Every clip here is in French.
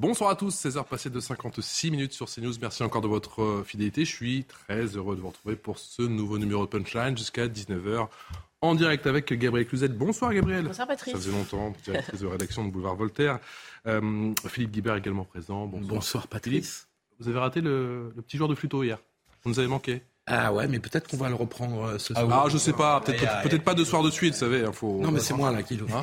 Bonsoir à tous, 16h passées de 56 minutes sur CNews. Merci encore de votre euh, fidélité. Je suis très heureux de vous retrouver pour ce nouveau numéro de Punchline jusqu'à 19h en direct avec Gabriel Cluzet. Bonsoir Gabriel. Bonsoir Patrice. Ça faisait longtemps, directrice de rédaction de Boulevard Voltaire. Euh, Philippe Guibert également présent. Bonsoir, Bonsoir Patrice. Vous avez raté le, le petit joueur de flûteau hier. Vous nous avez manqué. Ah ouais, mais peut-être qu'on va le reprendre euh, ce soir. Ah, je sais pas, peut-être euh, peut-être pas deux soirs de suite, vous savez. il Faut, Non, mais c'est moi là qui le Hein,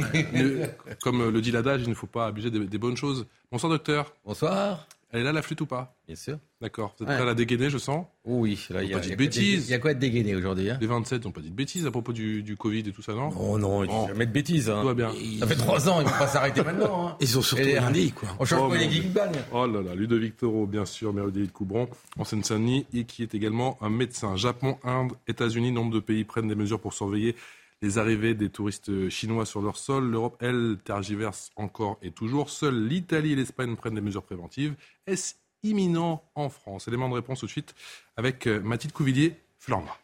comme le dit l'adage, il ne faut pas abuser des, des bonnes choses. Bonsoir docteur. Bonsoir. Elle est là la flûte ou pas Bien sûr. D'accord. Vous êtes Ouais. prêt à la dégainer, je sens Oui, là, il y pas a, dit il y a de bêtises. Il y a quoi de dégainé aujourd'hui hein Les 27 n'ont pas dit de bêtises à propos du, du Covid et tout ça, non Non, non, il Oh. dit jamais de bêtises. Hein. Tout va bien. Ça fait trois ans, ils vont pas s'arrêter maintenant. Hein. Ils ont surtout rien dit, quoi. On change Oh, pas les gagnent. Oh là là, Ludovic Toro, bien sûr, maire de Coubron, en Seine-Saint-Denis, et qui est également un médecin. Japon, Inde, États-Unis, nombre de pays prennent des mesures pour surveiller les arrivées des touristes chinois sur leur sol. L'Europe, elle, tergiverse encore et toujours. Seuls l'Italie et l'Espagne prennent des mesures préventives. Est-ce imminent en France? Élément de réponse tout de suite avec euh, Mathilde Couvillier, Flandre.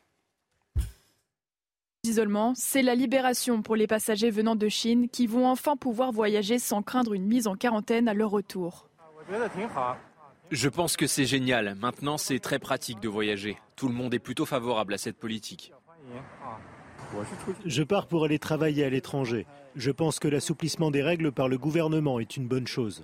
D'isolement, c'est la libération pour les passagers venant de Chine qui vont enfin pouvoir voyager sans craindre une mise en quarantaine à leur retour. Je pense que c'est génial. Maintenant, c'est très pratique de voyager. Tout le monde est plutôt favorable à cette politique. Je pars pour aller travailler à l'étranger. Je pense que l'assouplissement des règles par le gouvernement est une bonne chose.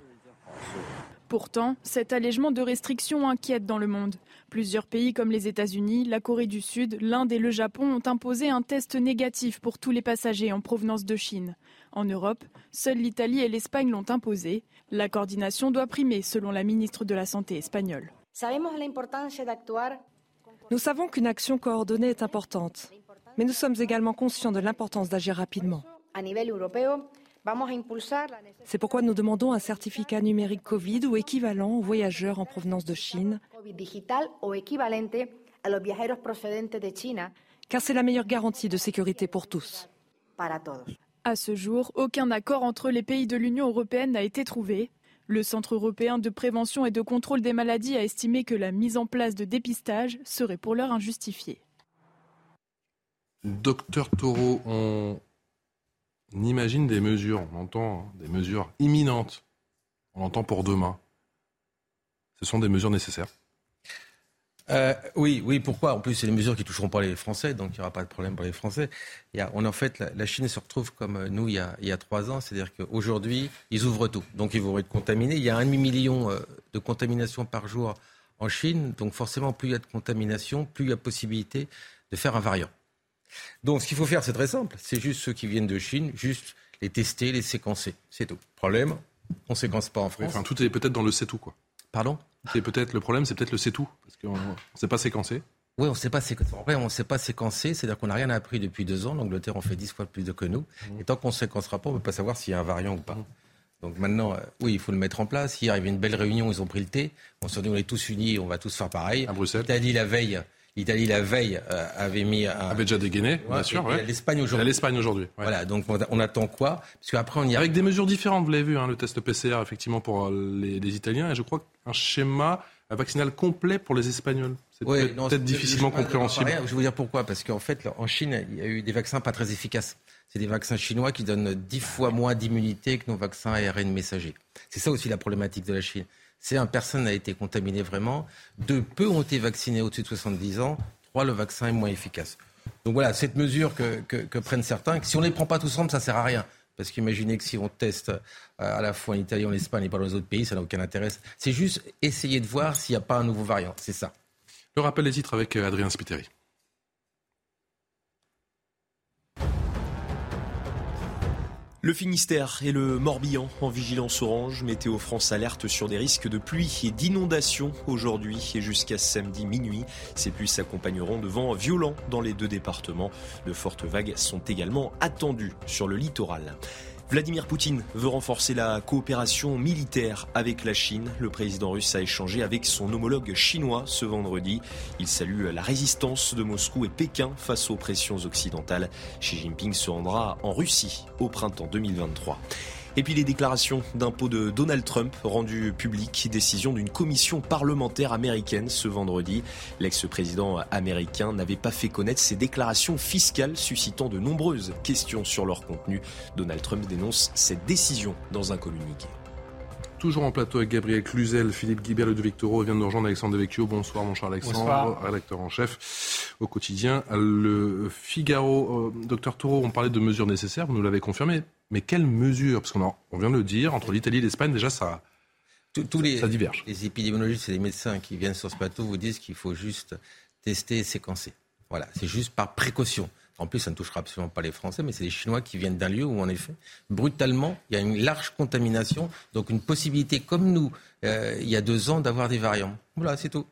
Pourtant, cet allègement de restrictions inquiète dans le monde. Plusieurs pays comme les États-Unis, la Corée du Sud, l'Inde et le Japon ont imposé un test négatif pour tous les passagers en provenance de Chine. En Europe, seules l'Italie et l'Espagne l'ont imposé. La coordination doit primer, selon la ministre de la Santé espagnole. Nous savons qu'une action coordonnée est importante, mais nous sommes également conscients de l'importance d'agir rapidement. C'est pourquoi nous demandons un certificat numérique Covid ou équivalent aux voyageurs en provenance de Chine, car c'est la meilleure garantie de sécurité pour tous. À ce jour, aucun accord entre les pays de l'Union européenne n'a été trouvé. Le Centre européen de prévention et de contrôle des maladies a estimé que la mise en place de dépistage serait pour l'heure injustifiée. Docteur Taureau, on imagine des mesures, on entend des mesures imminentes, on entend pour demain. Ce sont des mesures nécessaires. Euh, oui, oui, pourquoi? En plus, c'est des mesures qui ne toucheront pas les Français, donc il n'y aura pas de problème pour les Français. En fait, la, la Chine se retrouve comme euh, nous il y a, il y a trois ans, c'est-à-dire qu'aujourd'hui, ils ouvrent tout. Donc ils vont être contaminés. Il y a un demi-million euh, de contaminations par jour en Chine, donc forcément, plus il y a de contamination, plus il y a possibilité de faire un variant. Donc ce qu'il faut faire, c'est très simple. C'est juste ceux qui viennent de Chine, juste les tester, les séquencer. C'est tout. Problème, on ne séquence pas en France. Enfin, tout est peut-être dans le c'est tout, quoi. Pardon? Et peut-être le problème, c'est peut-être le c'est tout, parce qu'on ne sait pas séquencer. Oui, on ne sait pas séquencer. En vrai, on ne sait pas séquencer, c'est-à-dire qu'on n'a rien appris depuis deux ans. L'Angleterre en fait dix fois plus de que nous. Et tant qu'on ne séquencera pas, on ne peut pas savoir s'il y a un variant ou pas. Donc maintenant, euh, oui, il faut le mettre en place. Hier, il y avait une belle réunion, ils ont pris le thé. On s'est dit, on est tous unis, on va tous faire pareil. À Bruxelles. L'Italie, la veille, l'Italie, la veille, euh, avait mis un... Avait déjà dégainé, bien sûr. ouais. L'Espagne aujourd'hui. l'Espagne aujourd'hui. ouais. Voilà, donc on, on attend quoi? Parce qu'après, on y Avec arrive. des mesures différentes, vous l'avez vu, hein, le test PCR, effectivement, pour euh, les, les Italiens, et je crois qu'un schéma vaccinal complet pour les Espagnols. C'est Ouais, peut-être difficilement compréhensible. Je vais vous dire pourquoi. Parce qu'en fait, en Chine, il y a eu des vaccins pas très efficaces. C'est des vaccins chinois qui donnent dix fois moins d'immunité que nos vaccins ARN messagers. C'est ça aussi la problématique de la Chine. C'est un personne n'a été contaminé vraiment. Deux, peu ont été vaccinés au-dessus de 70 ans. Trois, le vaccin est moins efficace. Donc voilà, cette mesure que, que- prennent certains, si on ne les prend pas tous ensemble, ça sert à rien. Parce qu'imaginez que si on teste euh, à la fois en Italie, en Espagne et pas dans les autres pays, ça n'a aucun intérêt. C'est juste essayer de voir s'il n'y a pas un nouveau variant. C'est ça. Le rappel des titres avec euh, Adrien Spiteri. Le Finistère et le Morbihan en vigilance orange. Météo France alerte sur des risques de pluie et d'inondation aujourd'hui et jusqu'à samedi minuit. Ces pluies s'accompagneront de vents violents dans les deux départements. De fortes vagues sont également attendues sur le littoral. Vladimir Poutine veut renforcer la coopération militaire avec la Chine. Le président russe a échangé avec son homologue chinois ce vendredi. Il salue la résistance de Moscou et Pékin face aux pressions occidentales. Xi Jinping se rendra en Russie au printemps 2023. Et puis les déclarations d'impôts de Donald Trump rendues publiques, décision d'une commission parlementaire américaine ce vendredi. L'ex-président américain n'avait pas fait connaître ses déclarations fiscales, suscitant de nombreuses questions sur leur contenu. Donald Trump dénonce cette décision dans un communiqué. Toujours en plateau avec Gabriel Cluzel, Philippe Guibert, Ludovic Toro, vient de nous rejoindre Alexandre Devecchio. Bonsoir mon cher Alexandre, rédacteur en chef au quotidien. Le Figaro, euh, docteur Toro, on parlait de mesures nécessaires, vous nous l'avez confirmé. Mais quelles mesures? Parce qu'on on vient de le dire, entre l'Italie et l'Espagne, déjà ça, tous les, ça diverge. Les épidémiologistes et les médecins qui viennent sur ce plateau vous disent qu'il faut juste tester et séquencer. Voilà, c'est juste par précaution. En plus, ça ne touchera absolument pas les Français, mais c'est les Chinois qui viennent d'un lieu où, en effet, brutalement, il y a une large contamination, donc une possibilité, comme nous, euh, il y a deux ans, d'avoir des variants. Voilà, c'est tout.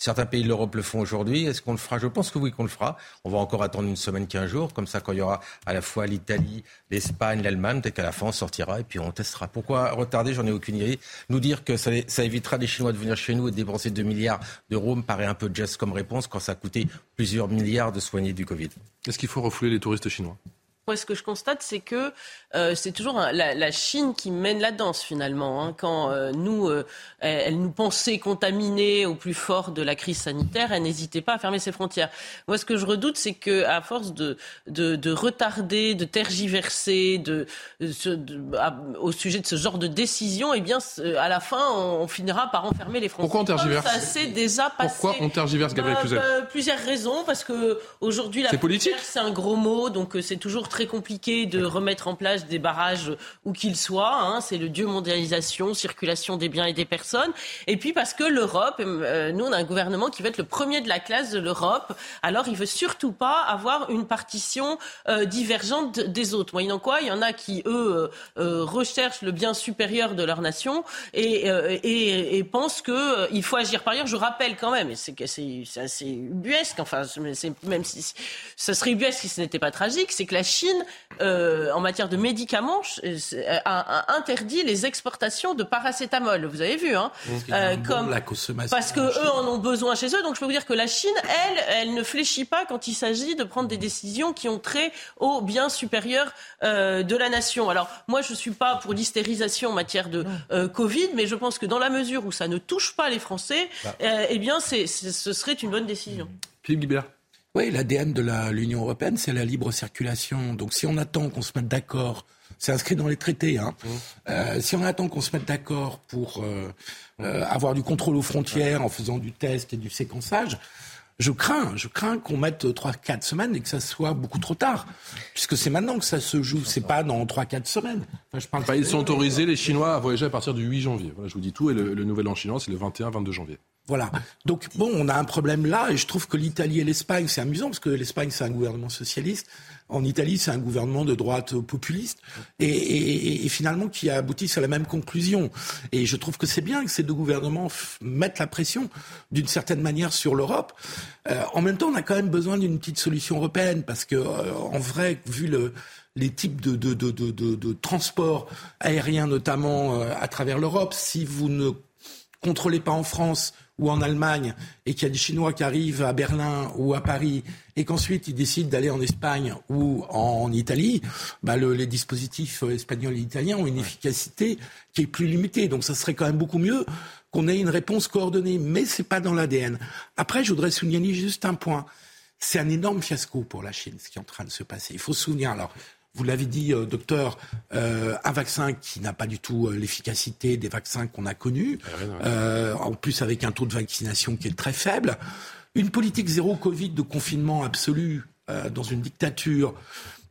Certains pays de l'Europe le font aujourd'hui. Est-ce qu'on le fera? Je pense que oui, qu'on le fera. On va encore attendre une semaine, quinze jours. Comme ça, quand il y aura à la fois l'Italie, l'Espagne, l'Allemagne, peut-être qu'à la fin, on sortira et puis on testera. Pourquoi retarder? J'en ai aucune idée. Nous dire que ça, évitera des Chinois de venir chez nous et de dépenser 2 milliards d'euros me paraît un peu juste comme réponse quand ça a coûté plusieurs milliards de soigner du Covid. Est-ce qu'il faut refouler les touristes chinois? Moi, ce que je constate, c'est que euh, c'est toujours la, la, Chine qui mène la danse finalement. Hein. Quand euh, nous, euh, elle, nous pensait contaminés au plus fort de la crise sanitaire, elle n'hésitait pas à fermer ses frontières. Moi, ce que je redoute, c'est que à force de, de, de, retarder, de tergiverser, de, au sujet de ce genre de décision, eh bien, à la fin, on, finira par enfermer les frontières. Pourquoi on tergiverse Ça déjà passé. Pourquoi on tergiverse, Gabriel bah, Cluzel Plusieurs raisons, parce que aujourd'hui, la politique. C'est un gros mot, donc c'est toujours très compliqué de remettre en place des barrages où qu'ils soient. Hein. C'est le dieu mondialisation, circulation des biens et des personnes. Et puis parce que l'Europe, euh, nous on a un gouvernement qui veut être le premier de la classe de l'Europe. Alors il veut surtout pas avoir une partition euh, divergente des autres. Moyennant quoi, il y en a qui eux euh, recherchent le bien supérieur de leur nation et, et, et pensent que il faut agir par ailleurs. Je rappelle quand même, et c'est assez ubuesque. Enfin, même si ce serait ubuesque si ce n'était pas tragique, c'est que la Chine euh, en matière de médicaments, euh, a, interdit les exportations de paracétamol. Vous avez vu, hein euh, comme, la consommation parce que eux en ont besoin chez eux. Donc je peux vous dire que la Chine, elle, elle ne fléchit pas quand il s'agit de prendre des décisions qui ont trait au bien supérieur de la nation. Alors moi, je suis pas pour l'hystérisation en matière de Covid, mais je pense que dans la mesure où ça ne touche pas les Français, bah. eh bien, c'est, ce serait une bonne décision. Philippe Guibert. Oui, l'ADN de l'Union européenne, c'est la libre circulation. Donc si on attend qu'on se mette d'accord, c'est inscrit dans les traités, hein, mmh. euh, si on attend qu'on se mette d'accord pour euh, euh, avoir du contrôle aux frontières en faisant du test et du séquençage, je crains, je crains qu'on mette trois, quatre semaines et que ça soit beaucoup trop tard, puisque c'est maintenant que ça se joue, c'est pas dans trois, quatre semaines. je parle ils sont autorisés, les Chinois, à voyager à partir du 8 janvier. Voilà, je vous dis tout, et le, le nouvel an chinois, c'est le 21-22 janvier. Voilà. Donc bon, on a un problème là, et je trouve que l'Italie et l'Espagne, c'est amusant parce que l'Espagne c'est un gouvernement socialiste, en Italie c'est un gouvernement de droite populiste, et, finalement qui aboutissent à la même conclusion. Et je trouve que c'est bien que ces deux gouvernements mettent la pression d'une certaine manière sur l'Europe. Euh, en même temps, on a quand même besoin d'une petite solution européenne parce que euh, en vrai, vu le les types de, de, de, notamment euh, à travers l'Europe, si vous ne contrôlez pas en France ou en Allemagne et qu'il y a des Chinois qui arrivent à Berlin ou à Paris et qu'ensuite ils décident d'aller en Espagne ou en Italie, bah le, les dispositifs euh, espagnols et italiens ont une efficacité qui est plus limitée. Donc ça serait quand même beaucoup mieux qu'on ait une réponse coordonnée, mais c'est pas dans l'ADN. Après, je voudrais souligner juste un point. C'est un énorme fiasco pour la Chine, ce qui est en train de se passer. Il faut se souvenir, alors, vous l'avez dit, euh, docteur, euh, un vaccin qui n'a pas du tout euh, l'efficacité des vaccins qu'on a connus, ah en plus avec un taux de vaccination qui est très faible, une politique zéro Covid de confinement absolu dans une dictature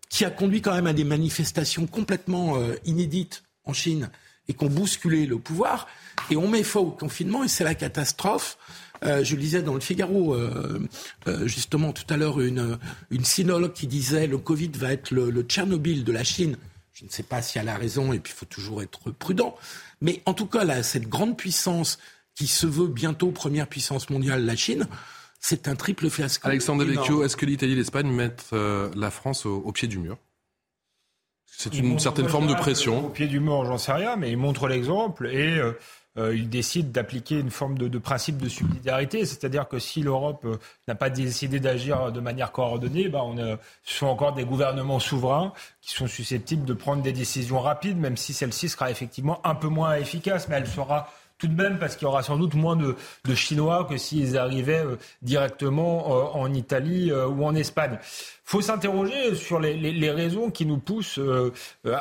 qui a conduit quand même à des manifestations complètement inédites en Chine et qui ont bousculé le pouvoir. Et on met fin au confinement et c'est la catastrophe. Euh, je lisais dans le Figaro, euh, euh, justement tout à l'heure, une, une sinologue qui disait le Covid va être le, le Tchernobyl de la Chine. Je ne sais pas si elle a raison, et puis il faut toujours être prudent. Mais en tout cas, là, cette grande puissance qui se veut bientôt première puissance mondiale, la Chine, c'est un triple fiasco. Alexandre Vecchio, est-ce que l'Italie et l'Espagne mettent la France au, pied du mur? C'est une certaine forme de pression. Au pied du mort, j'en sais rien, mais il montre l'exemple et euh, il décide d'appliquer une forme de, principe de subsidiarité, c'est-à-dire que si l'Europe euh, n'a pas décidé d'agir de manière coordonnée, bah on ce sont encore des gouvernements souverains qui sont susceptibles de prendre des décisions rapides, même si celle-ci sera effectivement un peu moins efficace, mais elle sera tout de même parce qu'il y aura sans doute moins de, Chinois que s'ils arrivaient euh, directement en Italie ou en Espagne faut s'interroger sur les, les, les, raisons qui nous poussent euh,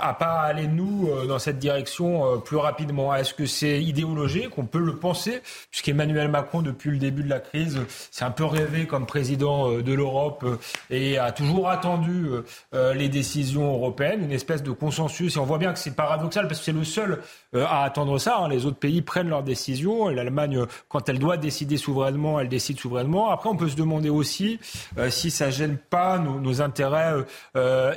à pas aller nous euh, dans cette direction euh, plus rapidement. Est-ce que c'est idéologique? On peut le penser, puisqu'Emmanuel Macron, depuis le début de la crise, s'est un peu rêvé comme président de l'Europe et a toujours attendu les décisions européennes, une espèce de consensus. Et on voit bien que c'est paradoxal parce que c'est le seul à attendre ça. Hein. Les autres pays prennent leurs décisions. L'Allemagne, quand elle doit décider souverainement, elle décide souverainement. Après, on peut se demander aussi si ça gêne pas nos nos, intérêts euh,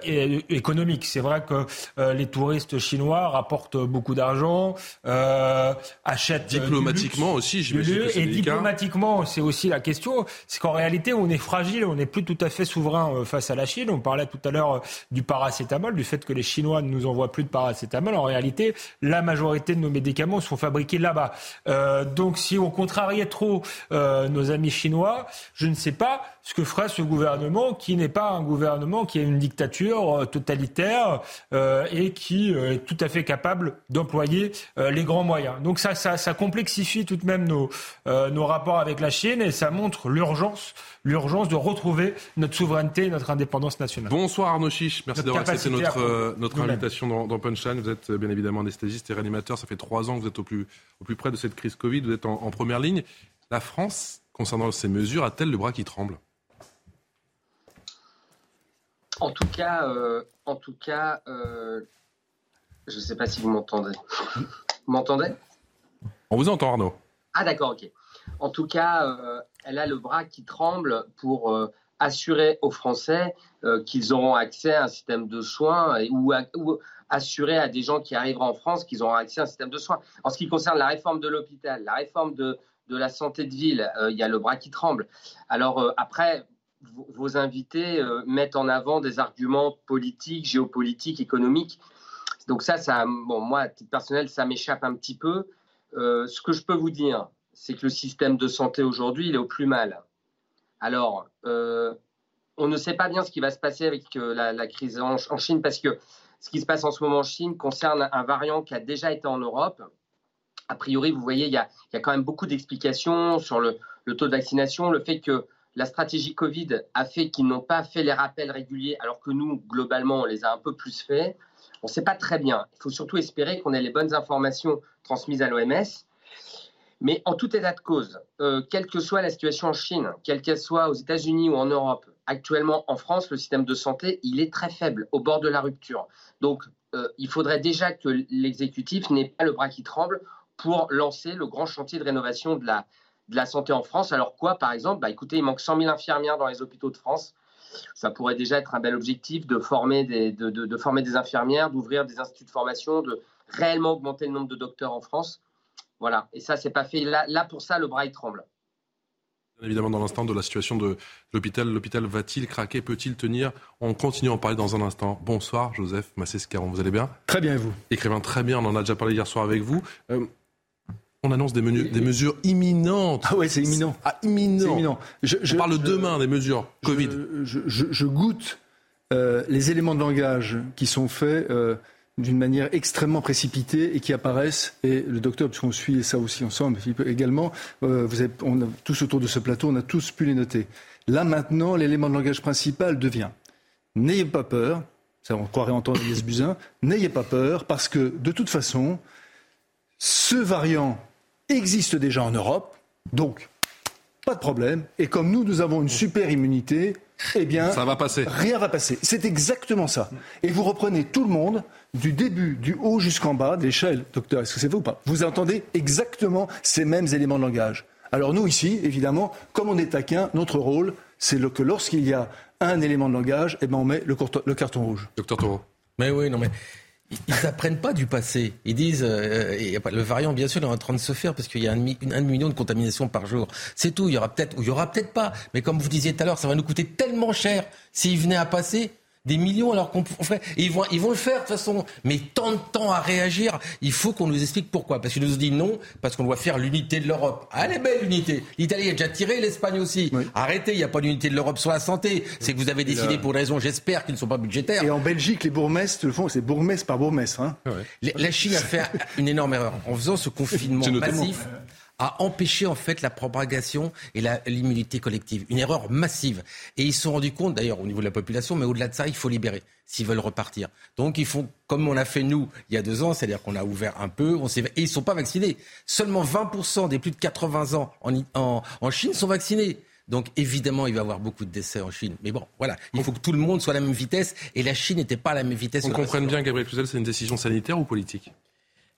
économiques. C'est vrai que euh, les touristes chinois rapportent beaucoup d'argent, euh, achètent diplomatiquement aussi, j'imagine. Et diplomatiquement, c'est aussi la question. C'est qu'en réalité, on est fragile, on n'est plus tout à fait souverain face à la Chine. On parlait tout à l'heure du paracétamol, du fait que les Chinois ne nous envoient plus de paracétamol. En réalité, la majorité de nos médicaments sont fabriqués là-bas. donc, si on contrariait trop nos amis chinois, je ne sais pas ce que ferait ce gouvernement qui n'est pas un gouvernement qui a une dictature euh, totalitaire euh, et qui euh, est tout à fait capable d'employer les grands moyens. Donc ça, ça, ça, complexifie tout de même nos, nos rapports avec la Chine et ça montre l'urgence l'urgence de retrouver notre souveraineté et notre indépendance nationale. Bonsoir Arnaud Chiche, merci d'avoir accepté notre, notre invitation dans, dans, Punchline. Vous êtes bien évidemment anesthésiste et réanimateur, ça fait trois ans que vous êtes au plus, au plus près de cette crise Covid, vous êtes en, en première ligne. La France, concernant ces mesures, a-t-elle le bras qui tremble? En tout cas, euh, en tout cas, euh, je ne sais pas si vous m'entendez. Vous m'entendez? On vous entend, Arnaud. Ah d'accord, ok. En tout cas, euh, elle a le bras qui tremble pour assurer aux Français qu'ils auront accès à un système de soins ou, assurer à des gens qui arriveront en France qu'ils auront accès à un système de soins. En ce qui concerne la réforme de l'hôpital, la réforme de, de la santé de ville, il y a le bras qui tremble. Alors après, vos invités euh, mettent en avant des arguments politiques, géopolitiques, économiques. Donc ça, bon, moi, à titre personnel, ça m'échappe un petit peu. Euh, ce que je peux vous dire, c'est que le système de santé aujourd'hui, il est au plus mal. Alors, euh, on ne sait pas bien ce qui va se passer avec la, crise en, Chine parce que ce qui se passe en ce moment en Chine concerne un variant qui a déjà été en Europe. A priori, vous voyez, il y a, quand même beaucoup d'explications sur le, taux de vaccination, le fait que la stratégie Covid a fait qu'ils n'ont pas fait les rappels réguliers, alors que nous, globalement, on les a un peu plus faits. On ne sait pas très bien. Il faut surtout espérer qu'on ait les bonnes informations transmises à l'OMS. Mais en tout état de cause, euh, quelle que soit la situation en Chine, quelle qu'elle soit aux États-Unis ou en Europe, actuellement en France, le système de santé, il est très faible, au bord de la rupture. Donc, euh, il faudrait déjà que l'exécutif n'ait pas le bras qui tremble pour lancer le grand chantier de rénovation de la, de la santé en France. Alors quoi, par exemple? Bah, Écoutez, il manque 100 000 infirmières dans les hôpitaux de France. Ça pourrait déjà être un bel objectif de former des, de, former des infirmières, d'ouvrir des instituts de formation, de réellement augmenter le nombre de docteurs en France. Voilà, et ça, c'est pas fait. Là, là, pour ça, le bras, il tremble. Évidemment, dans l'instant de la situation de l'hôpital, l'hôpital va-t-il craquer? Peut-il tenir? On continue à en parler dans un instant. Bonsoir, Joseph Massescaron, vous allez bien? Très bien, et vous? Écrivain très bien, on en a déjà parlé hier soir avec vous. Euh, on annonce des, des, mesures imminentes. Ah ouais, c'est imminent. Ah, imminent. Je, on parle demain des mesures Covid. Je, goûte euh, les éléments de langage qui sont faits euh, d'une manière extrêmement précipitée et qui apparaissent. Et le docteur, puisqu'on suit ça aussi ensemble, Philippe également, euh, vous avez, on a, tous autour de ce plateau, on a tous pu les noter. Là maintenant, l'élément de langage principal devient n'ayez pas peur. Ça, on croirait entendre Agnès Buzyn. N'ayez pas peur parce que de toute façon, ce variant existe déjà en Europe, donc pas de problème. Et comme nous, nous avons une super immunité, eh bien, ça va passer. Rien va passer. C'est exactement ça. Et vous reprenez tout le monde du début, du haut jusqu'en bas de l'échelle. Docteur, est-ce que c'est vous ou pas? Vous entendez exactement ces mêmes éléments de langage. Alors nous ici, évidemment, comme on est taquin, notre rôle, c'est que lorsqu'il y a un élément de langage, eh ben on met le, le carton rouge. Docteur Taureau. Mais oui, non mais ils n'apprennent pas du passé. Ils disent, euh, le variant, bien sûr, est en train de se faire parce qu'il y a un, million de contaminations par jour. C'est tout. Il y aura peut-être, ou il y aura peut-être pas. Mais comme vous disiez tout à l'heure, ça va nous coûter tellement cher s'il venait à passer. Des millions alors qu'on ferait. Et ils vont, ils vont le faire de toute façon. Mais tant de temps à réagir, il faut qu'on nous explique pourquoi. Parce qu'ils nous disent non, parce qu'on doit faire l'unité de l'Europe. Ah, elle est belle l'unité. L'Italie a déjà tiré, l'Espagne aussi. Arrêtez, il n'y a pas d'unité de l'Europe sur la santé. C'est que vous avez décidé pour des raisons, j'espère, qui ne sont pas budgétaires. Et en Belgique, les bourgmestres le font, c'est bourgmestre par bourgmestre. Hein. La Chine a fait une énorme erreur en faisant ce confinement massif à empêcher en fait la propagation et l'immunité collective. Une erreur massive. Et ils se sont rendus compte, d'ailleurs, au niveau de la population, mais au-delà de ça, il faut libérer s'ils veulent repartir. Donc ils font comme on a fait nous il y a deux ans, c'est-à-dire qu'on a ouvert un peu, on et ils ne sont pas vaccinés. Seulement 20% des plus de 80 ans en, en, en Chine sont vaccinés. Donc évidemment, il va y avoir beaucoup de décès en Chine. Mais bon, voilà, il faut que tout le monde soit à la même vitesse. Et la Chine n'était pas à la même vitesse. On comprenne bien, Gabriel Cluzel, c'est une décision sanitaire ou politique?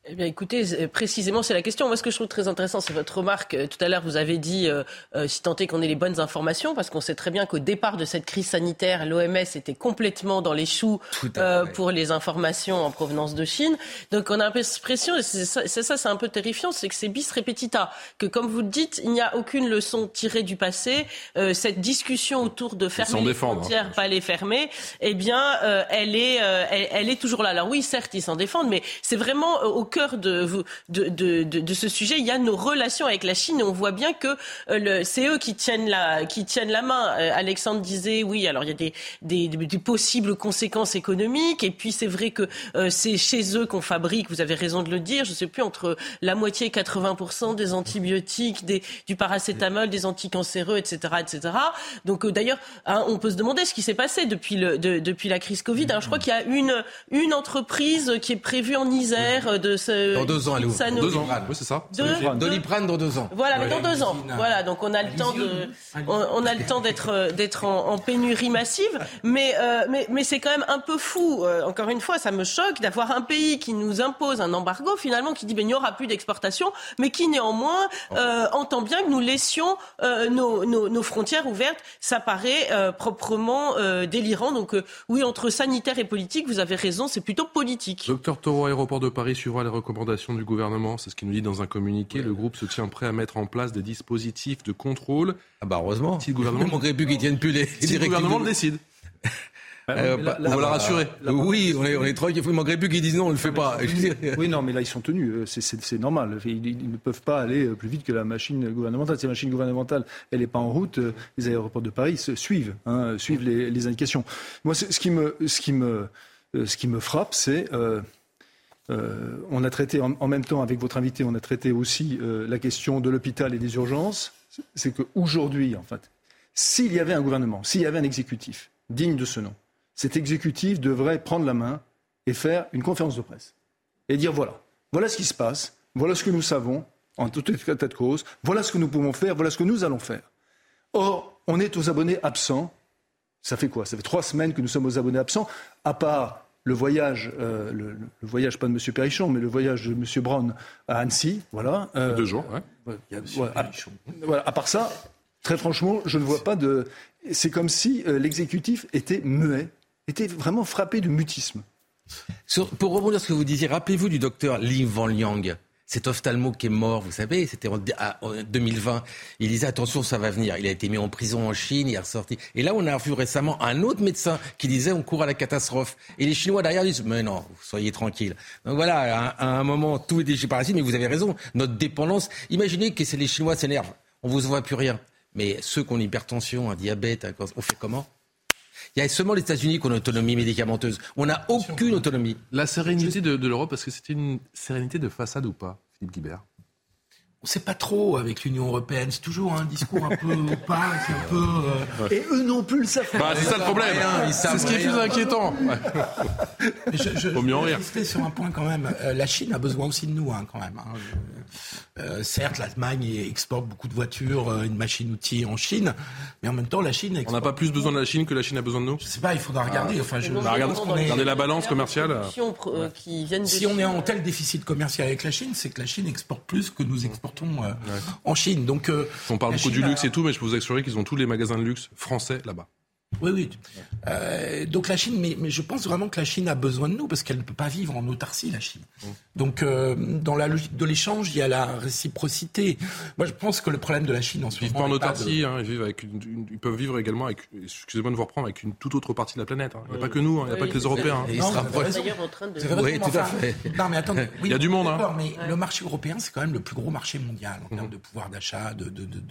Eh bien, écoutez, euh, précisément, c'est la question. Moi, ce que je trouve très intéressant, c'est votre remarque. Euh, tout à l'heure, vous avez dit, euh, euh, si tant est qu'on ait les bonnes informations, parce qu'on sait très bien qu'au départ de cette crise sanitaire, l'OMS était complètement dans les choux euh, pour les informations en provenance de Chine. Donc, on a l'impression, et c'est ça, c'est un peu terrifiant, c'est que c'est bis repetita, que comme vous le dites, il n'y a aucune leçon tirée du passé. Cette discussion autour de fermer les hein. frontières, pas les fermer, eh bien, elle est, elle, elle, est toujours là. Alors oui, certes, ils s'en défendent, mais c'est vraiment au cœur de, de, de, de, ce sujet, il y a nos relations avec la Chine et on voit bien que euh, c'est eux qui tiennent la, qui tiennent la main. Euh, Alexandre disait, oui, alors il y a des, des, des possibles conséquences économiques et puis c'est vrai que euh, c'est chez eux qu'on fabrique, vous avez raison de le dire, je ne sais plus, entre la moitié et 80% des antibiotiques, des, du paracétamol, des anticancéreux, etc. etc. Donc d'ailleurs, hein, on peut se demander ce qui s'est passé depuis, le, depuis la crise Covid. Alors, je crois qu'il y a une, une entreprise qui est prévue en Isère de ce, dans deux ans, elle ouvre. Deux ans, oui, c'est ça. Doliprane dans deux ans. Voilà, mais dans deux ans. Voilà, donc on a le temps de, on, a le temps d'être, d'être en, pénurie massive, mais, euh, mais, mais c'est quand même un peu fou. Euh, encore une fois, ça me choque d'avoir un pays qui nous impose un embargo finalement, qui dit ben il n'y aura plus d'exportation, mais qui néanmoins euh, entend bien que nous laissions nos, nos, nos, frontières ouvertes. Ça paraît proprement délirant. Donc oui, entre sanitaire et politique, vous avez raison, c'est plutôt politique. Docteur Taureau, aéroport de Paris suivra les recommandations du gouvernement. C'est ce qu'il nous dit dans un communiqué. Le groupe se tient prêt à mettre en place des dispositifs de contrôle. Ah bah heureusement. Si le gouvernement, plus qu'ils tiennent plus les, si le gouvernement le décide. Euh, on va la rassurer. oui, on est, on est tranquille. Il ne manquerait plus qu'ils disent non, on ne le fait pas. oui, non, mais là, ils sont tenus. Euh, c'est normal. Ils, ne peuvent pas aller euh, plus vite que la machine gouvernementale. Si la machine gouvernementale, elle n'est pas en route, les aéroports de Paris suivent, hein, suivent les, les, indications. Moi, ce qui me, ce qui me, ce qui me frappe, c'est euh, on a traité en, même temps avec votre invité, on a traité aussi euh, la question de l'hôpital et des urgences. C'est qu'aujourd'hui, en fait, s'il y avait un gouvernement, s'il y avait un exécutif digne de ce nom, cet exécutif devrait prendre la main et faire une conférence de presse et dire voilà, voilà ce qui se passe, voilà ce que nous savons en tout état de cause, voilà ce que nous pouvons faire, voilà ce que nous allons faire. Or, on est aux abonnés absents. Ça fait quoi? Ça fait trois semaines que nous sommes aux abonnés absents, à part le voyage, euh, le, voyage pas de M. Perrichon, mais le voyage de M. Brown à Annecy, voilà. Euh, Deux jours, ouais. voilà, à, part ça, très franchement, je ne vois pas de. C'est comme si euh, l'exécutif était muet, était vraiment frappé de mutisme. pour rebondir sur ce que vous disiez, rappelez-vous du docteur Li Van Liang cet ophtalmo qui est mort, vous savez, c'était en, 2020. Il disait attention, ça va venir. Il a été mis en prison en Chine, il est ressorti. Et là, on a vu récemment un autre médecin qui disait on court à la catastrophe. Et les Chinois derrière disent mais non, soyez tranquilles. Donc voilà, à, un moment, tout est déchiré par la Chine, mais vous avez raison. Notre dépendance, imaginez que les Chinois s'énervent. On vous voit plus rien. Mais ceux qui ont l'hypertension, un diabète, on fait comment? Il y a seulement les États-Unis qui ont une autonomie médicamenteuse. On n'a aucune autonomie. La sérénité de, de l'Europe, est-ce que c'était une sérénité de façade ou pas, Philippe on ne sait pas trop avec l'Union européenne. C'est toujours un discours un peu opaque, un peu. Euh, et eux non plus le savent. Bah, c'est ça le problème. C'est ce qui est plus inquiétant. je, je, Faut mieux en rire. sur un point quand même. Euh, la Chine a besoin aussi de nous, hein, quand même. Hein. Euh, certes, l'Allemagne exporte beaucoup de voitures, euh, une machine-outil en Chine, mais en même temps, la Chine. Exporte... On n'a pas plus besoin de la Chine que la Chine a besoin de nous. Je sais pas. Il faudra regarder. Enfin, je. Bah, regardez, la balance commerciale. Qui si on est en tel déficit commercial avec la Chine, c'est que la Chine exporte plus que nous exportons euh, en Chine. Donc, on parle beaucoup du luxe et tout, mais je peux vous assurer qu'ils ont tous les magasins de luxe français là-bas. Oui, oui. Euh, donc la Chine, mais, mais, je pense vraiment que la Chine a besoin de nous parce qu'elle ne peut pas vivre en autarcie, la Chine. Mmh. Donc euh, dans la logique de l'échange, il y a la réciprocité. Moi, je pense que le problème de la Chine en ce moment, ils vivent pas en autarcie. Hein, ils, vivent avec une, ils peuvent vivre également avec, excusez-moi de vous reprendre, avec une toute autre partie de la planète. Hein. Il n'y a pas que nous, hein. il n'y a pas que les Européens. ils se rapprochent. Oui, tout à fait. Non, mais attendez. il y a du monde. Hein. Mais le marché européen, c'est quand même le plus gros marché mondial en termes de pouvoir d'achat, de, de, de,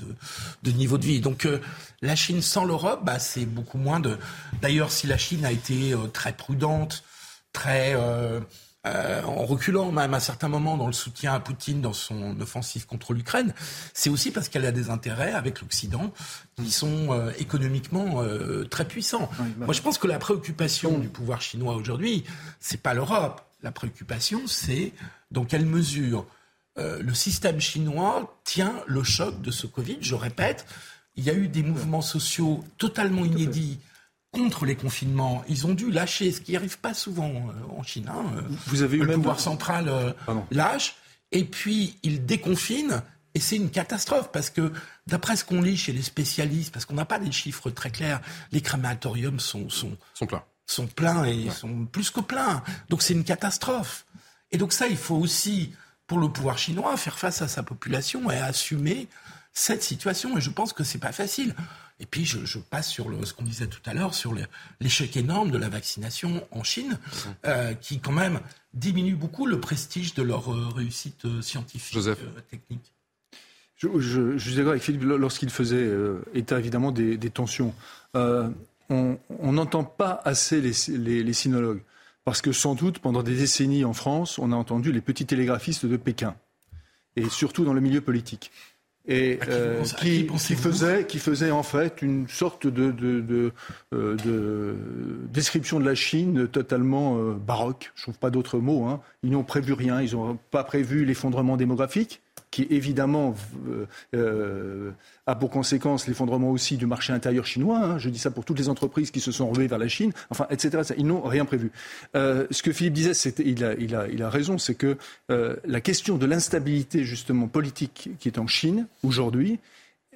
de, niveau de vie. Donc euh, la Chine sans l'Europe, bah, c'est beaucoup moins de. D'ailleurs, si la Chine a été euh, très prudente, très euh, euh, en reculant même à certains moments dans le soutien à Poutine dans son offensive contre l'Ukraine, c'est aussi parce qu'elle a des intérêts avec l'Occident qui sont économiquement très puissants. Bah Moi, je pense que la préoccupation du pouvoir chinois aujourd'hui, c'est pas l'Europe. La préoccupation, c'est dans quelle mesure le système chinois tient le choc de ce Covid. Je répète, il y a eu des mouvements sociaux totalement inédits contre les confinements. Ils ont dû lâcher, ce qui n'arrive pas souvent euh, en Chine. Hein. Vous avez eu le pouvoir central euh, lâche, et puis ils déconfinent. Et c'est une catastrophe parce que, d'après ce qu'on lit chez les spécialistes, parce qu'on n'a pas des chiffres très clairs, les crématoriums sont, sont, sont pleins. Sont pleins et sont plus que pleins. Donc c'est une catastrophe. Et donc ça, il faut aussi, pour le pouvoir chinois, faire face à sa population et assumer cette situation. Et je pense que c'est pas facile. Et puis je, passe sur le, ce qu'on disait tout à l'heure, sur l'échec énorme de la vaccination en Chine, euh, qui quand même diminue beaucoup le prestige de leur euh, réussite euh, scientifique, Joseph. technique. Je, je, suis d'accord avec Philippe lorsqu'il faisait état évidemment des, tensions. on n'entend pas assez les, les, sinologues. Parce que sans doute, pendant des décennies en France, on a entendu les petits télégraphistes de Pékin. Et surtout dans le milieu politique et euh, qui, qui, faisait, qui faisait en fait une sorte de, de, de, euh, de description de la Chine totalement euh, baroque. Je trouve pas d'autres mots. Hein. Ils n'ont prévu rien. Ils n'ont pas prévu l'effondrement démographique qui évidemment euh, euh, a pour conséquence l'effondrement aussi du marché intérieur chinois. Hein. Je dis ça pour toutes les entreprises qui se sont relevées vers la Chine, enfin, etc. Ils n'ont rien prévu. Euh, ce que Philippe disait, il a, il, a, il a raison, c'est que la question de l'instabilité justement politique qui est en Chine aujourd'hui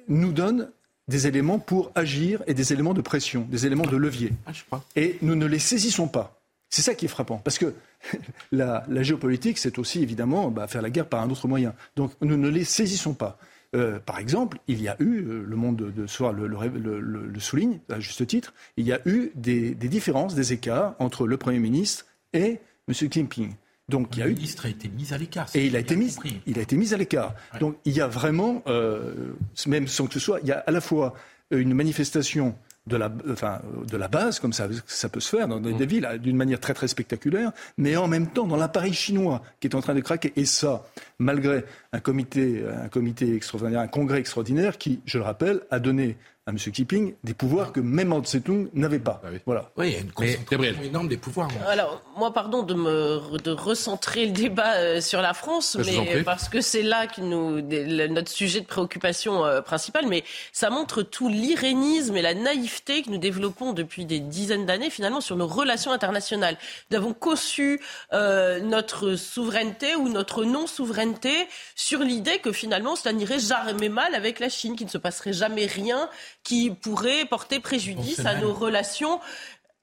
nous donne des éléments pour agir et des éléments de pression, des éléments de levier. Ah, et nous ne les saisissons pas. C'est ça qui est frappant. Parce que la, géopolitique, c'est aussi évidemment bah, faire la guerre par un autre moyen. Donc nous ne les saisissons pas. Euh, par exemple, il y a eu, euh, le monde de, soir le, le, souligne à juste titre, il y a eu des, différences, des écarts entre le Premier ministre et M. Jinping. Donc, il y a eu... ministre a été mis à l'écart. Et il a été mis, il a été mis à l'écart. Donc, il y a vraiment, euh, même sans que ce soit, il y a à la fois une manifestation de la, enfin, de la base, comme ça, ça peut se faire dans des, mm. villes, d'une manière très très spectaculaire, mais en même temps dans l'appareil chinois qui est en train de craquer. Et ça, malgré un comité, un comité extraordinaire, un congrès extraordinaire qui, je le rappelle, a donné à M. Keeping des pouvoirs que même Mao Tse-tung n'avait pas. Ah oui. Voilà. Oui, il y a une concentration énorme des pouvoirs. Alors, moi, pardon de me de recentrer le débat euh, sur la France, mais parce que c'est là que nous notre sujet de préoccupation euh, principal, mais ça montre tout l'irénisme et la naïveté que nous développons depuis des dizaines d'années finalement sur nos relations internationales. Nous avons conçu euh, notre souveraineté ou notre non-souveraineté sur l'idée que finalement cela n'irait jamais mal avec la Chine, qu'il ne se passerait jamais rien qui pourrait porter préjudice à nos relations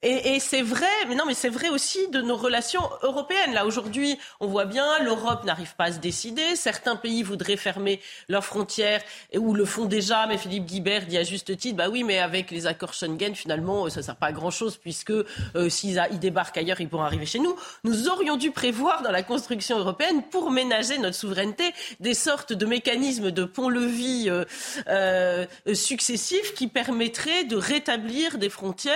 et, c'est vrai, mais non, mais c'est vrai aussi de nos relations européennes. Là, aujourd'hui, on voit bien, l'Europe n'arrive pas à se décider. Certains pays voudraient fermer leurs frontières ou le font déjà. Mais Philippe Guibert dit à juste titre, bah oui, mais avec les accords Schengen, finalement, ça ne sert pas à grand chose puisque euh, s'ils ils débarquent ailleurs, ils pourront arriver chez nous. Nous aurions dû prévoir dans la construction européenne, pour ménager notre souveraineté, des sortes de mécanismes de pont-levis euh, euh, successifs qui permettraient de rétablir des frontières.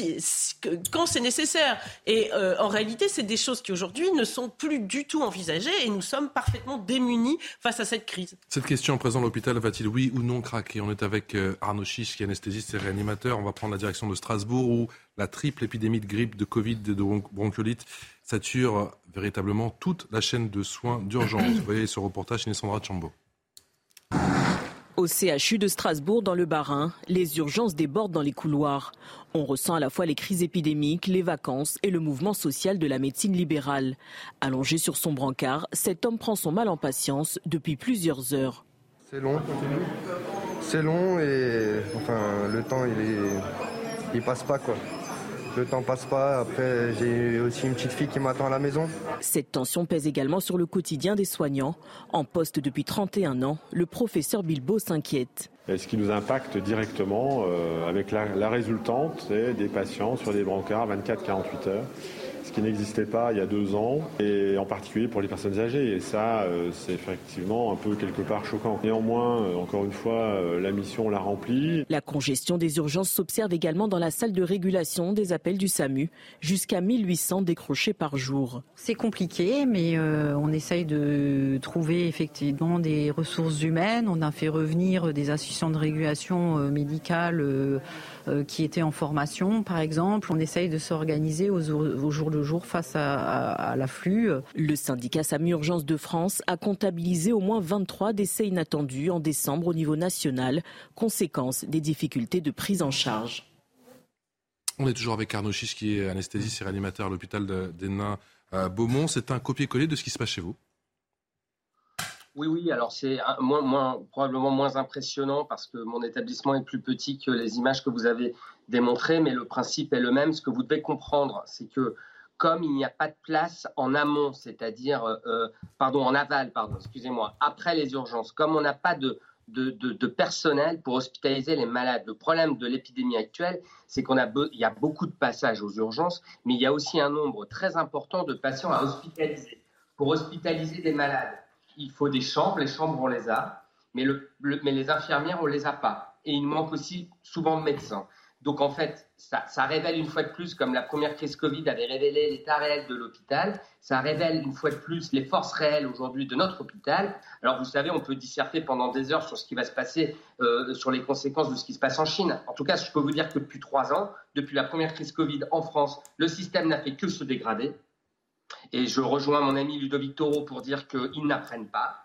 Euh, quand c'est nécessaire. Et euh, en réalité, c'est des choses qui aujourd'hui ne sont plus du tout envisagées et nous sommes parfaitement démunis face à cette crise. Cette question en présent, l'hôpital va-t-il oui ou non craquer? On est avec euh, Arnaud Chiche, qui est anesthésiste et réanimateur. On va prendre la direction de Strasbourg où la triple épidémie de grippe, de Covid, de bronchiolite sature véritablement toute la chaîne de soins d'urgence. Vous voyez ce reportage Sandra Chambaud. Au CHU de Strasbourg, dans le Bas-Rhin, les urgences débordent dans les couloirs. On ressent à la fois les crises épidémiques, les vacances et le mouvement social de la médecine libérale. Allongé sur son brancard, cet homme prend son mal en patience depuis plusieurs heures. C'est long, c'est long et le temps il passe pas quoi. Le temps passe pas. Après, j'ai aussi une petite fille qui m'attend à la maison. Cette tension pèse également sur le quotidien des soignants. En poste depuis 31 ans, le professeur Bilbo s'inquiète. Ce qui nous impacte directement euh, avec la, la résultante, c'est des patients sur des brancards 24-48 heures ce qui n'existait pas il y a deux ans, et en particulier pour les personnes âgées. Et ça, euh, c'est effectivement un peu quelque part choquant. Néanmoins, euh, encore une fois, euh, la mission l'a remplie. La congestion des urgences s'observe également dans la salle de régulation des appels du SAMU, jusqu'à 1800 décrochés par jour. C'est compliqué, mais on essaye de trouver effectivement des ressources humaines. On a fait revenir des assistants de régulation médicale qui étaient en formation, par exemple. On essaye de s'organiser au, jour de jour face à, l'afflux. Le syndicat SAMU Urgence de France a comptabilisé au moins 23 décès inattendus en décembre au niveau national, conséquence des difficultés de prise en charge. On est toujours avec Arnaud Chiche qui est anesthésiste et réanimateur à l'hôpital des Nains à Beaumont. C'est un copier-coller de ce qui se passe chez vous oui, oui, alors c'est probablement moins impressionnant parce que mon établissement est plus petit que les images que vous avez démontrées, mais le principe est le même. Ce que vous devez comprendre, c'est que comme il n'y a pas de place en amont, c'est-à-dire, euh, euh, pardon, en aval, pardon, excusez-moi, après les urgences, comme on n'a pas de, personnel pour hospitaliser les malades. Le problème de l'épidémie actuelle, c'est qu'on a, il y a beaucoup de passages aux urgences, mais il y a aussi un nombre très important de patients à hospitaliser. Pour hospitaliser des malades, il faut des chambres, les chambres on les a, mais, le, mais les infirmières on les a pas. Et il manque aussi souvent de médecins. Donc en fait, ça, révèle une fois de plus, comme la première crise Covid avait révélé l'état réel de l'hôpital, ça révèle une fois de plus les forces réelles aujourd'hui de notre hôpital. Alors vous savez, on peut disserter pendant des heures sur ce qui va se passer, euh, sur les conséquences de ce qui se passe en Chine. En tout cas, je peux vous dire que depuis trois ans, depuis la première crise Covid en France, le système n'a fait que se dégrader. Et je rejoins mon ami Ludovic Toro pour dire qu'ils n'apprennent pas.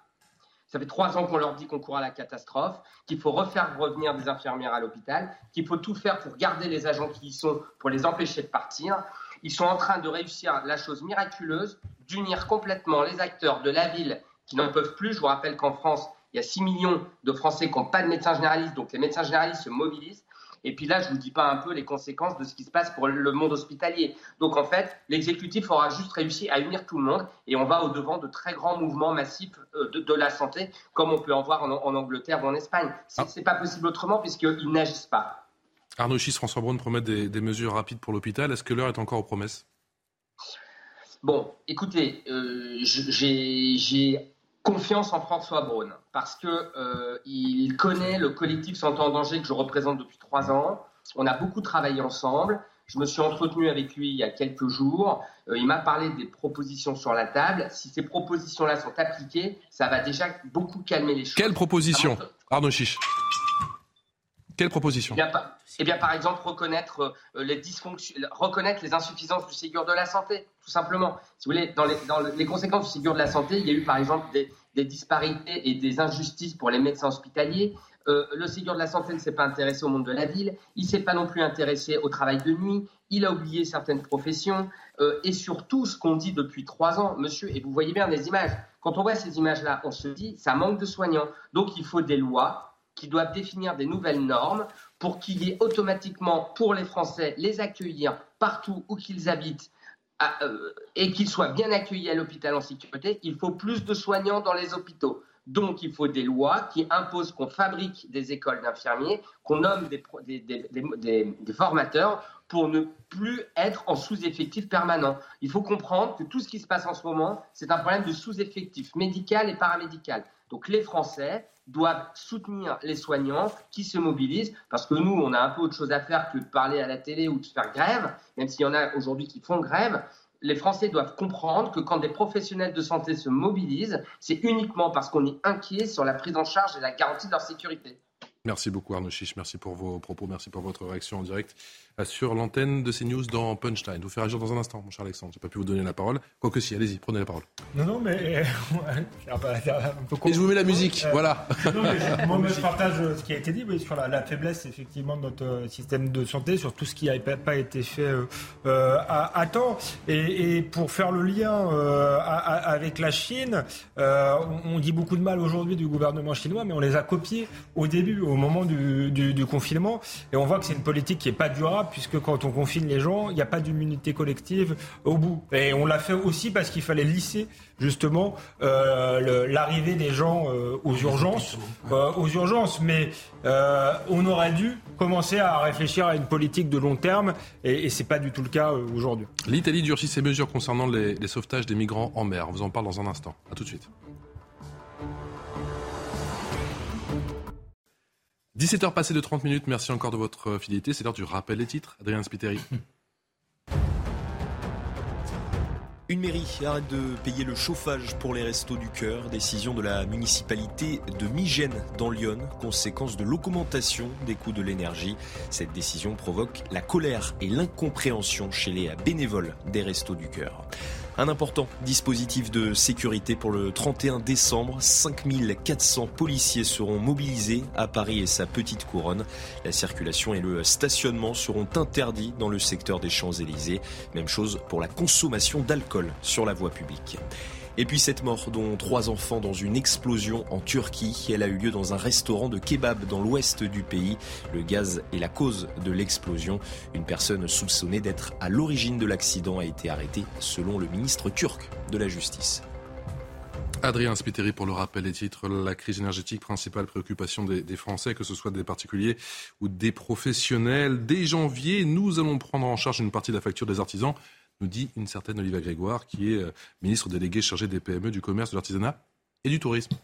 Ça fait trois ans qu'on leur dit qu'on court à la catastrophe, qu'il faut refaire revenir des infirmières à l'hôpital, qu'il faut tout faire pour garder les agents qui y sont, pour les empêcher de partir. Ils sont en train de réussir la chose miraculeuse d'unir complètement les acteurs de la ville qui n'en peuvent plus. Je vous rappelle qu'en France, il y a 6 millions de Français qui n'ont pas de médecin généraliste, donc les médecins généralistes se mobilisent. Et puis là, je ne vous dis pas un peu les conséquences de ce qui se passe pour le monde hospitalier. Donc en fait, l'exécutif aura juste réussi à unir tout le monde et on va au-devant de très grands mouvements massifs euh, de, la santé, comme on peut en voir en, Angleterre ou en Espagne. Ce n'est ah. pas possible autrement puisqu'ils n'agissent pas. Arnaud Schiss, François Braun promet des, des mesures rapides pour l'hôpital. Est-ce que l'heure est encore aux promesses? Bon, écoutez, euh, j'ai confiance en François Braun parce que euh, il connaît le collectif Santé en danger que je représente depuis trois ans. On a beaucoup travaillé ensemble. Je me suis entretenu avec lui il y a quelques jours. Euh, il m'a parlé des propositions sur la table. Si ces propositions-là sont appliquées, ça va déjà beaucoup calmer les choses. Quelles propositions Arnaud Chiche quelle proposition eh, eh bien, par exemple, reconnaître euh, reconnaître les insuffisances du Ségur de la santé, tout simplement. Si vous voulez, dans les, conséquences du Ségur de la santé, il y a eu par exemple des, disparités et des injustices pour les médecins hospitaliers. Euh, le Ségur de la santé ne s'est pas intéressé au monde de la ville, il ne s'est pas non plus intéressé au travail de nuit, il a oublié certaines professions, euh, et surtout ce qu'on dit depuis trois ans, monsieur, et vous voyez bien les images, quand on voit ces images-là, on se dit, ça manque de soignants. Donc il faut des lois, qui doivent définir des nouvelles normes pour qu'il y ait automatiquement pour les Français les accueillir partout où qu'ils habitent euh, et qu'ils soient bien accueillis à l'hôpital en sécurité. Il faut plus de soignants dans les hôpitaux. Donc, il faut des lois qui imposent qu'on fabrique des écoles d'infirmiers, qu'on nomme des, des, formateurs pour ne plus être en sous-effectif permanent. Il faut comprendre que tout ce qui se passe en ce moment, c'est un problème de sous-effectif médical et paramédical. Donc, les Français, doivent soutenir les soignants qui se mobilisent, parce que nous, on a un peu autre chose à faire que de parler à la télé ou de faire grève, même s'il y en a aujourd'hui qui font grève. Les Français doivent comprendre que quand des professionnels de santé se mobilisent, c'est uniquement parce qu'on est inquiet sur la prise en charge et la garantie de leur sécurité. Merci beaucoup Arnaud Chiche, merci pour vos propos, merci pour votre réaction en direct euh, sur l'antenne de CNews dans Punchline. Je vous faire agir dans un instant, mon cher Alexandre. Je n'ai pas pu vous donner la parole. Quoique si, allez-y, prenez la parole. Non, non, mais. peu Et je vous mets la musique, voilà. Non, mais moi, je partage ce qui a été dit sur la, faiblesse, effectivement, de notre système de santé, sur tout ce qui n'a pas été fait euh, à, temps. Et, pour faire le lien euh, avec la Chine, euh, on, dit beaucoup de mal aujourd'hui du gouvernement chinois, mais on les a copiés au début, au moment du, confinement. Et on voit que c'est une politique qui n'est pas durable, puisque quand on confine les gens, il n'y a pas d'immunité collective au bout. Et on l'a fait aussi parce qu'il fallait lisser justement euh, l'arrivée des gens euh, aux urgences, euh, aux urgences. Mais on aurait dû commencer à réfléchir à une politique de long terme, et, et c'est pas du tout le cas aujourd'hui. L'Italie durcit ses mesures concernant les, les sauvetages des migrants en mer. On vous en parle dans un instant. À tout de suite. 17h passées de 30 minutes, merci encore de votre fidélité. C'est l'heure du rappel des titres. Adrien Spiteri. Une mairie arrête de payer le chauffage pour les restos du cœur. Décision de la municipalité de Migène dans Lyon, conséquence de l'augmentation des coûts de l'énergie. Cette décision provoque la colère et l'incompréhension chez les bénévoles des restos du cœur. Un important dispositif de sécurité pour le 31 décembre. 5400 policiers seront mobilisés à Paris et sa petite couronne. La circulation et le stationnement seront interdits dans le secteur des Champs-Élysées. Même chose pour la consommation d'alcool sur la voie publique. Et puis cette mort, dont trois enfants dans une explosion en Turquie. Elle a eu lieu dans un restaurant de kebab dans l'ouest du pays. Le gaz est la cause de l'explosion. Une personne soupçonnée d'être à l'origine de l'accident a été arrêtée, selon le ministre turc de la Justice. Adrien Spiteri pour le rappel des titres. La crise énergétique, principale préoccupation des, des, Français, que ce soit des particuliers ou des professionnels. Dès janvier, nous allons prendre en charge une partie de la facture des artisans nous dit une certaine Olivia Grégoire, qui est euh, ministre déléguée chargée des PME, du commerce, de l'artisanat et du tourisme.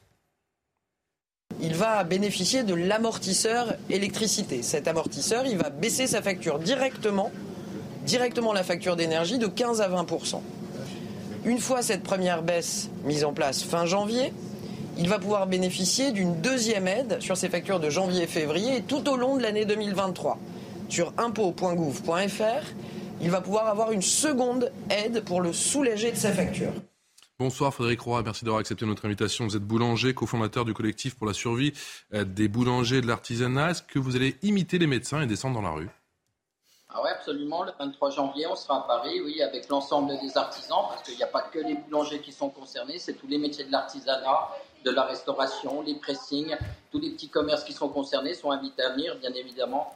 Il va bénéficier de l'amortisseur électricité. Cet amortisseur, il va baisser sa facture directement, directement la facture d'énergie de 15 à 20% Une fois cette première baisse mise en place fin janvier, il va pouvoir bénéficier d'une deuxième aide sur ses factures de janvier et février et tout au long de l'année 2023. Sur impôt.gouv.fr, il va pouvoir avoir une seconde aide pour le soulager de sa facture. Bonsoir Frédéric Roy, merci d'avoir accepté notre invitation. Vous êtes boulanger, cofondateur du collectif pour la survie euh, des boulangers de l'artisanat. Est-ce que vous allez imiter les médecins et descendre dans la rue? Ah oui, absolument. Le 23 janvier, on sera à Paris, oui, avec l'ensemble des artisans, parce qu'il n'y a pas que les boulangers qui sont concernés, c'est tous les métiers de l'artisanat, de la restauration, les pressings, tous les petits commerces qui sont concernés sont invités à venir, bien évidemment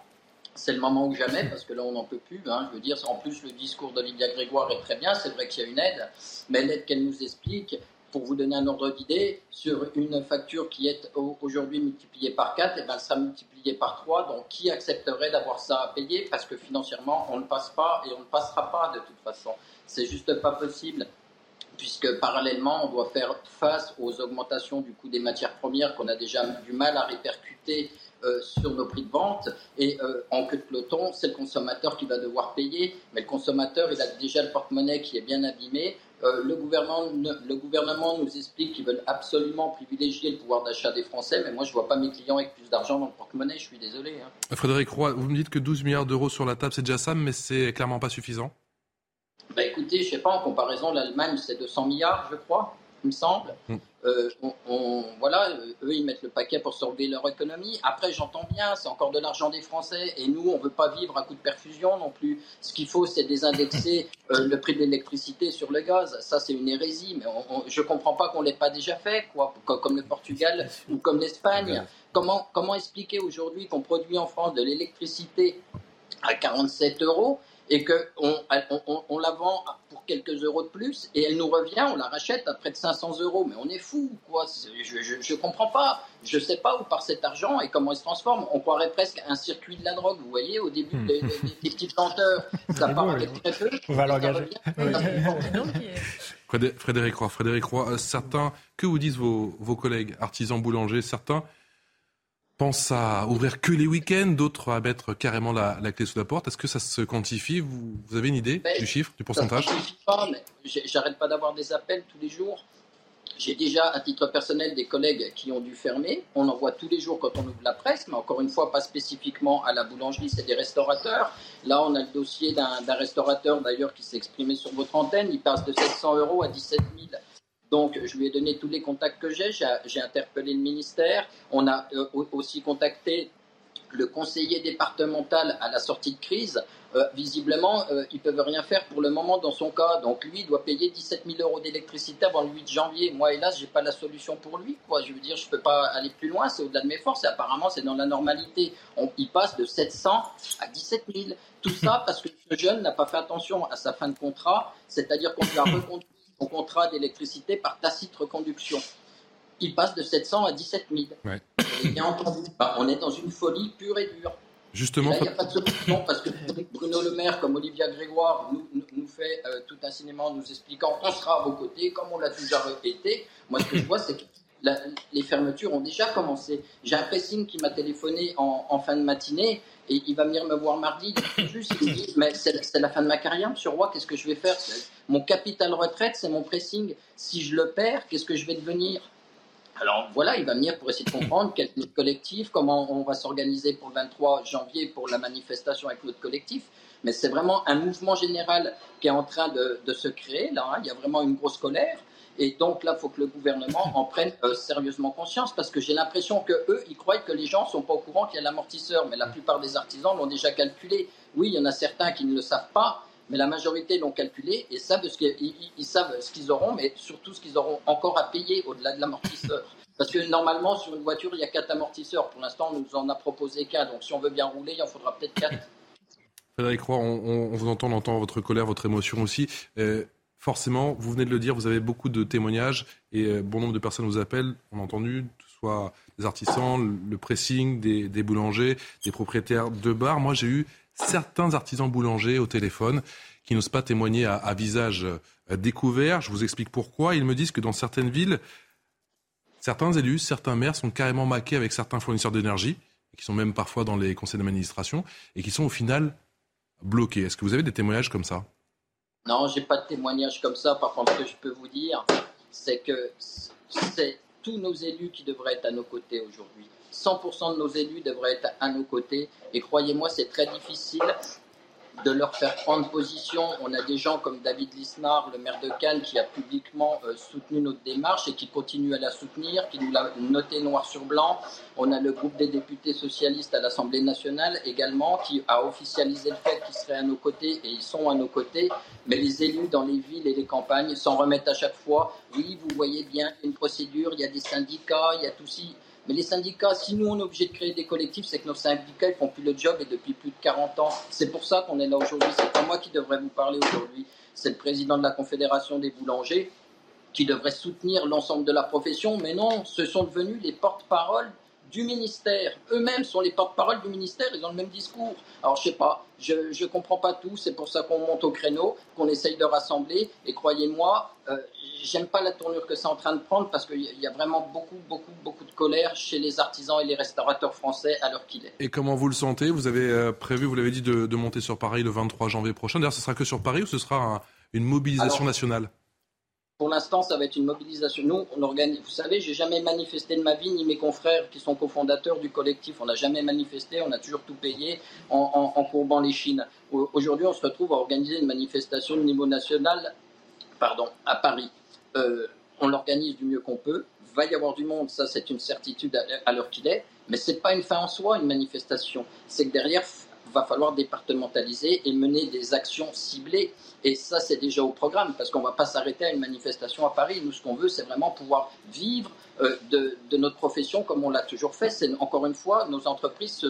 c'est le moment ou jamais, parce que là, on n'en peut plus. Hein. je veux dire, en plus, le discours d'Olivia Grégoire est très bien. C'est vrai qu'il y a une aide, mais l'aide qu'elle nous explique, pour vous donner un ordre d'idée, sur une facture qui est aujourd'hui multipliée par 4, et eh ben, elle sera multipliée par 3. Donc, qui accepterait d'avoir ça à payer? Parce que financièrement, on ne passe pas et on ne passera pas de toute façon. C'est juste pas possible puisque parallèlement, on doit faire face aux augmentations du coût des matières premières qu'on a déjà du mal à répercuter euh, sur nos prix de vente. Et euh, en queue de peloton, c'est le consommateur qui va devoir payer. Mais le consommateur, il a déjà le porte-monnaie qui est bien abîmé. Euh, le, gouvernement, le gouvernement nous explique qu'ils veulent absolument privilégier le pouvoir d'achat des Français, mais moi je ne vois pas mes clients avec plus d'argent dans le porte-monnaie, je suis désolé. Hein. Frédéric Roy, vous me dites que 12 milliards d'euros sur la table, c'est déjà ça, mais c'est clairement pas suffisant bah écoutez, je sais pas, en comparaison, l'Allemagne c'est 200 milliards, je crois me semble. Mm. Euh, on, voilà, eux, ils mettent le paquet pour sauver leur économie. Après, j'entends bien, c'est encore de l'argent des Français. Et nous, on ne veut pas vivre à coup de perfusion non plus. Ce qu'il faut, c'est désindexer euh, le prix de l'électricité sur le gaz. Ça, c'est une hérésie. Mais je ne comprends pas qu'on ne l'ait pas déjà fait, quoi, comme le Portugal ou comme l'Espagne. Comment, comment expliquer aujourd'hui qu'on produit en France de l'électricité à 47 euros et qu'on on, on, la vend pour quelques euros de plus et elle nous revient, on la rachète à près de 500 euros. Mais on est fou, quoi. Je ne comprends pas. Je ne sais pas où part cet argent et comment il se transforme. On croirait presque un circuit de la drogue. Vous voyez, au début, des, petits chanteurs, ça part avec très peu. On va l'engager. Frédéric Roy, Frédéric Roy, euh, certains, que vous disent vos, vos collègues artisans boulangers Certains pensent à ouvrir que les week-ends, d'autres à mettre carrément la, clé sous la porte. Est-ce que ça se quantifie? Vous, avez une idée ben, du chiffre, du pourcentage? J'arrête pas d'avoir des appels tous les jours. J'ai déjà, à titre personnel, des collègues qui ont dû fermer. On en voit tous les jours quand on ouvre la presse, mais encore une fois, pas spécifiquement à la boulangerie, c'est des restaurateurs. Là, on a le dossier d'un restaurateur, d'ailleurs, qui s'est exprimé sur votre antenne. Il passe de 700 euros à 17 000. Donc, je lui ai donné tous les contacts que j'ai. J'ai interpellé le ministère. On a euh, aussi contacté le conseiller départemental à la sortie de crise, euh, visiblement, euh, ils ne peuvent rien faire pour le moment dans son cas. Donc lui, il doit payer 17 000 euros d'électricité avant le 8 janvier. Moi, hélas, je n'ai pas la solution pour lui. Quoi. Je veux dire, je ne peux pas aller plus loin, c'est au-delà de mes forces. Et apparemment, c'est dans la normalité. On, il passe de 700 à 17 000. Tout ça parce que ce jeune n'a pas fait attention à sa fin de contrat, c'est-à-dire qu'on lui a reconduit son contrat d'électricité par tacite reconduction il passe de 700 à 17 000. Et bien entendu, bah, on est dans une folie pure et dure. Justement. il n'y a pas de solution parce que Bruno Le Maire, comme Olivia Grégoire, nous, fait euh, tout un cinéma en nous expliquant qu'on sera à vos côtés, comme on l'a déjà répété. Moi, ce que je vois, c'est que les fermetures ont déjà commencé. J'ai un pressing qui m'a téléphoné en, fin de matinée et il va venir me voir mardi. Juste, il dit Mais c'est la fin de ma carrière, monsieur Roy, qu'est-ce que je vais faire? Mon capital retraite, c'est mon pressing. Si je le perds, qu'est-ce que je vais devenir? Alors voilà, il va venir pour essayer de comprendre quel est le collectif, comment on va s'organiser pour le 23 janvier pour la manifestation avec notre collectif. Mais c'est vraiment un mouvement général qui est en train de, se créer. Là, hein. il y a vraiment une grosse colère. Et donc là, il faut que le gouvernement en prenne euh, sérieusement conscience parce que j'ai l'impression que eux, ils croient que les gens sont pas au courant qu'il y a l'amortisseur. Mais la plupart des artisans l'ont déjà calculé. Oui, il y en a certains qui ne le savent pas mais la majorité l'ont calculé et savent ce qu'ils, ils savent ce qu'ils auront, mais surtout ce qu'ils auront encore à payer au-delà de l'amortisseur. Parce que normalement, sur une voiture, il y a quatre amortisseurs. Pour l'instant, on nous en a proposé qu'un. Donc, si on veut bien rouler, il en faudra peut-être quatre. Frédéric Roy, on, vous entend, on entend votre colère, votre émotion aussi. Euh, forcément, vous venez de le dire, vous avez beaucoup de témoignages et euh, bon nombre de personnes vous appellent. On a entendu, soit des artisans, le pressing, des, des boulangers, des propriétaires de bars. Moi, j'ai eu certains artisans boulangers au téléphone qui n'osent pas témoigner à, visage euh, découvert. Je vous explique pourquoi. Ils me disent que dans certaines villes, certains élus, certains maires sont carrément maqués avec certains fournisseurs d'énergie, qui sont même parfois dans les conseils d'administration, et qui sont au final bloqués. Est-ce que vous avez des témoignages comme ça? Non, j'ai pas de témoignages comme ça. Par contre, ce que je peux vous dire, c'est que c'est tous nos élus qui devraient être à nos côtés aujourd'hui. 100% de nos élus devraient être à nos côtés. Et croyez-moi, c'est très difficile de leur faire prendre position. On a des gens comme David Lisnard, le maire de Cannes, qui a publiquement euh, soutenu notre démarche et qui continue à la soutenir, qui nous l'a noté noir sur blanc. On a le groupe des députés socialistes à l'Assemblée nationale également, qui a officialisé le fait qu'ils seraient à nos côtés et ils sont à nos côtés. Mais les élus dans les villes et les campagnes s'en remettent à chaque fois. Oui, vous voyez bien, une procédure, il y a des syndicats, il y a tout ci. Mais les syndicats, si nous on est obligé de créer des collectifs, c'est que nos syndicats ils font plus le job et depuis plus de 40 ans. C'est pour ça qu'on est là aujourd'hui. C'est pas moi qui devrais vous parler aujourd'hui. C'est le président de la Confédération des boulangers qui devrait soutenir l'ensemble de la profession. Mais non, ce sont devenus les porte-parole du ministère. Eux-mêmes sont les porte-parole du ministère, ils ont le même discours. Alors je sais pas, je ne comprends pas tout, c'est pour ça qu'on monte au créneau, qu'on essaye de rassembler. Et croyez-moi, euh, j'aime pas la tournure que c'est en train de prendre parce qu'il y a vraiment beaucoup, beaucoup, beaucoup de colère chez les artisans et les restaurateurs français à l'heure qu'il est. Et comment vous le sentez? Vous avez euh, prévu, vous l'avez dit, de, monter sur Paris le 23 janvier prochain. D'ailleurs, ce sera que sur Paris ou ce sera une mobilisation nationale? Pour l'instant, ça va être une mobilisation. Nous, on organise. Vous savez, j'ai jamais manifesté de ma vie, ni mes confrères qui sont cofondateurs du collectif. On n'a jamais manifesté, on a toujours tout payé en, courbant les chines. Aujourd'hui, on se retrouve à organiser une manifestation de niveau national, pardon, à Paris. Euh, on l'organise du mieux qu'on peut. Va y avoir du monde, ça, c'est une certitude à l'heure qu'il est. Mais c'est pas une fin en soi, une manifestation. C'est que derrière, va falloir départementaliser et mener des actions ciblées. Et ça, c'est déjà au programme, parce qu'on ne va pas s'arrêter à une manifestation à Paris. Nous, ce qu'on veut, c'est vraiment pouvoir vivre euh, de, notre profession comme on l'a toujours fait. C'est encore une fois, nos entreprises,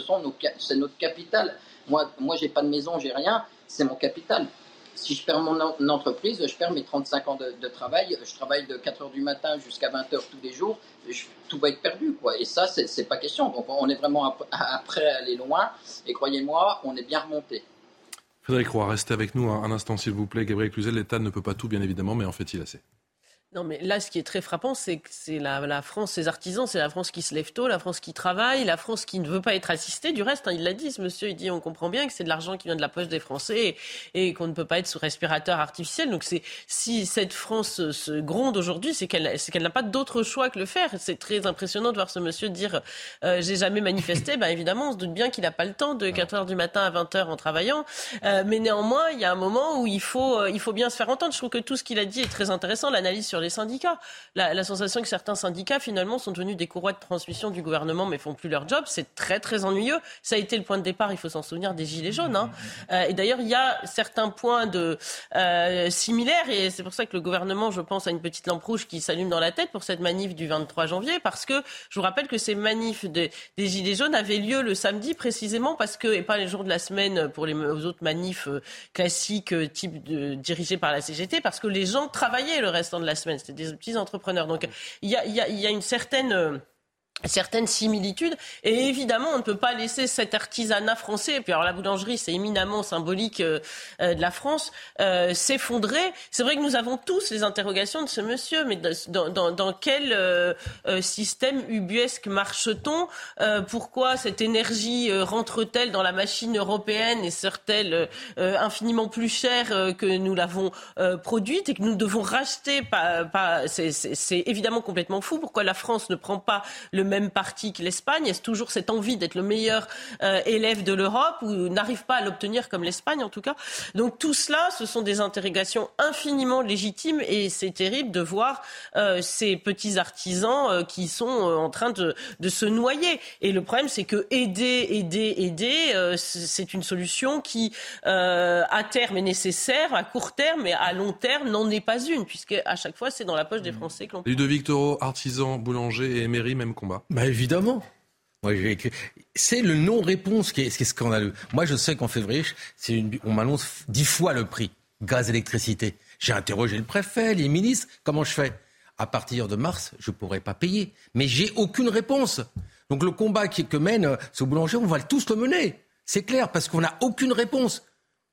c'est notre capital. Moi, moi, j'ai pas de maison, j'ai rien. C'est mon capital si je perds mon entreprise, je perds mes 35 ans de, travail, je travaille de 4 heures du matin jusqu'à 20 heures tous les jours, tout va être perdu. Quoi. Et ça, c'est pas question. Donc on est vraiment après à aller loin. Et croyez-moi, on est bien remonté. Frédéric Roy, restez avec nous un, instant, s'il vous plaît. Gabriel Cluzel, l'État ne peut pas tout, bien évidemment, mais en fait, il assez. Non, mais là, ce qui est très frappant, c'est que c'est la, France, ses artisans, c'est la France qui se lève tôt, la France qui travaille, la France qui ne veut pas être assistée. Du reste, hein, il l'a dit, ce monsieur, il dit, on comprend bien que c'est de l'argent qui vient de la poche des Français et, qu'on ne peut pas être sous respirateur artificiel. Donc, c'est si cette France se gronde aujourd'hui, c'est qu'elle, n'a pas d'autre choix que le faire. C'est très impressionnant de voir ce monsieur dire, euh, j'ai jamais manifesté. ben évidemment, on se doute bien qu'il n'a pas le temps de 4 heures du matin à 20 heures en travaillant. Euh, mais néanmoins, il y a un moment où il faut, euh, il faut bien se faire entendre. Je trouve que tout ce qu'il a dit est très intéressant. L'analyse sur les syndicats. La, sensation que certains syndicats, finalement, sont devenus des courroies de transmission du gouvernement, mais font plus leur job, c'est très, très ennuyeux. Ça a été le point de départ, il faut s'en souvenir, des Gilets jaunes. Hein. Euh, et d'ailleurs, il y a certains points de, euh, similaires, et c'est pour ça que le gouvernement, je pense, a une petite lampe rouge qui s'allume dans la tête pour cette manif du 23 janvier, parce que je vous rappelle que ces manifs des Gilets jaunes avaient lieu le samedi précisément parce que, et pas les jours de la semaine pour les autres manifs euh, classiques type dirigés par la CGT, parce que les gens travaillaient le restant de la semaine. C'était des petits entrepreneurs. Donc il y a, y, a, y a, une certaine certaines similitudes. Et évidemment, on ne peut pas laisser cet artisanat français, puis alors la boulangerie, c'est éminemment symbolique euh, euh, de la France, euh, s'effondrer. C'est vrai que nous avons tous les interrogations de ce monsieur, mais dans, dans, dans quel système ubuesque marche-t-on? Pourquoi cette énergie rentre-t-elle dans la machine européenne et sert-elle infiniment plus cher que nous l'avons produite et que nous devons racheter? Pas, C'est évidemment complètement fou. Pourquoi la France ne prend pas le même parti que l'Espagne Est-ce toujours cette envie d'être le meilleur euh, élève de l'Europe ou n'arrive pas à l'obtenir comme l'Espagne en tout cas? Donc tout cela, ce sont des interrogations infiniment légitimes et c'est terrible de voir euh, ces petits artisans euh, qui sont en train de, de, se noyer. Et le problème, c'est que aider, aider, aider, c'est une solution qui, à terme, est nécessaire, à court terme et à long terme, n'en est pas une, puisque à chaque fois, c'est dans la poche des Français que l'on. Ludovic Toro, artisan, boulanger et émeri, même combat. Bah évidemment. C'est le non-réponse qui, qui est, scandaleux. Moi, je sais qu'en février, une, on m'annonce dix fois le prix gaz, électricité. J'ai interrogé le préfet, les ministres. Comment je fais? À partir de mars, je ne pourrai pas payer. Mais j'ai aucune réponse. Donc le combat qui, que mène euh, ce boulanger, on va tous le mener. C'est clair, parce qu'on n'a aucune réponse.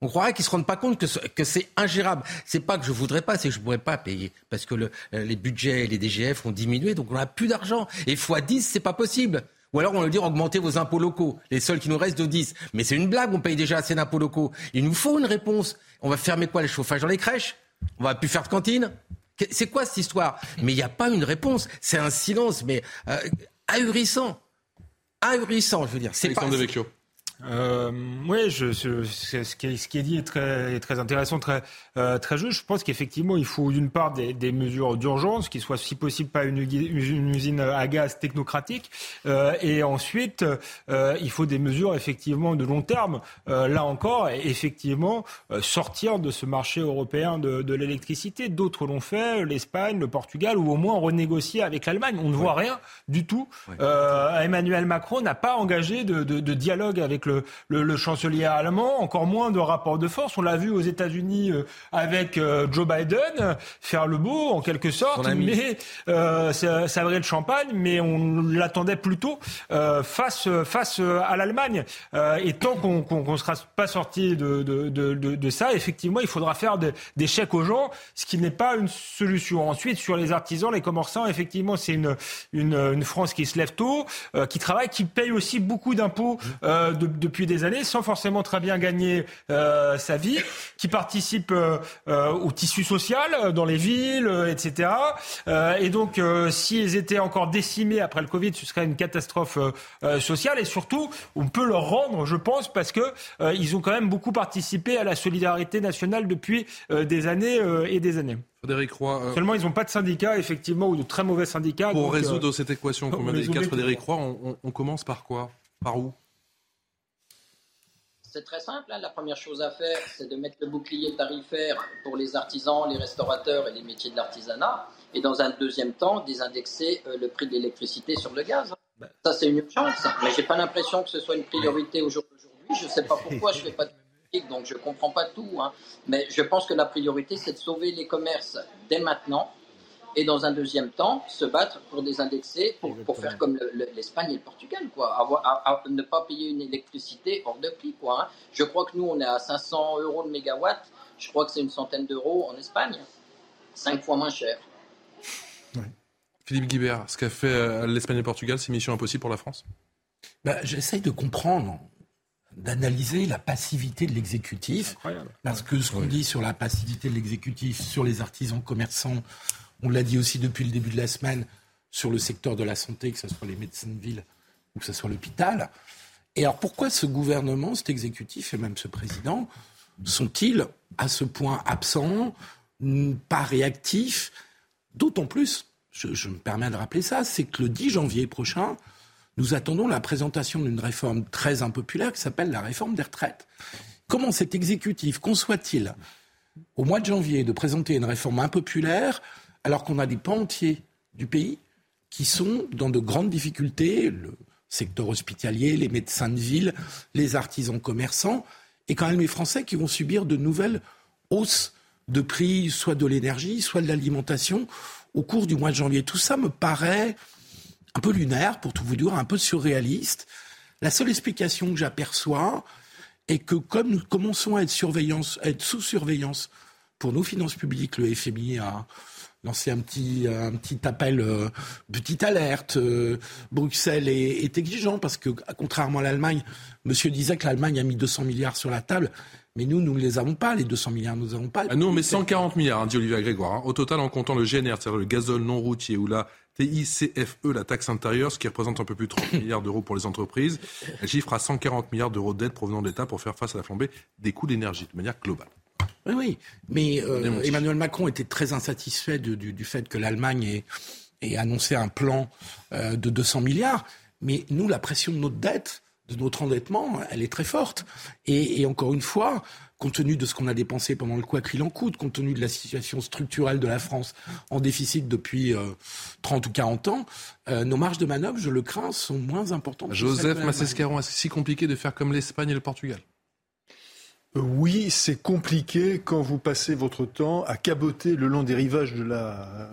On croirait qu'ils se rendent pas compte que, que c'est ingérable. C'est pas que je voudrais pas, c'est que je pourrais pas payer parce que le, euh, les budgets et les DGF ont diminué, donc on n'a plus d'argent. Et fois 10, c'est pas possible. Ou alors on veut dire augmenter vos impôts locaux, les seuls qui nous restent de 10. Mais c'est une blague, on paye déjà assez d'impôts locaux. Il nous faut une réponse. On va fermer quoi, les chauffages dans les crèches? On va plus faire de cantine C'est quoi cette histoire? Mais il n'y a pas une réponse. C'est un silence, mais euh, ahurissant. Ahurissant, je veux dire. C'est pas... Vecchio. Euh, oui, je, je, ce, qui est, ce qui est dit est très, est très intéressant, très, euh, très juste. Je pense qu'effectivement, il faut d'une part des, des mesures d'urgence, qui soient si possible pas une, une usine à gaz technocratique, euh, et ensuite, euh, il faut des mesures effectivement de long terme. Euh, là encore, effectivement, euh, sortir de ce marché européen de, de l'électricité. D'autres l'ont fait, l'Espagne, le Portugal, ou au moins renégocier avec l'Allemagne. On ne voit rien du tout. Emmanuel Macron n'a pas engagé de, de, de dialogue avec le le, le, le, chancelier allemand, encore moins de rapport de force. On l'a vu aux États-Unis euh, avec euh, Joe Biden faire le beau en quelque sorte, mais euh, ça le champagne, mais on l'attendait plutôt euh, face face à l'Allemagne. Euh, et tant qu'on qu'on sera pas sorti de, de, de, de, ça, effectivement, il faudra faire des chèques aux gens, ce qui n'est pas une solution. Ensuite, sur les artisans, les commerçants, effectivement, c'est une, une, une France qui se lève tôt, euh, qui travaille, qui paye aussi beaucoup d'impôts euh, de, depuis des années sans forcément très bien gagner euh, sa vie, qui participe euh, euh au tissu social euh, dans les villes, etc. et donc, s'ils étaient encore décimés après le Covid, ce serait une catastrophe sociale. Et surtout, on peut leur rendre, je pense, parce que ils ont quand même beaucoup participé à la solidarité nationale depuis des années et des années. Frédéric Roy. Euh... Seulement, ils n'ont pas de syndicats, effectivement, ou de très mauvais syndicats. Pour donc, résoudre euh, cette équation, comme dit Frédéric Roy, on, on, on commence par quoi? Par où? C'est très simple. Hein. La première chose à faire, c'est de mettre le bouclier tarifaire pour les artisans, les restaurateurs et les métiers de l'artisanat. Et dans un deuxième temps, désindexer euh, le prix de l'électricité sur le gaz. Ben. Ça, c'est une urgence. Mais j'ai pas l'impression que ce soit une priorité aujourd'hui. Je ne sais pas pourquoi je fais pas de politique, donc je comprends pas tout. Hein. Mais je pense que la priorité, c'est de sauver les commerces dès maintenant et dans un deuxième temps, se battre pour désindexer, pour, pour faire comme l'Espagne le, le, et le Portugal, quoi. Avoir, à, à, ne pas payer une électricité hors de prix, quoi. Hein. Je crois que nous, on est à 500 euros le mégawatt. Je crois que c'est une centaine d'euros en Espagne. Cinq fois moins cher. Ouais. Philippe Guibert, ce qu'a fait euh, l'Espagne et le Portugal, c'est mission impossible pour la France? Ben, J'essaye de comprendre d'analyser la passivité de l'exécutif. Parce que ce qu'on oui. dit sur la passivité de l'exécutif, sur les artisans commerçants, on l'a dit aussi depuis le début de la semaine sur le secteur de la santé, que ce soit les médecins de ville ou que ce soit l'hôpital. Et alors pourquoi ce gouvernement, cet exécutif et même ce président sont-ils à ce point absents, pas réactifs? D'autant plus, je, me permets de rappeler ça, c'est que le 10 janvier prochain, nous attendons la présentation d'une réforme très impopulaire qui s'appelle la réforme des retraites. Comment cet exécutif conçoit-il, au mois de janvier, de présenter une réforme impopulaire alors qu'on a des pans entiers du pays qui sont dans de grandes difficultés, le secteur hospitalier, les médecins de ville, les artisans commerçants, et quand même les Français qui vont subir de nouvelles hausses de prix, soit de l'énergie, soit de l'alimentation, au cours du mois de janvier. Tout ça me paraît un peu lunaire, pour tout vous dire, un peu surréaliste. La seule explication que j'aperçois est que comme nous commençons à être, surveillance, à être sous surveillance pour nos finances publiques, le FMI a lancé un petit, un petit appel, euh, petite alerte. Euh, Bruxelles est, est, exigeant parce que, contrairement à l'Allemagne, Monsieur disait que l'Allemagne a mis 200 milliards sur la table. Mais nous, nous ne les avons pas, les 200 milliards, nous n'avons pas. Ah, nous, on met 140 milliards, hein, dit Olivier Grégoire. Hein. Au total, en comptant le GNR, c'est-à-dire le gazole non routier ou la TICFE, la taxe intérieure, ce qui représente un peu plus de 30 milliards d'euros pour les entreprises, elle chiffre à 140 milliards d'euros d'aide provenant de l'État pour faire face à la flambée des coûts d'énergie de manière globale. Oui, oui. Mais euh, Emmanuel Macron était très insatisfait du, du, fait que l'Allemagne ait, ait, annoncé un plan euh, de 200 milliards. Mais nous, la pression de notre dette, de notre endettement, elle est très forte. Et, et encore une fois, compte tenu de ce qu'on a dépensé pendant le quoi qu'il en coûte, compte tenu de la situation structurelle de la France en déficit depuis euh, 30 ou 40 ans, euh, nos marges de manœuvre, je le crains, sont moins importantes. Joseph Massescaron, est-ce si compliqué de faire comme l'Espagne et le Portugal? Oui, c'est compliqué quand vous passez votre temps à caboter le long des rivages de la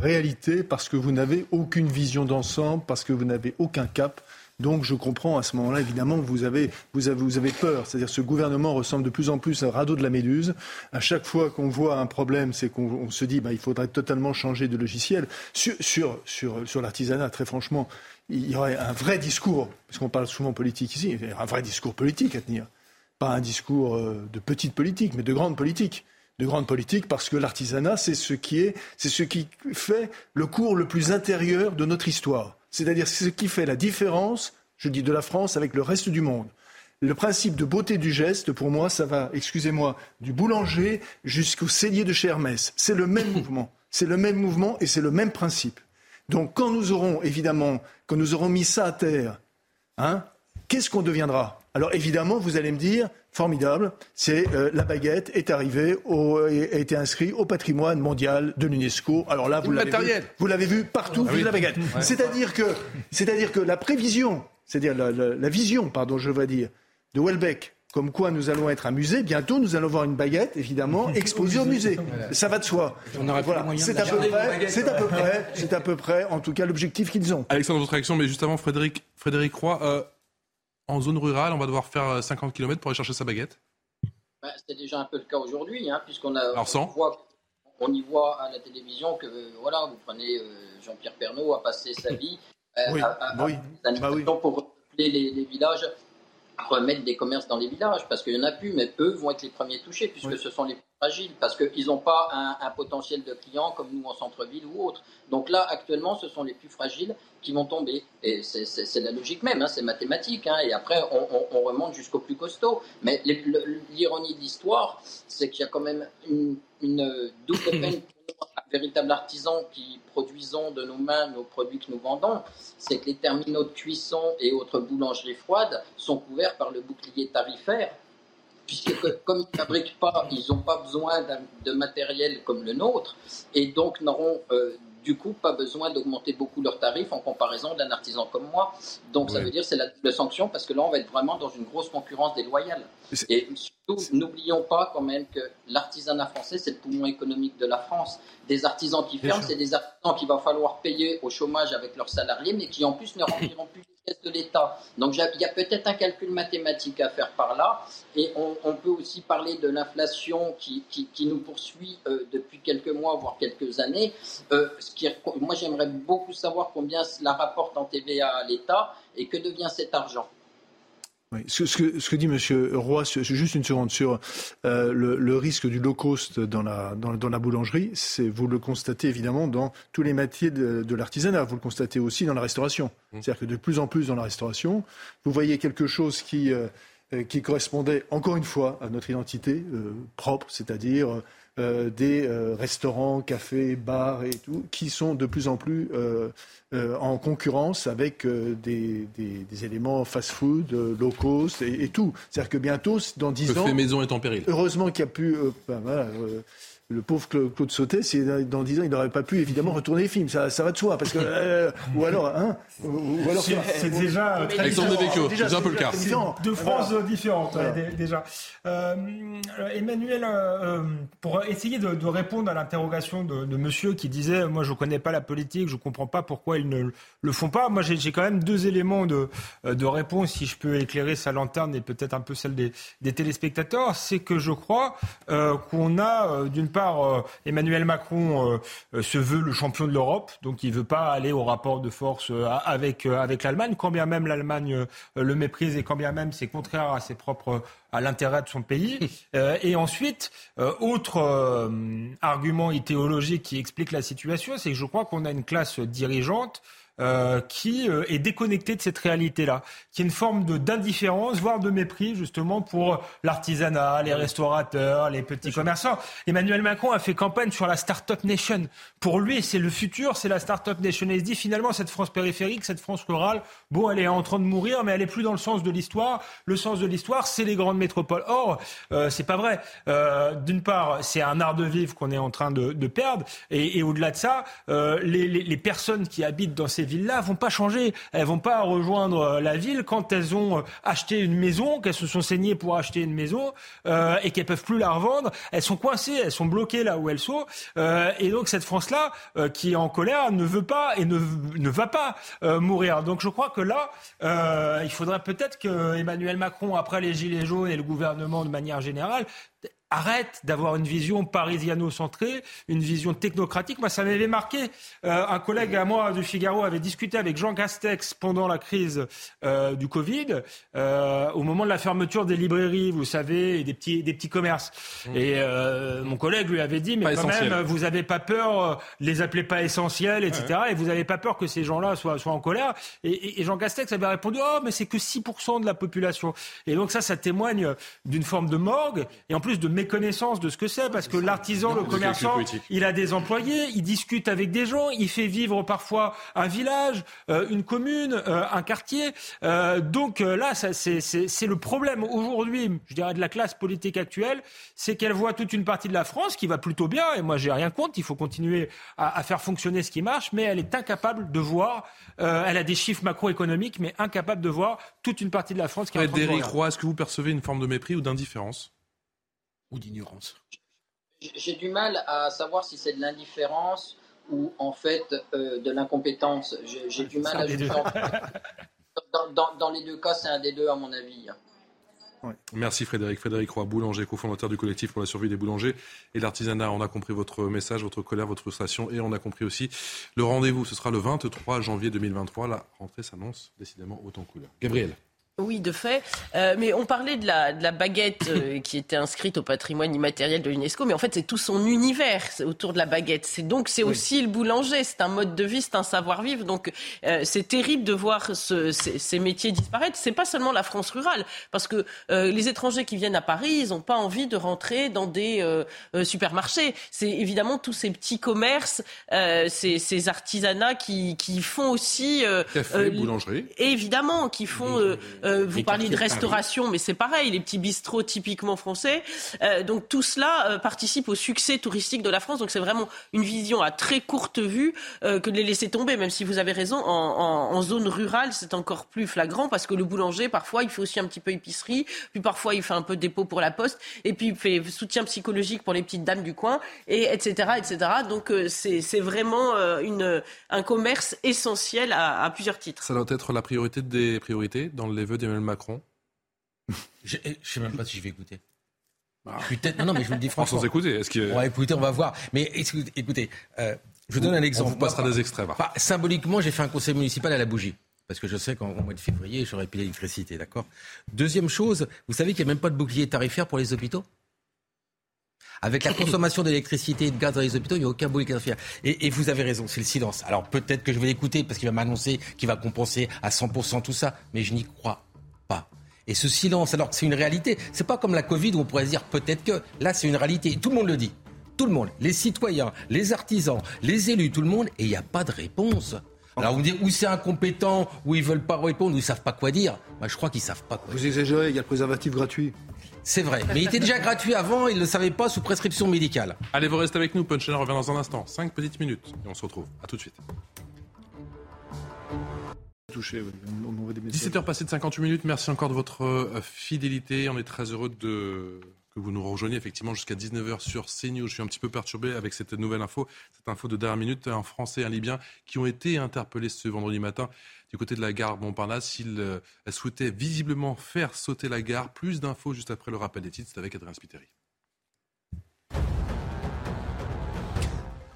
réalité parce que vous n'avez aucune vision d'ensemble, parce que vous n'avez aucun cap. Donc je comprends à ce moment-là, évidemment, vous avez, vous avez, vous avez peur. C'est-à-dire ce gouvernement ressemble de plus en plus à un radeau de la méduse. À chaque fois qu'on voit un problème, c'est qu'on se dit bah, il faudrait totalement changer de logiciel. Sur, sur, sur, l'artisanat, très franchement, il y aurait un vrai discours, parce qu'on parle souvent politique ici, il y aurait un vrai discours politique à tenir. Pas un discours de petite politique, mais de grande politique de grande politique parce que l'artisanat, c'est ce qui est, c'est ce qui fait le cours le plus intérieur de notre histoire. C'est-à-dire ce qui fait la différence, je dis de la France, avec le reste du monde. Le principe de beauté du geste, pour moi, ça va, excusez-moi, du boulanger jusqu'au cellier de chez Hermès. C'est le même mouvement. C'est le même mouvement et c'est le même principe. Donc quand nous aurons, évidemment, quand nous aurons mis ça à terre, hein, qu'est-ce qu'on deviendra? Alors évidemment, vous allez me dire, formidable, c'est euh, la baguette est arrivée, au, a été inscrite au patrimoine mondial de l'UNESCO. Alors là, vous l'avez vu, vous l'avez vu partout, ah oui. la baguette. Ouais. C'est-à-dire que, c'est-à-dire que la prévision, c'est-à-dire la, la, la, vision, pardon, je veux dire, de Welbeck, comme quoi nous allons être un musée. Bientôt, nous allons voir une baguette, évidemment, exposée au musée. Ça va de soi. Voilà. C'est à, peu près, c'est à peu près, c'est à peu près, en tout cas, l'objectif qu'ils ont. Alexandre, votre réaction, mais juste avant, Frédéric, Frédéric Roy, euh, en zone rurale, on va devoir faire 50 km pour aller chercher sa baguette bah, C'est déjà un peu le cas aujourd'hui, hein, puisqu'on a, Alors, on, voit, on y voit à la télévision que voilà, vous prenez euh, Jean-Pierre Pernaud a passé sa vie euh, oui, à, à, oui. à bah oui. pour les, les, villages, remettre des commerces dans les villages, parce qu'il n'y en a plus, mais eux vont être les premiers touchés, puisque oui. ce sont les plus fragiles, parce qu'ils n'ont pas un, un, potentiel de clients comme nous en centre-ville ou autre. Donc là, actuellement, ce sont les plus fragiles qui vont tomber. Et c'est la logique même, hein, c'est mathématique. Hein, et après, on, on, on remonte jusqu'au plus costaud. Mais l'ironie de l'histoire, c'est qu'il y a quand même une, une double peine pour un véritable artisan qui produisons de nos mains nos produits que nous vendons, c'est que les terminaux de cuisson et autres boulangeries froides sont couverts par le bouclier tarifaire. Puisque comme ils ne fabriquent pas, ils n'ont pas besoin de matériel comme le nôtre, et donc n'auront euh, du coup pas besoin d'augmenter beaucoup leurs tarifs en comparaison d'un artisan comme moi. Donc ouais. ça veut dire c'est la sanction parce que là on va être vraiment dans une grosse concurrence déloyale. Et surtout n'oublions pas quand même que l'artisanat français c'est le poumon économique de la France. Des artisans qui ferment, c'est des artisans qu'il va falloir payer au chômage avec leurs salariés, mais qui en plus ne rempliront plus de l'État. Donc il y a peut-être un calcul mathématique à faire par là, et on, peut aussi parler de l'inflation qui, nous poursuit euh, depuis quelques mois, voire quelques années. Euh, ce qui, moi j'aimerais beaucoup savoir combien cela rapporte en TVA à l'État et que devient cet argent. Oui. Ce, ce, que, ce, que, dit M. Roy, juste une seconde, sur euh, le, le, risque du low cost dans la, dans, dans la boulangerie, c'est vous le constatez évidemment dans tous les métiers de, de l'artisanat, vous le constatez aussi dans la restauration. Mmh. C'est-à-dire que de plus en plus dans la restauration, vous voyez quelque chose qui, euh, qui correspondait encore une fois à notre identité euh, propre, c'est-à-dire euh, des euh, restaurants, cafés, bars et tout, qui sont de plus en plus en concurrence avec des, des, éléments fast-food, low cost et, tout. C'est-à-dire que bientôt, dans 10 ans... Le fait maison est en péril. Heureusement qu'il y a pu... Ben, voilà, le pauvre Claude Sautet, si dans 10 ans, il n'aurait pas pu évidemment retourner les films. Ça, ça va de soi. Parce que, euh, ou alors, hein, ou alors c'est déjà très Alexandre c'est un peu le cas. Deux phrases différentes, déjà. Euh, Emmanuel, euh, pour essayer de, répondre à l'interrogation de, de, monsieur qui disait Moi, je ne connais pas la politique, je ne comprends pas pourquoi ils ne le font pas. Moi, j'ai quand même deux éléments de, de réponse, si je peux éclairer sa lanterne et peut-être un peu celle des, des téléspectateurs. C'est que je crois qu'on a, d'une part, euh, Emmanuel Macron euh, euh, se veut le champion de l'Europe, donc il ne veut pas aller au rapport de force avec, avec l'Allemagne, quand bien même l'Allemagne le méprise et quand bien même c'est contraire à ses propres à l'intérêt de son pays. et ensuite, autre argument idéologique qui explique la situation, c'est que je crois qu'on a une classe dirigeante euh, qui euh, est déconnecté de cette réalité-là, qui est une forme d'indifférence, voire de mépris justement pour l'artisanat, les restaurateurs, les petits commerçants. Emmanuel Macron a fait campagne sur la Startup Nation. Pour lui, c'est le futur, c'est la Startup Nation. Et il se dit finalement, cette France périphérique, cette France rurale, bon, elle est en train de mourir, mais elle est plus dans le sens de l'histoire. Le sens de l'histoire, c'est les grandes métropoles. Or, euh, c'est pas vrai. Euh, D'une part, c'est un art de vivre qu'on est en train de, de perdre, et, et au-delà de ça, euh, les, les, les personnes qui habitent dans ces villes-là vont pas changer. Elles vont pas rejoindre euh, la ville quand elles ont euh, acheté une maison, qu'elles se sont saignées pour acheter une maison euh, et qu'elles peuvent plus la revendre. Elles sont coincées, elles sont bloquées là où elles sont. Et donc cette France-là, qui est en colère, ne veut pas et ne, ne va pas mourir. Donc je crois que là, il faudrait peut-être que Emmanuel Macron, après les Gilets jaunes et le gouvernement de manière générale, arrête d'avoir une vision parisiano-centrée, une vision technocratique. Moi, ça m'avait marqué. Euh, un collègue à moi du Figaro avait discuté avec Jean Castex pendant la crise euh, du Covid, euh, au moment de la fermeture des librairies, vous savez, et des petits, des petits commerces. Mmh. Et mon collègue lui avait dit, mais quand même, vous n'avez pas peur, les appelez pas essentiels, etc. Et vous n'avez pas peur que ces gens-là soient, soient en colère. Et, et, Jean Castex avait répondu, oh, mais c'est que 6% de la population. Et donc ça, ça témoigne d'une forme de morgue, et en plus de méconnaissance de ce que c'est, parce que l'artisan, le commerçant, il a des employés, il discute avec des gens, il fait vivre parfois un village, euh, une commune, euh, un quartier. Euh, donc là, c'est le problème aujourd'hui, je dirais, de la classe politique actuelle, c'est qu'elle voit toute une partie de la France qui va plutôt bien, et moi j'ai rien contre, il faut continuer à, à, faire fonctionner ce qui marche, mais elle est incapable de voir, elle a des chiffres macroéconomiques, mais incapable de voir toute une partie de la France qui est en train de Roy, est-ce que vous percevez une forme de mépris ou d'indifférence? Ou d'ignorance J'ai du mal à savoir si c'est de l'indifférence ou en fait euh, de l'incompétence. J'ai du mal à juger. Dans, dans, les deux cas, c'est un des deux à mon avis. Merci Frédéric. Frédéric Roy, boulanger, cofondateur du collectif pour la survie des boulangers et l'artisanat. On a compris votre message, votre colère, votre frustration et on a compris aussi le rendez-vous. Ce sera le 23 janvier 2023. La rentrée s'annonce décidément autant couleur. Gabriel. Oui, de fait. Euh, mais on parlait de la, de la baguette euh, qui était inscrite au patrimoine immatériel de l'UNESCO, mais en fait, c'est tout son univers autour de la baguette. C'est donc c'est aussi le boulanger. C'est un mode de vie, c'est un savoir-vivre. Donc euh, c'est terrible de voir ce, ces, ces, métiers disparaître. C'est pas seulement la France rurale, parce que euh, les étrangers qui viennent à Paris, ils n'ont pas envie de rentrer dans des euh, supermarchés. C'est évidemment tous ces petits commerces, ces, ces, artisanats qui, qui font aussi café, boulangerie, évidemment, qui font euh, vous parliez de restauration, mais c'est pareil, les petits bistrots typiquement français. Euh, donc tout cela euh, participe au succès touristique de la France. Donc c'est vraiment une vision à très courte vue que de les laisser tomber, même si vous avez raison, en, en, en zone rurale, c'est encore plus flagrant parce que le boulanger, parfois, il fait aussi un petit peu épicerie, puis parfois, il fait un peu dépôt pour la poste, et puis il fait soutien psychologique pour les petites dames du coin, et etc. etc. Donc c'est vraiment une, un commerce essentiel à, à plusieurs titres. Ça doit être la priorité des priorités dans les vœux d'Emmanuel Macron Je ne sais même pas si je vais écouter. Non, non, mais je vous le dis franchement. Sans écouter, est-ce que... On va écouter, on va voir. Mais écoutez, euh, je vous donne un exemple. On vous passera des extraits. symboliquement, j'ai fait un conseil municipal à la bougie. Parce que je sais qu'en mois de février, j'aurais plus l'électricité, d'accord Deuxième chose, vous savez qu'il n'y a même pas de bouclier tarifaire pour les hôpitaux? Avec la consommation d'électricité et de gaz dans les hôpitaux, il n'y a aucun bouclier tarifaire. Et, et vous avez raison, c'est le silence. Alors peut-être que je vais l'écouter parce qu'il va m'annoncer qu'il va compenser à 100% tout ça, mais je n'y crois et ce silence, alors que c'est une réalité, c'est pas comme la Covid où on pourrait se dire peut-être que. Là, c'est une réalité. Tout le monde le dit. tout le monde, les citoyens, les artisans, les élus, tout le monde, et il n'y a pas de réponse. Alors vous me dites, ou c'est incompétent, ou ils veulent pas répondre, ou ils savent pas quoi dire. Moi, je crois qu'ils savent pas quoi Vous exagérez, il y a le préservatif gratuit. C'est vrai, mais il était déjà gratuit avant, ils ne le savaient pas sous prescription médicale. Allez, vous restez avec nous, Punchline revient dans un instant. Cinq petites minutes, et on se retrouve. À tout de suite. Touché, oui. on, on des 17h passées de 58 minutes, merci encore de votre euh, fidélité. On est très heureux de que vous nous rejoigniez effectivement jusqu'à 19h sur CNews. Je suis un petit peu perturbé avec cette nouvelle info, cette info de dernière minute, un Français et un Libyen qui ont été interpellés ce vendredi matin du côté de la gare Montparnasse. Ils euh, souhaitaient visiblement faire sauter la gare. Plus d'infos juste après le rappel des titres, c'est avec Adrien Spiteri.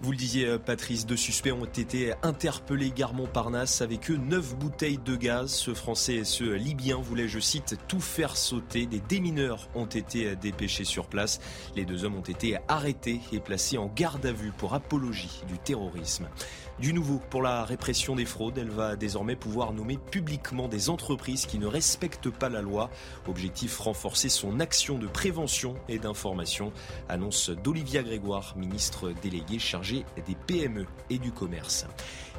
Vous le disiez, euh, Patrice, deux suspects ont été interpellés gare Montparnasse avec eux neuf bouteilles de gaz. Ce Français et ce Libyen voulaient, je cite, tout faire sauter. Des démineurs ont été dépêchés sur place. Les deux hommes ont été arrêtés et placés en garde à vue pour apologie du terrorisme. Du nouveau pour la répression des fraudes, elle va désormais pouvoir nommer publiquement des entreprises qui ne respectent pas la loi. Objectif renforcer son action de prévention et d'information, annonce d'Olivia Grégoire, ministre déléguée chargée des PME et du commerce.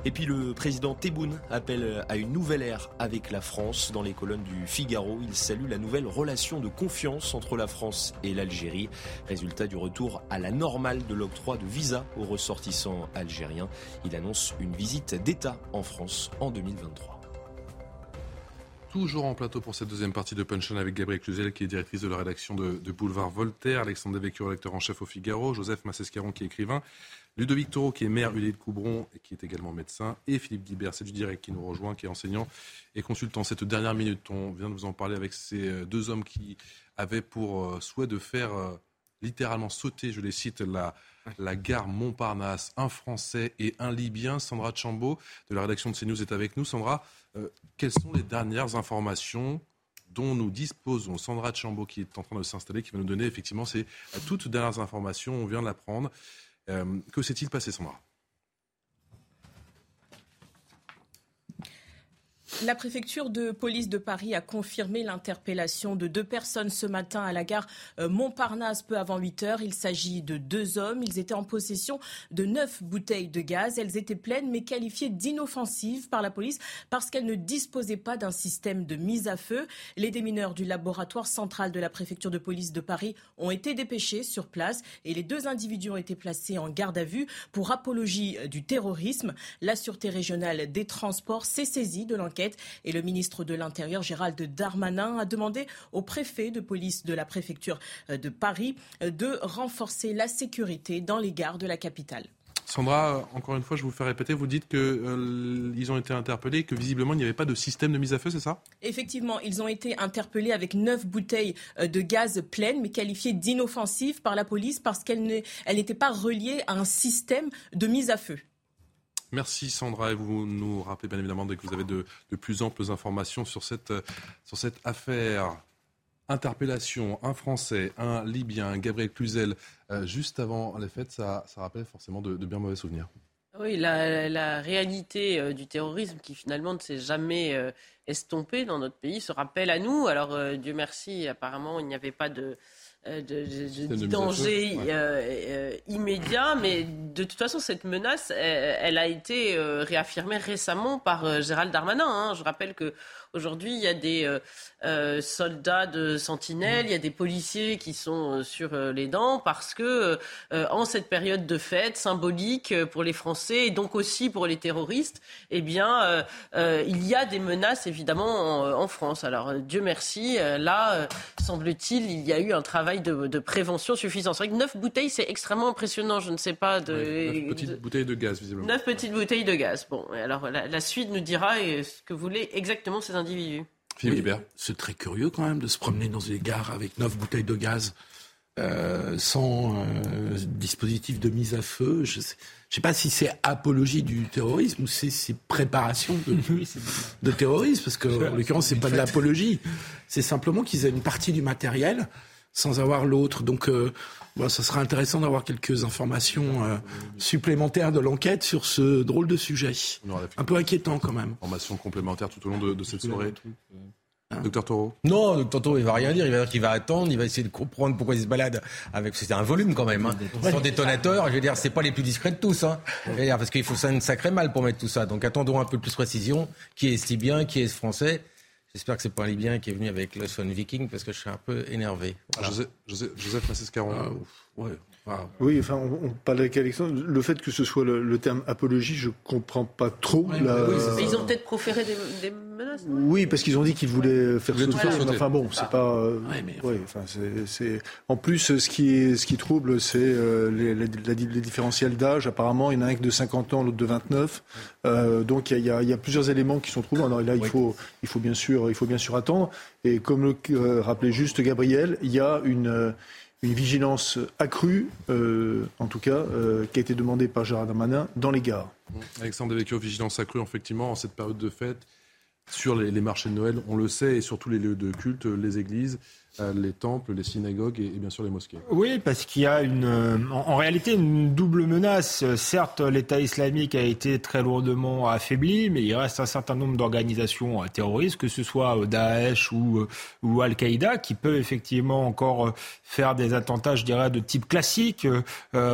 Et puis le président Tebboune appelle à une nouvelle ère avec la France. Dans les colonnes du Figaro, il salue la nouvelle relation de confiance entre la France et l'Algérie. Résultat du retour à la normale de l'octroi de visa aux ressortissants algériens. Il annonce une visite d'État en France en 2023 toujours en plateau pour cette deuxième partie de Punchline avec Gabriel Cluzel, qui est directrice de la rédaction de, Boulevard Voltaire, Alexandre Devecchio, lecteur en chef au Figaro, Joseph Massescaron, qui est écrivain, Ludovic Taureau, qui est maire Ulé de Coubron et qui est également médecin, et Philippe Guibert, c'est du direct qui nous rejoint, qui est enseignant et consultant. Cette dernière minute, on vient de vous en parler avec ces euh, deux hommes qui avaient pour euh, souhait de faire euh, littéralement sauter, je les cite, la, la gare Montparnasse, un Français et un Libyen. Sandra Chambaud de la rédaction de CNews est avec nous. Sandra, quelles sont les dernières informations dont nous disposons? Sandra Chambaud qui est en train de s'installer, qui va nous donner effectivement ces toutes dernières informations. On vient de l'apprendre. Euh, que s'est-il passé, Sandra La préfecture de police de Paris a confirmé l'interpellation de deux personnes ce matin à la gare euh, Montparnasse peu avant 8 heures. Il s'agit de deux hommes. Ils étaient en possession de neuf bouteilles de gaz. Elles étaient pleines mais qualifiées d'inoffensives par la police parce qu'elles ne disposaient pas d'un système de mise à feu. Les démineurs du laboratoire central de la préfecture de police de Paris ont été dépêchés sur place et les deux individus ont été placés en garde à vue pour apologie du terrorisme. La sûreté régionale des transports s'est saisie de l'enquête et le ministre de l'Intérieur, Gérald Darmanin, a demandé au préfet de police de la préfecture euh, de Paris euh, de renforcer la sécurité dans les gares de la capitale. Sandra, euh, encore une fois, je vous fais répéter, vous dites qu'ils ont été interpellés, que visiblement il n'y avait pas de système de mise à feu, c'est ça? Effectivement, ils ont été interpellés avec neuf bouteilles de gaz pleines, mais qualifiées d'inoffensives par la police parce qu'elles n'étaient pas reliées à un système de mise à feu. Merci Sandra et vous nous rappelez bien évidemment dès que vous avez de, plus amples informations sur cette, sur cette affaire. Interpellation, un Français, un Libyen, Gabriel Cluzel, euh, juste avant les fêtes, ça, ça rappelle forcément de, bien mauvais souvenirs. Oui, la, réalité euh, du terrorisme qui finalement ne s'est jamais euh, estompée dans notre pays se rappelle à nous. Alors Dieu merci, apparemment il n'y avait pas de, euh, de, danger euh, euh, immédiat, mais de toute façon, cette menace, elle, a été réaffirmée récemment par Gérald Darmanin. Hein. Je rappelle que Aujourd'hui, il y a des euh, euh, soldats de sentinelle, il y a des policiers qui sont euh, sur les dents parce que en cette période de fête symbolique pour les Français et donc aussi pour les terroristes, eh bien, il y a des menaces évidemment en, France. Alors Dieu merci, là, semble-t-il, il y a eu un travail de, prévention suffisant. C'est vrai que neuf bouteilles, c'est extrêmement impressionnant. Je ne sais pas de. neuf petites bouteilles de gaz, visiblement. Neuf petites bouteilles de gaz. Bon, alors la, suite nous dira ce que voulaient exactement ces c'est très curieux quand même de se promener dans des gares avec neuf bouteilles de gaz. Euh, sans euh, dispositif de mise à feu. Je ne sais, pas si c'est apologie du terrorisme ou c'est préparation de, de terrorisme, parce que en l'occurrence c'est pas de l'apologie. C'est simplement qu'ils aient une partie du matériel sans avoir l'autre. Donc, euh, bon, ça sera intéressant d'avoir quelques informations euh, supplémentaires de l'enquête sur ce drôle de sujet. Un peu inquiétant quand même. Informations complémentaires tout au long de, cette soirée. Hein Docteur Taureau Non, Docteur Taureau, il va rien dire. Il va dire qu'il va attendre, il va essayer de comprendre pourquoi il se balade avec. C'est un volume quand même. Hein. Son détonateur, je veux dire, c'est pas les plus discrets de tous. Hein. Parce qu'il faut ça une sacrée mal pour mettre tout ça. Donc attendons un peu plus de précision. Qui est ce Libyen Qui est ce Français? J'espère que c'est pas un Libyen qui est venu avec le Son Viking parce que je suis un peu énervé. Joseph, Joseph, Joseph. Ah, ouais. Oui, enfin, on, parle avec Alexandre. Le fait que ce soit le, terme apologie, je comprends pas trop. la... ils ont peut-être proféré des, menaces. Oui, parce qu'ils ont dit qu'ils voulaient faire sauter. Enfin bon, c'est pas. Euh, enfin, c'est. En plus, ce qui est, ce qui trouble, c'est euh, les, les, les, différentiels d'âge. Apparemment, il y en a un de 50 ans, l'autre de 29. Euh, donc il y, a, il y, a, plusieurs éléments qui sont troublants. Alors là, il faut, il faut bien sûr, il faut bien sûr attendre. Et comme le rappelait juste Gabriel, il y a une une vigilance accrue, euh, en tout cas, euh, qui a été demandée par Gérard Darmanin dans les gares. Alexandre Devecchio, vigilance accrue, effectivement, en cette période de fête, sur les, les, marchés de Noël, on le sait, et sur tous les lieux de culte, les églises. Euh, les temples, les synagogues et, bien sûr les mosquées. Oui, parce qu'il y a une, euh, en, réalité une double menace. Certes, l'État islamique a été très lourdement affaibli, mais il reste un certain nombre d'organisations euh, terroristes, que ce soit Daesh ou, ou Al-Qaïda, qui peuvent effectivement encore faire des attentats, je dirais, de type classique,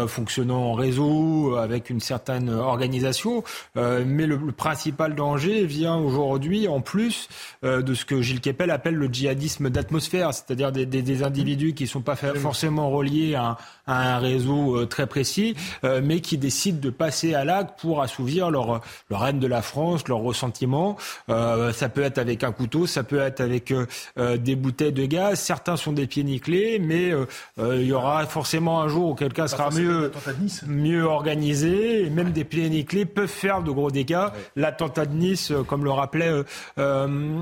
fonctionnant en réseau, avec une certaine organisation. mais le, principal danger vient aujourd'hui, en plus de ce que Gilles Kepel appelle le djihadisme d'atmosphère, c'est-à-dire des, individus qui ne sont pas forcément reliés à, un réseau euh, très précis, euh, mais qui décident de passer à l'acte pour assouvir leur, leur haine de la France, leur ressentiment. Euh, ça peut être avec un couteau, ça peut être avec des bouteilles de gaz. Certains sont des pieds nickelés, mais il y aura forcément un jour où quelqu'un sera mieux, mieux organisé. Et même des pieds nickelés peuvent faire de gros dégâts. L'attentat de Nice, comme le rappelait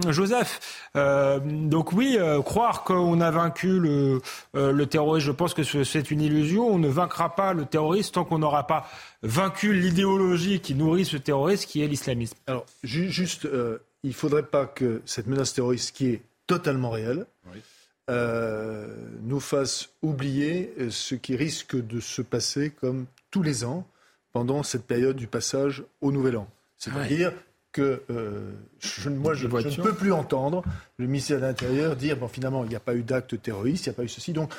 Joseph. donc oui, croire que on a vaincu le, euh, le terrorisme. Je pense que c'est une illusion. On ne vaincra pas le terrorisme tant qu'on n'aura pas vaincu l'idéologie qui nourrit ce terrorisme, qui est l'islamisme. Alors, juste, euh, il ne faudrait pas que cette menace terroriste, qui est totalement réelle, euh, nous fasse oublier ce qui risque de se passer comme tous les ans pendant cette période du passage au Nouvel An. C'est-à-dire que euh, je, moi, je, ne peux plus entendre le ministère de l'Intérieur dire bon, finalement, il n'y a pas eu d'acte terroriste, il n'y a pas eu ceci. Donc,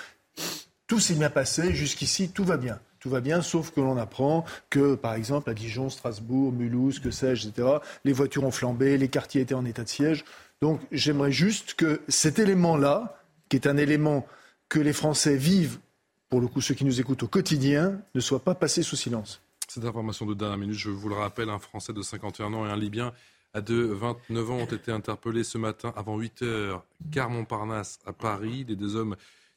tout s'est bien passé, jusqu'ici, tout va bien. Tout va bien, sauf que l'on apprend que, par exemple, à Dijon, Strasbourg, Mulhouse, que sais-je, etc., les voitures ont flambé, les quartiers étaient en état de siège. Donc, j'aimerais juste que cet élément-là, qui est un élément que les Français vivent, pour le coup, ceux qui nous écoutent au quotidien, ne soit pas passé sous silence. Cette information de dernière minute, je vous le rappelle, un Français de 51 ans et un Libyen de 29 ans ont été interpellés ce matin avant 8 heures, car Montparnasse à Paris. Les deux hommes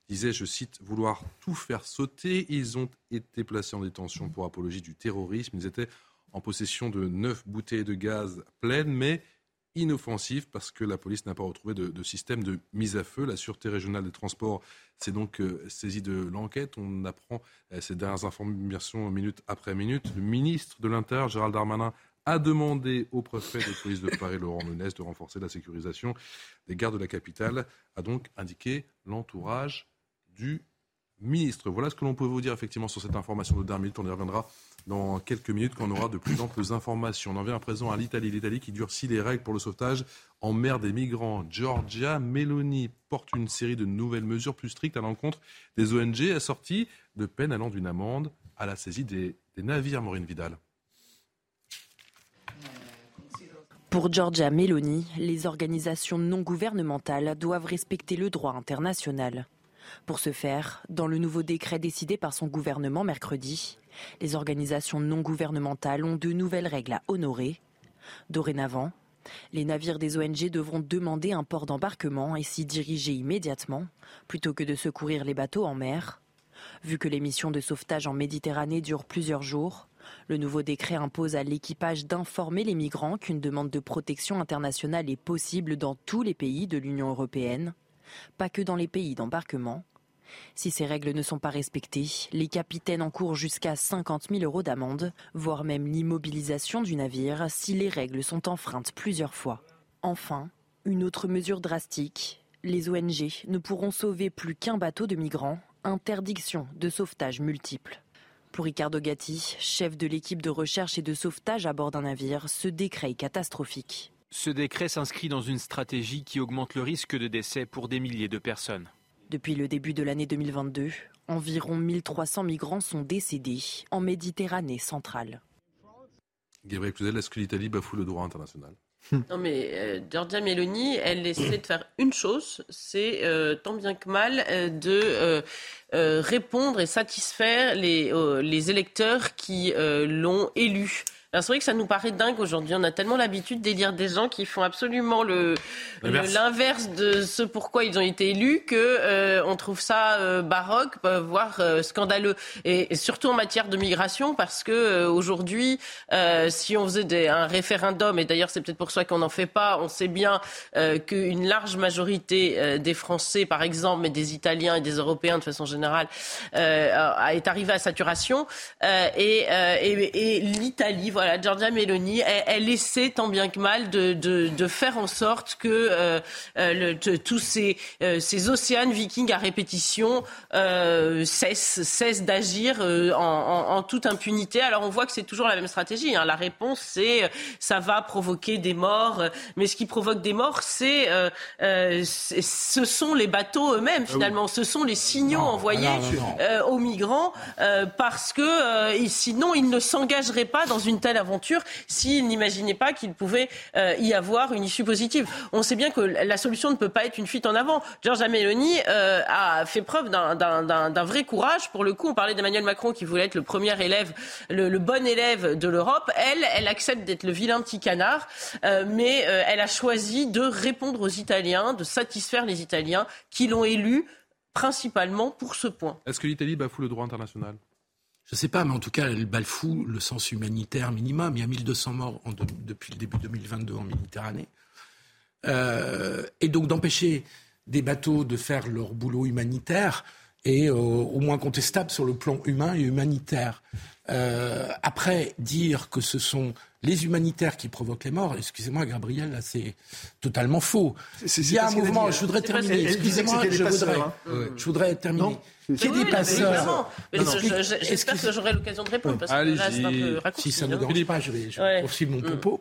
disaient, je cite, vouloir tout faire sauter. Ils ont été placés en détention pour apologie du terrorisme. Ils étaient en possession de neuf bouteilles de gaz pleines, mais inoffensif parce que la police n'a pas retrouvé de, système de mise à feu. La Sûreté régionale des transports s'est donc euh, saisie de l'enquête. On apprend euh, ces dernières informations minute après minute. Le ministre de l'Intérieur, Gérald Darmanin, a demandé au préfet de police de Paris, Laurent Nunez, de renforcer la sécurisation des gardes de la capitale, a donc indiqué l'entourage du ministre. Voilà ce que l'on peut vous dire effectivement sur cette information de dernière minute. On y reviendra dans quelques minutes quand on aura de plus amples informations. On en vient à présent à l'Italie. L'Italie qui durcit les règles pour le sauvetage en mer des migrants. Georgia Meloni porte une série de nouvelles mesures plus strictes à l'encontre des ONG assorties de peines allant d'une amende à la saisie des, des navires. Maureen Vidal. Pour Georgia Meloni, les organisations non gouvernementales doivent respecter le droit international. Pour ce faire, dans le nouveau décret décidé par son gouvernement mercredi, les organisations non gouvernementales ont de nouvelles règles à honorer. Dorénavant, les navires des ONG devront demander un port d'embarquement et s'y diriger immédiatement, plutôt que de secourir les bateaux en mer. Vu que les missions de sauvetage en Méditerranée durent plusieurs jours, le nouveau décret impose à l'équipage d'informer les migrants qu'une demande de protection internationale est possible dans tous les pays de l'Union européenne, pas que dans les pays d'embarquement. Si ces règles ne sont pas respectées, les capitaines encourent jusqu'à 50 000 euros d'amende, voire même l'immobilisation du navire si les règles sont enfreintes plusieurs fois. Enfin, une autre mesure drastique, les ONG ne pourront sauver plus qu'un bateau de migrants, interdiction de sauvetage multiple. Pour Riccardo Gatti, chef de l'équipe de recherche et de sauvetage à bord d'un navire, ce décret est catastrophique. Ce décret s'inscrit dans une stratégie qui augmente le risque de décès pour des milliers de personnes. Depuis le début de l'année 2022, environ 1300 migrants sont décédés en Méditerranée centrale. Gabriel Cluzel, est-ce que l'Italie bafoue le droit international? Non mais euh, Giorgia Meloni, elle essaie de faire une chose, c'est euh, tant bien que mal euh, de répondre et satisfaire les, les électeurs qui l'ont élu c'est vrai que ça nous paraît dingue aujourd'hui. On a tellement l'habitude d'élire des gens qui font absolument le l'inverse de ce pourquoi ils ont été élus que euh, on trouve ça euh, baroque, euh, voire scandaleux. Et, surtout en matière de migration, parce que aujourd'hui, si on faisait des, un référendum, et d'ailleurs c'est peut-être pour ça qu'on n'en fait pas, on sait bien qu'une large majorité des Français, par exemple, mais des Italiens et des Européens de façon générale, est arrivée à saturation. et, et, et l'Italie, voilà voilà, Giorgia Meloni, elle, essaie tant bien que mal de, faire en sorte que euh, euh, tous ces, euh, ces océanes vikings à répétition cessent, d'agir en, toute impunité. Alors on voit que c'est toujours la même stratégie. Hein. La réponse, c'est ça va provoquer des morts, mais ce qui provoque des morts, c'est ce sont les bateaux eux-mêmes ah finalement, ce sont les signaux envoyés aux migrants parce que sinon ils ne s'engageraient pas dans une telle aventure s'il n'imaginait pas qu'il pouvait euh, y avoir une issue positive. On sait bien que la solution ne peut pas être une fuite en avant. Georgia Meloni euh, a fait preuve d'un vrai courage. Pour le coup, on parlait d'Emmanuel Macron qui voulait être le premier élève, le, bon élève de l'Europe. Elle, elle accepte d'être le vilain petit canard, euh, mais elle a choisi de répondre aux Italiens, de satisfaire les Italiens qui l'ont élu principalement pour ce point. Est-ce que l'Italie bafoue le droit international? Je ne sais pas, mais en tout cas, elle balfoue le sens humanitaire minimum. Il y a 1200 morts depuis le début 2022 en Méditerranée. Euh, et donc d'empêcher des bateaux de faire leur boulot humanitaire est euh, au moins contestable sur le plan humain et humanitaire. Euh, après, dire que ce sont les humanitaires qui provoquent les morts, excusez-moi Gabriel, là c'est totalement faux. Il y a un mouvement, je voudrais terminer, excusez-moi, je, voudrais, hein. je voudrais terminer. Qui dit passeurs J'espère que j'aurai l'occasion de répondre, parce que là c'est un peu raccourci. Si ça ne hein. dérange pas, je vais, poursuivre mon mm. propos.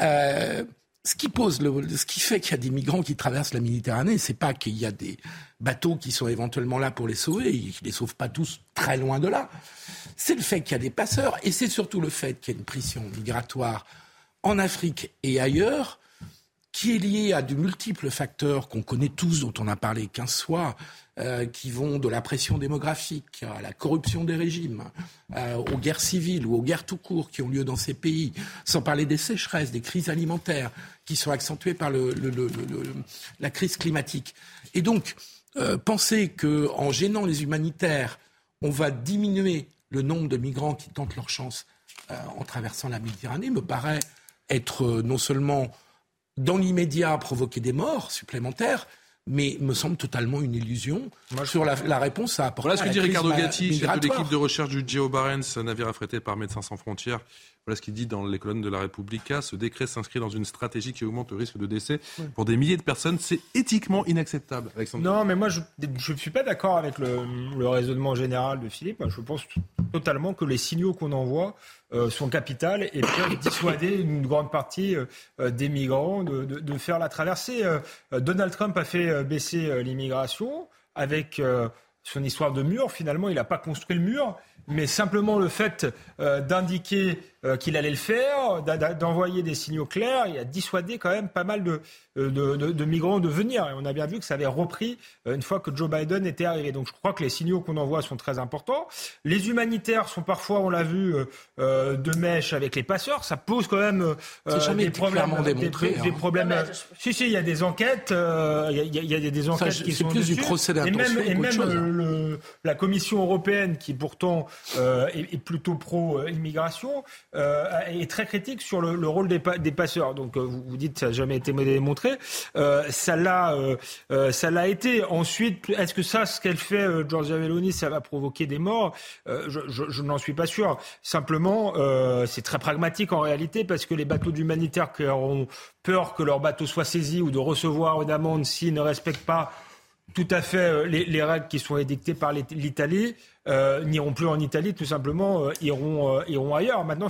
Euh, ce qui pose, le, ce qui fait qu'il y a des migrants qui traversent la Méditerranée, c'est pas qu'il y a des bateaux qui sont éventuellement là pour les sauver, ils les sauvent pas tous très loin de là. C'est le fait qu'il y a des passeurs, et c'est surtout le fait qu'il y a une pression migratoire en Afrique et ailleurs, qui est liée à de multiples facteurs qu'on connaît tous, dont on a parlé quinze fois, euh, qui vont de la pression démographique à la corruption des régimes, euh, aux guerres civiles ou aux guerres tout court qui ont lieu dans ces pays, sans parler des sécheresses, des crises alimentaires qui sont accentuées par la crise climatique. Et donc, euh, penser qu'en gênant les humanitaires, on va diminuer le nombre de migrants qui tentent leur chance en traversant la Méditerranée me paraît être non seulement dans l'immédiat provoquer des morts supplémentaires, mais me semble totalement une illusion sur la, réponse à apporter. Voilà ce que dit Ricardo Gatti, chef de l'équipe de recherche du Geo Barents, navire affrété par Médecins sans frontières. Voilà ce qu'il dit dans les colonnes de la Repubblica. Ce décret s'inscrit dans une stratégie qui augmente le risque de décès pour des milliers de personnes. C'est éthiquement inacceptable. Non, mais moi, je ne suis pas d'accord avec le, le, raisonnement général de Philippe. Je pense totalement que les signaux qu'on envoie euh, sont capitales et peuvent dissuader une grande partie euh, des migrants de, de, de, faire la traversée. Euh, Donald Trump a fait baisser l'immigration avec son histoire de mur. Finalement, il n'a pas construit le mur, mais simplement le fait d'indiquer qu'il allait le faire, d'envoyer des signaux clairs, il a dissuadé quand même pas mal de, euh, de, migrants de venir. Et on a bien vu que ça avait repris euh, une fois que Joe Biden était arrivé. Donc je crois que les signaux qu'on envoie sont très importants. Les humanitaires sont parfois, on l'a vu, euh, de mèche avec les passeurs. Ça pose quand même des problèmes. Démontré, des, hein. problèmes. si, si, il y a des enquêtes. Il y, a des enquêtes qui sont plus dessus. du procès Et même, et même hein. la Commission européenne, qui pourtant est, plutôt pro-immigration, est très critique sur le, rôle des, passeurs. Donc vous, vous dites ça n'a jamais été démontré euh, ça l'a, euh, euh, ça l'a été. Ensuite, est-ce que ça, ce qu'elle fait, Giorgia Meloni, ça va provoquer des morts? Je, je, n'en suis pas sûr. Simplement, c'est très pragmatique en réalité parce que les bateaux d'humanitaires qui auront peur que leur bateau soit saisi ou de recevoir une amende s'ils ne respectent pas tout à fait les, règles qui sont édictées par l'Italie, euh, n'iront plus en Italie, tout simplement euh, iront, euh, iront ailleurs. Maintenant,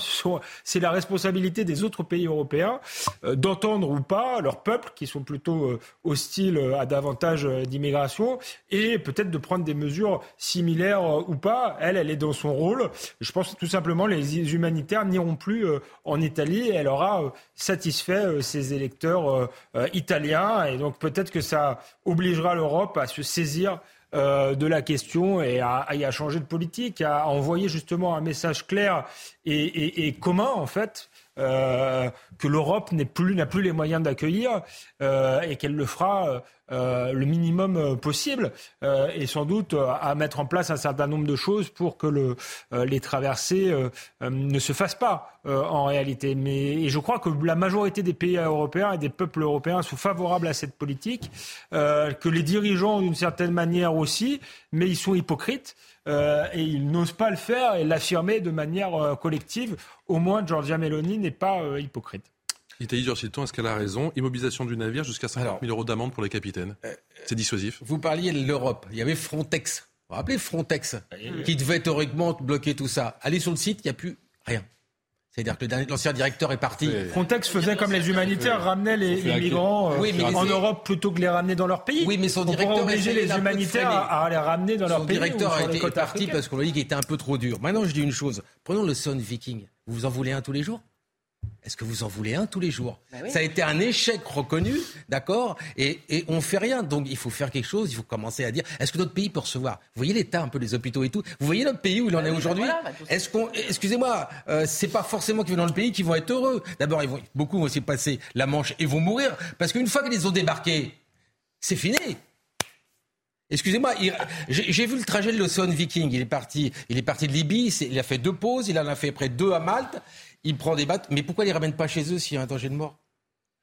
c'est la responsabilité des autres pays européens d'entendre ou pas leurs peuples, qui sont plutôt hostiles à davantage d'immigration, et peut-être de prendre des mesures similaires ou pas. Elle, elle est dans son rôle. Je pense que tout simplement les humanitaires n'iront plus en Italie. Elle aura satisfait ses électeurs italiens, et donc peut-être que ça obligera l'Europe à se saisir euh, de la question et à, à, changer de politique, à envoyer justement un message clair et, commun en fait. Euh, que l'Europe n'a plus, plus les moyens d'accueillir euh, et qu'elle le fera euh, le minimum possible et sans doute à mettre en place un certain nombre de choses pour que le, les traversées ne se fassent pas en réalité. Mais je crois que la majorité des pays européens et des peuples européens sont favorables à cette politique, que les dirigeants d'une certaine manière aussi, mais ils sont hypocrites. Et ils n'osent pas le faire et l'affirmer de manière collective. Au moins, Giorgia Meloni n'est pas hypocrite. Italie Chilton, est-ce qu'elle a raison? Immobilisation du navire jusqu'à 50 000 euros d'amende pour les capitaines. Euh, C'est dissuasif. Vous parliez de l'Europe. Il y avait Frontex. Vous vous rappelez Frontex Qui devait théoriquement bloquer tout ça. Allez sur le site, il n'y a plus rien. C'est-à-dire que l'ancien directeur est parti. Frontex faisait comme les humanitaires, ramenait les, migrants euh, en Europe plutôt que les ramener dans leur pays. Oui, mais son directeur obliger les humanitaires à, les ramener dans leur pays. Son directeur a été parti parce qu'on a dit qu'il était un peu trop dur. Maintenant, je dis une chose. Prenons le Son Viking. Vous vous en voulez un tous les jours? Est-ce que vous en voulez un tous les jours bah Ça a été un échec reconnu, d'accord et, et on fait rien. Donc il faut faire quelque chose, il faut commencer à dire est-ce que notre pays peut recevoir? Vous voyez l'état un peu les hôpitaux et tout. Vous voyez notre pays où il en bah est aujourd'hui? bah Est-ce qu'on excusez-moi, euh, c'est pas forcément qu'ils vont dans le pays qui vont être heureux. D'abord, ils vont beaucoup vont aussi passer la Manche et vont mourir parce qu'une fois qu'ils ont débarqué, c'est fini. Excusez-moi, j'ai vu le trajet de l'Océan Viking. Il est parti, il est parti de Libye, il a fait deux pauses, il en a fait près deux à Malte il prend des bateaux. Mais pourquoi ils les ramènent pas chez eux s'il y a un danger de mort?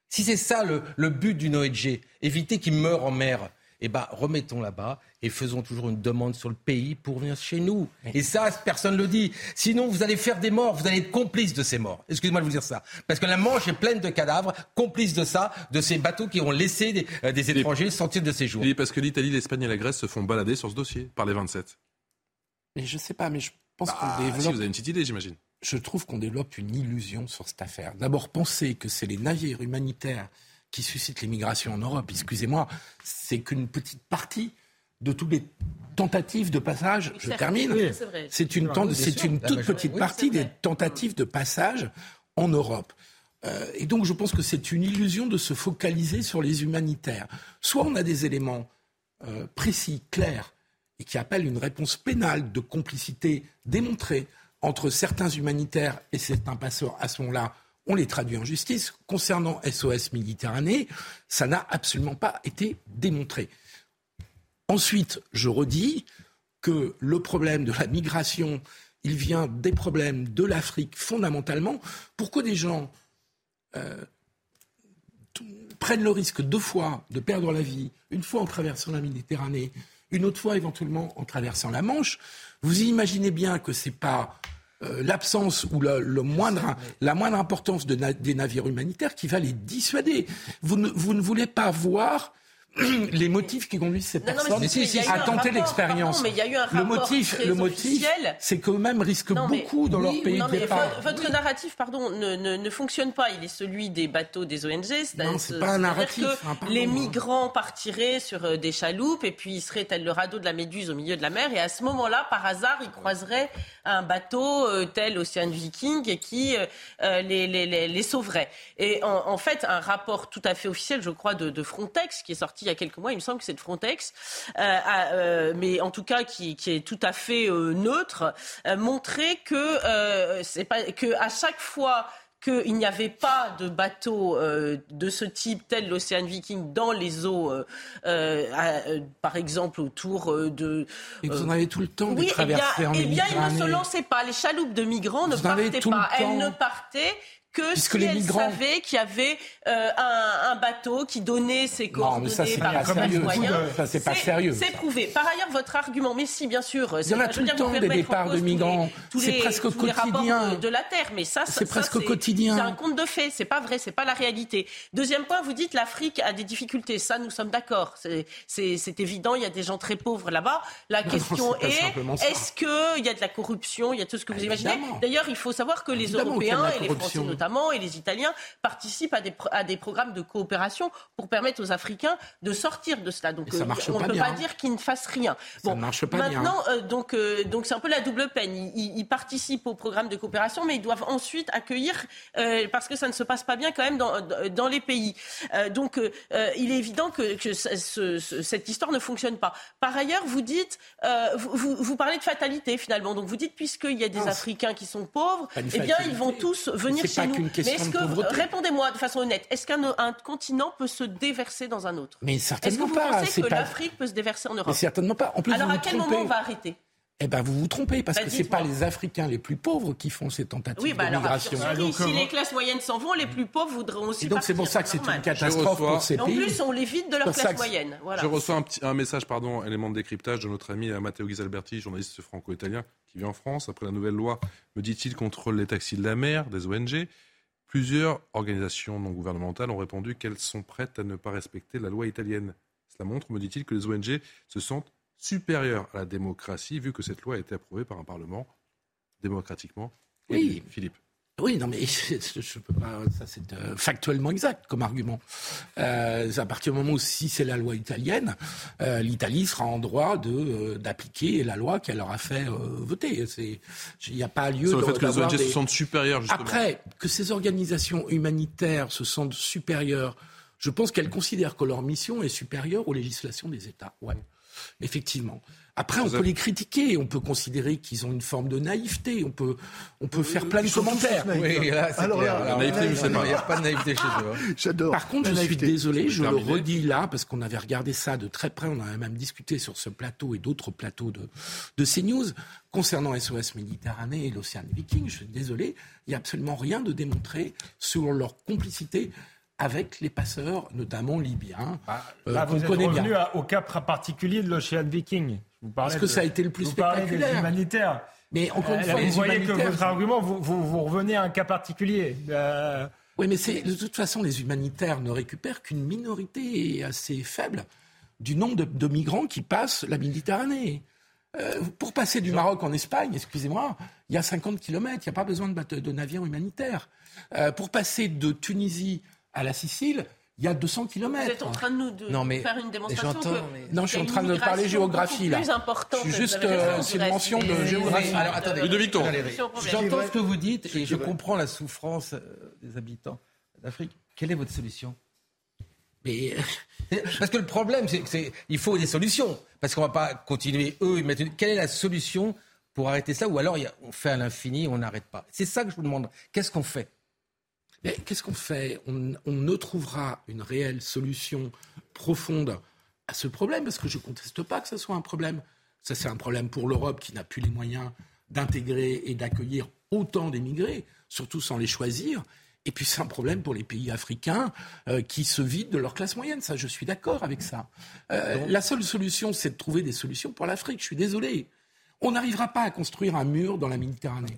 Si c'est ça le, but d'une ONG, éviter qu'ils meurent en mer, eh ben, remettons là-bas et faisons toujours une demande sur le pays pour venir chez nous. Et ça, personne ne le dit. Sinon, vous allez faire des morts, vous allez être complice de ces morts. Excusez-moi de vous dire ça. Parce que la Manche est pleine de cadavres, complices de ça, de ces bateaux qui ont laissé des, euh, étrangers sortir de séjour. Oui, parce que l'Italie, l'Espagne et la Grèce se font balader sur ce dossier par les 27. Mais je sais pas, mais je pense bah, qu'on développe... Si, vous avez une petite idée, j'imagine je trouve qu'on développe une illusion sur cette affaire. D'abord, penser que c'est les navires humanitaires qui suscitent l'immigration en Europe, excusez-moi, c'est qu'une petite partie de toutes les tentatives de passage, je termine, c'est une, c'est une toute petite partie des tentatives de passage en Europe. Euh, et donc je pense que c'est une illusion de se focaliser sur les humanitaires. Soit on a des éléments euh, précis, clairs, et qui appellent une réponse pénale de complicité démontrée entre certains humanitaires et certains passeurs, à ce moment-là, on les traduit en justice. Concernant SOS Méditerranée, ça n'a absolument pas été démontré. Ensuite, je redis que le problème de la migration, il vient des problèmes de l'Afrique fondamentalement. Pourquoi des gens euh, prennent le risque deux fois de perdre la vie, une fois en traversant la Méditerranée, une autre fois éventuellement en traversant la Manche vous imaginez bien que ce n'est pas euh, l'absence ou le, moindre, la moindre importance des navires humanitaires qui va les dissuader. Vous ne, vous ne voulez pas voir les motifs qui conduisent ces personnes à tenter l'expérience. Le motif, le motif, c'est qu'eux-mêmes risquent beaucoup dans leur pays de départ. Votre narratif, pardon, ne, ne, fonctionne pas. Il est celui des bateaux des ONG. C'est pas un narratif. Que hein, les migrants partiraient sur euh, des chaloupes et puis ils seraient tel le radeau de la Méduse au milieu de la mer et à ce moment-là, par hasard, ils croiseraient un bateau euh, tel Ocean Viking qui euh, les, les, les, sauverait. Et en, fait, un rapport tout à fait officiel, je crois, de, de Frontex qui est sorti il y a quelques mois, il me semble que c'est de Frontex, euh, euh, mais en tout cas qui, est tout à fait euh, neutre, montrer que c'est pas que à chaque fois qu'il n'y avait pas de bateau de ce type, tel l'Océan Viking, dans les eaux, par exemple autour de. Et vous en avez tout le temps de traverser eh bien, en Eh bien, ils ne se lançaient pas. Les chaloupes de migrants ne partaient pas. Elles ne partaient que Puisque si les elle migrants- savait qu'il y avait euh, un, un bateau qui donnait ses Non, coordonnées mais ça, c'est par pas sérieux. moyen. Ça, c'est pas sérieux. C'est prouvé. Par ailleurs, votre argument, mais si, bien sûr. Il y en a tout le temps des départs de migrants. C'est presque quotidien. De, de la Terre, mais ça, C'est presque quotidien. C'est un conte de fait, c'est pas vrai, c'est pas la réalité. Deuxième point, vous dites l'Afrique a des difficultés. Ça, nous sommes d'accord. C'est- évident, il y a des gens très pauvres là-bas. La Non, question est est-ce qu'il y a de la corruption? Il y a tout ce que vous imaginez. D'ailleurs, il faut savoir que les Européens et les. Français notamment et les Italiens participent à des, pro- à des programmes de coopération pour permettre aux Africains de sortir de cela. Donc, ça euh, on ne peut bien, pas hein. dire qu'ils ne fassent rien. Ça ne marche pas bien. maintenant, euh, donc, euh, donc c'est un peu la double peine. Ils, participent au programme de coopération, mais ils doivent ensuite accueillir, euh, parce que ça ne se passe pas bien quand même dans, dans les pays. Euh, donc, euh, euh, il est évident que, que ce- ce- ce- cette histoire ne fonctionne pas. Par ailleurs, vous dites, euh, vous, vous, vous parlez de fatalité finalement. Donc, vous dites, puisqu'il y a des Non, Africains qui sont pauvres, eh bien, fatalité. ils vont tous venir chez pas qu'une Mais question est-ce de que, pauvreté. répondez-moi de façon honnête, est-ce qu'un un continent peut se déverser dans un autre? Mais Est-ce que certainement vous pas. pensez que pas. l'Afrique peut se déverser en Europe? Mais certainement pas. En plus, Alors, vous à vous quel trompez. moment on va arrêter? Eh ben, vous vous trompez parce Bah, que c'est pas dites-moi. les Africains les plus pauvres qui font ces tentatives Oui, bah de alors, migration. si les classes moyennes s'en vont, les plus pauvres voudront aussi Et donc c'est pour ça que c'est une catastrophe reçois- pour ces En pays. plus, on les vide de leur classe que- moyenne. Voilà. Je reçois un, petit, un message, pardon, élément de décryptage de notre ami euh, Matteo Ghisalberti, journaliste franco-italien qui vit en France. Après la nouvelle loi, me dit-il, contrôle les taxis de la mer, des ONG. Plusieurs organisations non gouvernementales ont répondu qu'elles sont prêtes à ne pas respecter la loi italienne. Cela montre, me dit-il, que les ONG se sentent supérieures à la démocratie, vu que cette loi a été approuvée par un Parlement démocratiquement. Oui. élu. Philippe. Oui, non, mais je, peux pas. Ça, c'est euh, factuellement exact comme argument. Euh, à partir du moment où si c'est la loi italienne, euh, l'Italie sera en droit de euh, d'appliquer la loi qu'elle leur a fait voter. C'est, il n'y a pas lieu. Sur le fait que les ONG se sentent supérieures, justement. Après, que ces organisations humanitaires se sentent supérieures, je pense qu'elles considèrent que leur mission est supérieure aux législations des États. Ouais, effectivement. Après, on peut les critiquer, on peut considérer qu'ils ont une forme de naïveté, on peut, on peut faire plein de commentaires. Oui, là, Alors clair. Alors, naïveté, pas- il n'y a pas de naïveté chez eux. hein. J'adore. Par contre, La je suis désolé, je le redis là, parce qu'on avait regardé ça de très près, on en a même discuté sur ce plateau et d'autres plateaux de, de CNews, concernant SOS Méditerranée et l'Océan Viking, je suis désolé, il n'y a absolument rien de démontré sur leur complicité avec les passeurs, notamment libyens, euh, Là, qu'on vous êtes revenu bien. à- au cas particulier de l'Ocean Viking. Vous Parce que de- ça a été le plus vous parlez des spectaculaire. humanitaires. Mais encore une Euh, fois, vous voyez que votre argument, vous, vous, vous revenez à un cas particulier. Euh, Oui, mais c'est de toute façon, les humanitaires ne récupèrent qu'une minorité assez faible du nombre de, de migrants qui passent la Méditerranée. Euh, pour passer du Maroc en Espagne, excusez-moi, il y a 50 kilomètres, il n'y a pas besoin de, de navires humanitaires. Euh, pour passer de Tunisie à la Sicile, il y a 200 Vous kilomètres. êtes en train de nous de Non, mais- faire une démonstration que mais- Non, je suis en train de parler géographie, là. Plus importante, Je suis vous juste, euh, c'est une mention de mais- géographie. Alors, attendez. Ludovic. J'entends ce que vous dites et je comprends la souffrance euh, des habitants d'Afrique. Quelle est votre solution? Mais euh, Parce que le problème, c'est qu'il faut des solutions. Parce qu'on ne va pas continuer, eux, ils mettent une- Quelle est la solution pour arrêter ça? Ou alors on fait à l'infini, on n'arrête pas. C'est ça que je vous demande. Qu'est-ce qu'on fait? Qu'est-ce qu'on fait? On, on ne trouvera une réelle solution profonde à ce problème, parce que je ne conteste pas que ce soit un problème. Ça, c'est un problème pour l'Europe qui n'a plus les moyens d'intégrer et d'accueillir autant d'émigrés, surtout sans les choisir. Et puis c'est un problème pour les pays africains euh, qui se vident de leur classe moyenne. Ça, je suis d'accord avec ça. Euh, la seule solution, c'est de trouver des solutions pour l'Afrique. Je suis désolé. On n'arrivera pas à construire un mur dans la Méditerranée.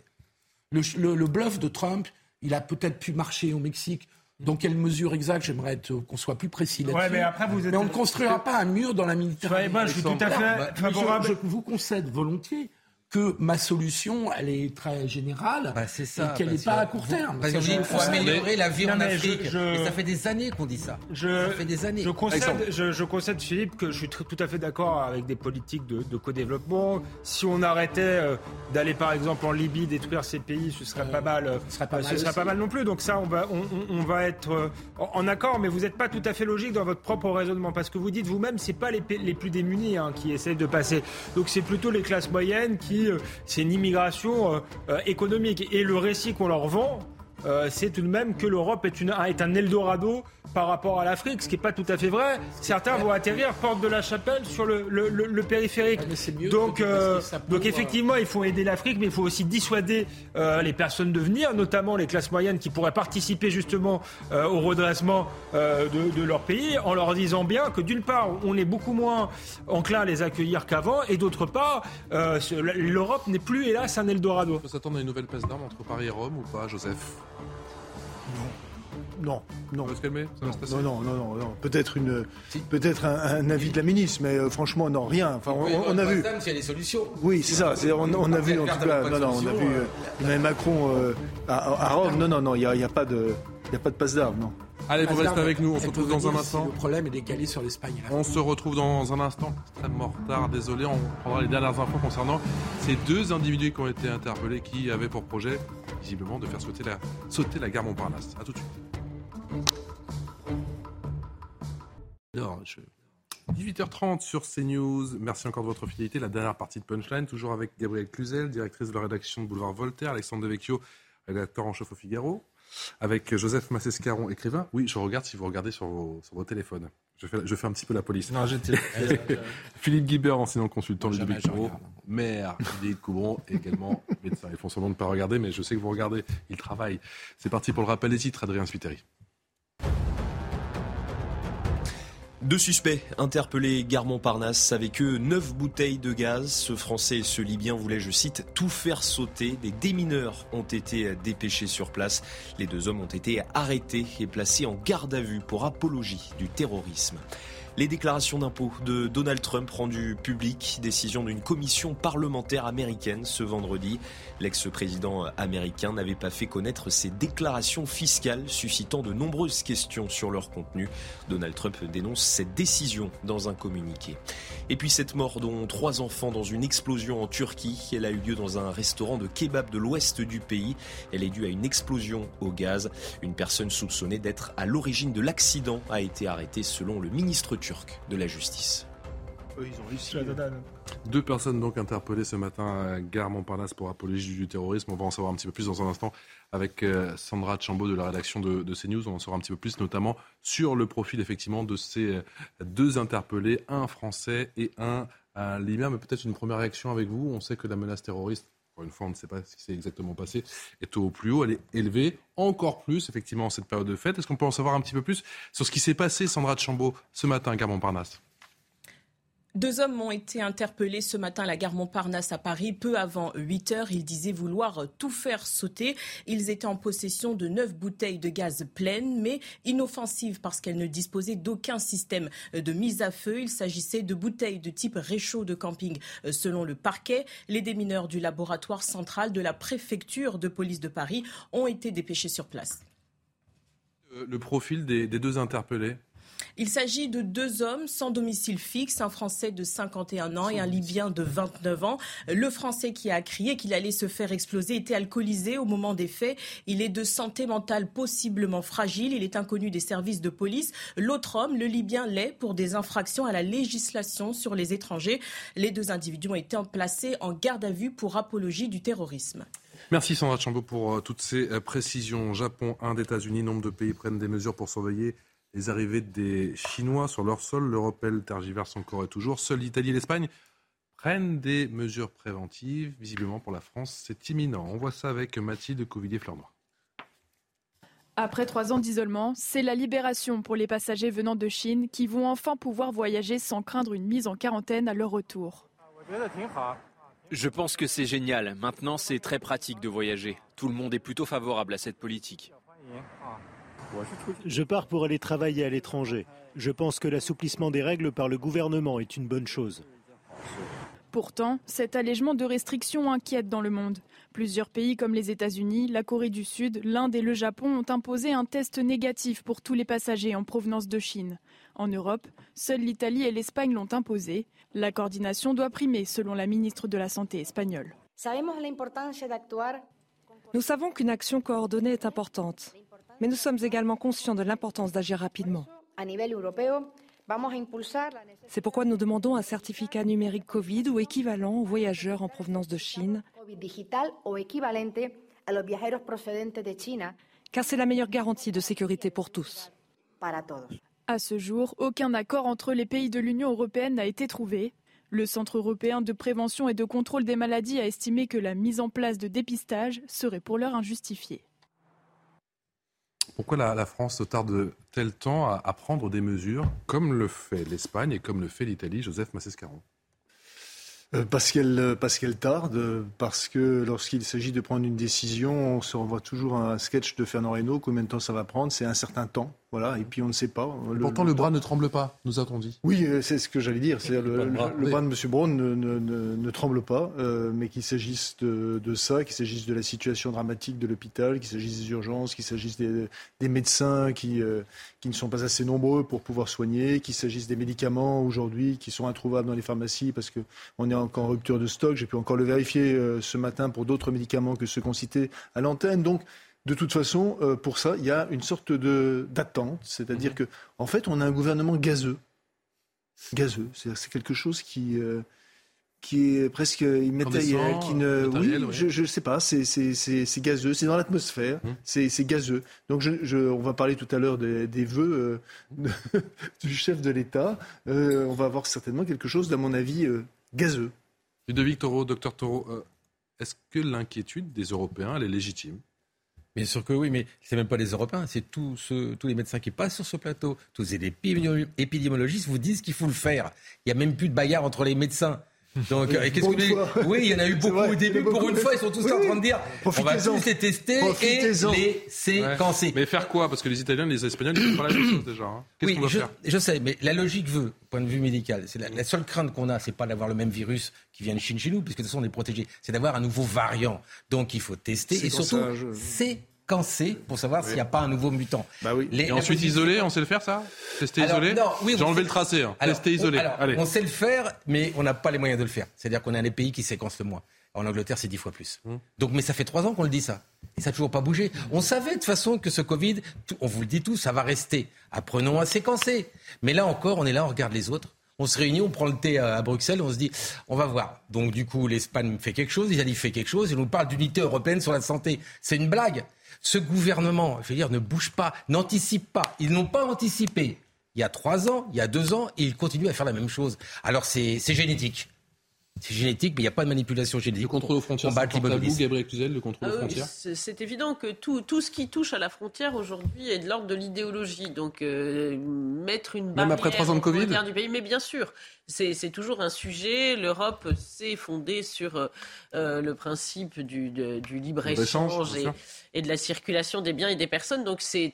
Le, le- le bluff de Trump, il a peut-être pu marcher au Mexique. Dans quelle mesure exacte J'aimerais être- qu'on soit plus précis là-dessus. Ouais, mais après, vous êtes- on ne construira pas un mur dans la Méditerranée. Ouais, moi, je suis tout à fait Voilà. Mais favorable. Je, je vous concède volontiers que ma solution, elle est très générale c'est ça, et qu'elle n'est pas à court terme. Parce qu'il faut améliorer la vie Non, en je- Afrique. je- Et ça fait des années qu'on dit ça. Je, ça fait des années. Je concède, je, je concède, Philippe, que je suis tout à fait d'accord avec des politiques de, de co-développement. Si on arrêtait euh, d'aller, par exemple, en Libye, détruire ces pays, ce serait pas mal. euh, ce serait pas euh, mal ce serait aussi. pas mal non plus. Donc ça, on va, on, on- on va être euh, en accord, mais vous n'êtes pas tout à fait logique dans votre propre raisonnement, parce que vous dites vous-même, c'est pas les, pa- les plus démunis hein, qui essayent de passer. Donc c'est plutôt les classes moyennes qui, euh, c'est une immigration euh, euh, économique. Et le récit qu'on leur vend, euh, c'est tout de même que l'Europe est, une, est un Eldorado par rapport à l'Afrique, ce qui n'est pas tout à fait vrai. Certains vont atterrir porte de la Chapelle sur le, le, périphérique. donc, euh, donc effectivement, il faut aider l'Afrique, mais il faut aussi dissuader euh, les personnes de venir, notamment les classes moyennes qui pourraient participer justement au redressement de, de, leur pays, en leur disant bien que d'une part, on est beaucoup moins enclin à les accueillir qu'avant, et d'autre part, l'Europe n'est plus, hélas, un Eldorado. On peut s'attendre à une nouvelle passe d'armes entre Paris et Rome ou pas, Joseph? Non, non. Ça va se calmer non, non, non, non, Peut-être une, peut-être un, avis de la ministre, mais euh, franchement, non, rien. Enfin, on, a vu. S'il y a des solutions. Oui, c'est ça. On, a vu en tout cas. Non, non, on a vu. Euh, Macron euh, à, Rome. Non, non, non. Il n'y a, pas de, il a pas de passe d'armes, non. Allez, vous restez avec nous. On se retrouve dans un instant. Le problème est décalé sur l'Espagne. On se retrouve dans un instant. Extrêmement retard. Désolé. On prendra les dernières infos concernant ces deux individus qui ont été interpellés, qui avaient pour projet, visiblement, de faire sauter la, sauter la gare Montparnasse. À tout de suite. 18h30 sur CNews. Merci encore de votre fidélité. La dernière partie de Punchline, toujours avec Gabrielle Cluzel, directrice de la rédaction de Boulevard Voltaire, Alexandre Devecchio, rédacteur en chef au Figaro, avec Joseph Massescaron, écrivain. Oui, je regarde si vous regardez sur vos, sur vos téléphones. Je fais, je fais un petit peu la police. Non, j'étais. Philippe Guibert, enseignant consultant du Bureau, maire de Coubron, également médecin. Ils font semblant de ne pas regarder, mais je sais que vous regardez. Ils travaillent. C'est parti pour le rappel des titres, Adrien Spiteri. Deux suspects interpellés gare Montparnasse avec eux neuf bouteilles de gaz. Ce Français et ce Libyen voulaient, je cite, tout faire sauter. Des démineurs ont été dépêchés sur place. Les deux hommes ont été arrêtés et placés en garde à vue pour apologie du terrorisme. Les déclarations d'impôts de Donald Trump rendues publiques, décision d'une commission parlementaire américaine ce vendredi. L'ex-président américain n'avait pas fait connaître ses déclarations fiscales, suscitant de nombreuses questions sur leur contenu. Donald Trump dénonce cette décision dans un communiqué. Et puis cette mort dont trois enfants dans une explosion en Turquie. Elle a eu lieu dans un restaurant de kebab de l'ouest du pays. Elle est due à une explosion au gaz. Une personne soupçonnée d'être à l'origine de l'accident a été arrêtée selon le ministre turc de la justice. Deux personnes donc interpellées ce matin à Gare Montparnasse pour apologie du terrorisme. On va en savoir un petit peu plus dans un instant avec euh, Sandra Chambaud de la rédaction de, CNews. On en saura un petit peu plus notamment sur le profil effectivement de ces euh, deux interpellés, un français et un, un libyen. Mais peut-être une première réaction avec vous. On sait que la menace terroriste une fois, on ne sait pas ce qui s'est exactement passé, est au plus haut, elle est élevée, encore plus, effectivement, en cette période de fête. Est-ce qu'on peut en savoir un petit peu plus sur ce qui s'est passé, Sandra de Chambaud, ce matin à Gare-Montparnasse deux hommes ont été interpellés ce matin à la gare Montparnasse à Paris, peu avant 8 heures. Ils disaient vouloir tout faire sauter. Ils étaient en possession de neuf bouteilles de gaz pleines, mais inoffensives parce qu'elles ne disposaient d'aucun système de mise à feu. Il s'agissait de bouteilles de type réchaud de camping, selon le parquet. Les démineurs du laboratoire central de la préfecture de police de Paris ont été dépêchés sur place. Le profil des deux interpellés? Il s'agit de deux hommes sans domicile fixe, un Français de 51 ans et un Libyen de 29 ans. Le Français qui a crié qu'il allait se faire exploser était alcoolisé au moment des faits. Il est de santé mentale possiblement fragile. Il est inconnu des services de police. L'autre homme, le Libyen, l'est pour des infractions à la législation sur les étrangers. Les deux individus ont été placés en garde à vue pour apologie du terrorisme. Merci Sandra Chambaud pour euh, toutes ces euh, précisions. Japon, Inde, États-Unis, nombre de pays prennent des mesures pour surveiller les arrivées des Chinois sur leur sol. L'Europe, elle, tergiverse encore et toujours. Seuls l'Italie et l'Espagne prennent des mesures préventives. Visiblement, pour la France, c'est imminent. On voit ça avec Mathilde Covillier-Fleurnois. Après trois ans d'isolement, c'est la libération pour les passagers venant de Chine qui vont enfin pouvoir voyager sans craindre une mise en quarantaine à leur retour. Je pense que c'est génial. Maintenant, c'est très pratique de voyager. Tout le monde est plutôt favorable à cette politique. Je pars pour aller travailler à l'étranger. Je pense que l'assouplissement des règles par le gouvernement est une bonne chose. Pourtant, cet allègement de restrictions inquiète dans le monde. Plusieurs pays comme les États-Unis, la Corée du Sud, l'Inde et le Japon ont imposé un test négatif pour tous les passagers en provenance de Chine. En Europe, seules l'Italie et l'Espagne l'ont imposé. La coordination doit primer, selon la ministre de la Santé espagnole. Nous savons qu'une action coordonnée est importante mais nous sommes également conscients de l'importance d'agir rapidement. C'est pourquoi nous demandons un certificat numérique Covid ou équivalent aux voyageurs en provenance de Chine. car c'est la meilleure garantie de sécurité pour tous. À ce jour, aucun accord entre les pays de l'Union européenne n'a été trouvé. Le Centre européen de prévention et de contrôle des maladies a estimé que la mise en place de dépistage serait pour l'heure injustifiée. Pourquoi la, France tarde tel temps à, prendre des mesures comme le fait l'Espagne et comme le fait l'Italie, Joseph Massescaron? Euh, parce qu'elle parce qu'elle tarde, parce que lorsqu'il s'agit de prendre une décision, on se renvoie toujours à un sketch de Fernand Reynaud. Combien de temps ça va prendre C'est un certain temps. Voilà, et puis on ne sait pas. pourtant, le, bras ne tremble pas, nous a-t-on dit. Oui, euh, c'est ce que j'allais dire. C'est le, le, bras, de M. Braun ne, ne, ne, tremble pas, euh, mais qu'il s'agisse de, de, ça, qu'il s'agisse de la situation dramatique de l'hôpital, qu'il s'agisse des urgences, qu'il s'agisse des, des, médecins qui, euh, qui ne sont pas assez nombreux pour pouvoir soigner, qu'il s'agisse des médicaments aujourd'hui qui sont introuvables dans les pharmacies parce qu'on est encore en rupture de stock. J'ai pu encore le vérifier ce matin pour d'autres médicaments que ceux qu'on citait à l'antenne. Donc, de toute façon, euh, pour ça, il y a une sorte d'attente, c'est-à-dire qu'en mhm. que, en fait, on a un gouvernement gazeux. Gazeux, c'est quelque chose qui, euh, qui est presque immatériel, qui ne, oui, je ne sais pas, c'est gazeux, c'est dans l'atmosphère, mhm. c'est gazeux. Donc, je, on va parler tout à l'heure des, des, vœux euh, du chef de l'État. on va avoir certainement quelque chose, à mon avis, gazeux. Ludovic Taureau, docteur Taureau, est-ce que l'inquiétude des Européens, elle est légitime? Bien sûr que oui, mais c'est même pas les Européens, c'est tous, tous les médecins qui passent sur ce plateau, tous les épidémiologistes vous disent qu'il faut le faire. Il n'y a même plus de bagarre entre les médecins. Donc, qu'est-ce que Oui, il y en a eu beaucoup au début. Pour une fois, ils sont tous en train de dire on va tous les tester et les séquencer. Mais faire quoi? Parce que les Italiens, les Espagnols, ils font pas la même chose déjà. Hein. Qu'est-ce qu'on va je, faire? je sais, mais la logique veut, point de vue médical, c'est la, seule crainte qu'on a, c'est pas d'avoir le même virus qui vient de Chine chez nous, puisque de toute façon on est protégé. C'est d'avoir un nouveau variant. Donc il faut tester et surtout c'est séquencer pour savoir s'il n'y a pas un nouveau mutant. Bah oui. et ensuite isolé, on sait le faire ça? Tester isolé? J'ai enlevé le tracé. Hein. Tester isolé. Allez. On sait le faire, mais on n'a pas les moyens de le faire. C'est-à-dire qu'on est un des pays qui séquencent le moins. En Angleterre, c'est dix fois plus. Hum. Donc, mais ça fait trois ans qu'on le dit ça. Et ça n'a toujours pas bougé. On savait de toute façon que ce Covid, on vous le dit tous, ça va rester. Apprenons à séquencer. Mais là encore, on est là, on regarde les autres. On se réunit, on prend le thé à Bruxelles, on se dit, on va voir. Donc du coup, l'Espagne fait quelque chose, l'Italie fait quelque chose, et nous parle d'unité européenne sur la santé. C'est une blague. Ce gouvernement, je veux dire, ne bouge pas, n'anticipe pas. Ils n'ont pas anticipé il y a trois ans, il y a deux ans, et ils continuent à faire la même chose. Alors c'est génétique. C'est génétique, mais il n'y a pas de manipulation génétique. Le contrôle aux frontières, c'est vous, Gabriel Cluzel, le contrôle aux ah frontières C'est évident que tout, tout, ce qui touche à la frontière aujourd'hui est de l'ordre de l'idéologie. Donc, euh, mettre une barrière Même après trois ans de Covid du pays, mais bien sûr, c'est toujours un sujet. L'Europe s'est fondée sur euh, le principe du, du libre-échange et, et, de la circulation des biens et des personnes. Donc c'est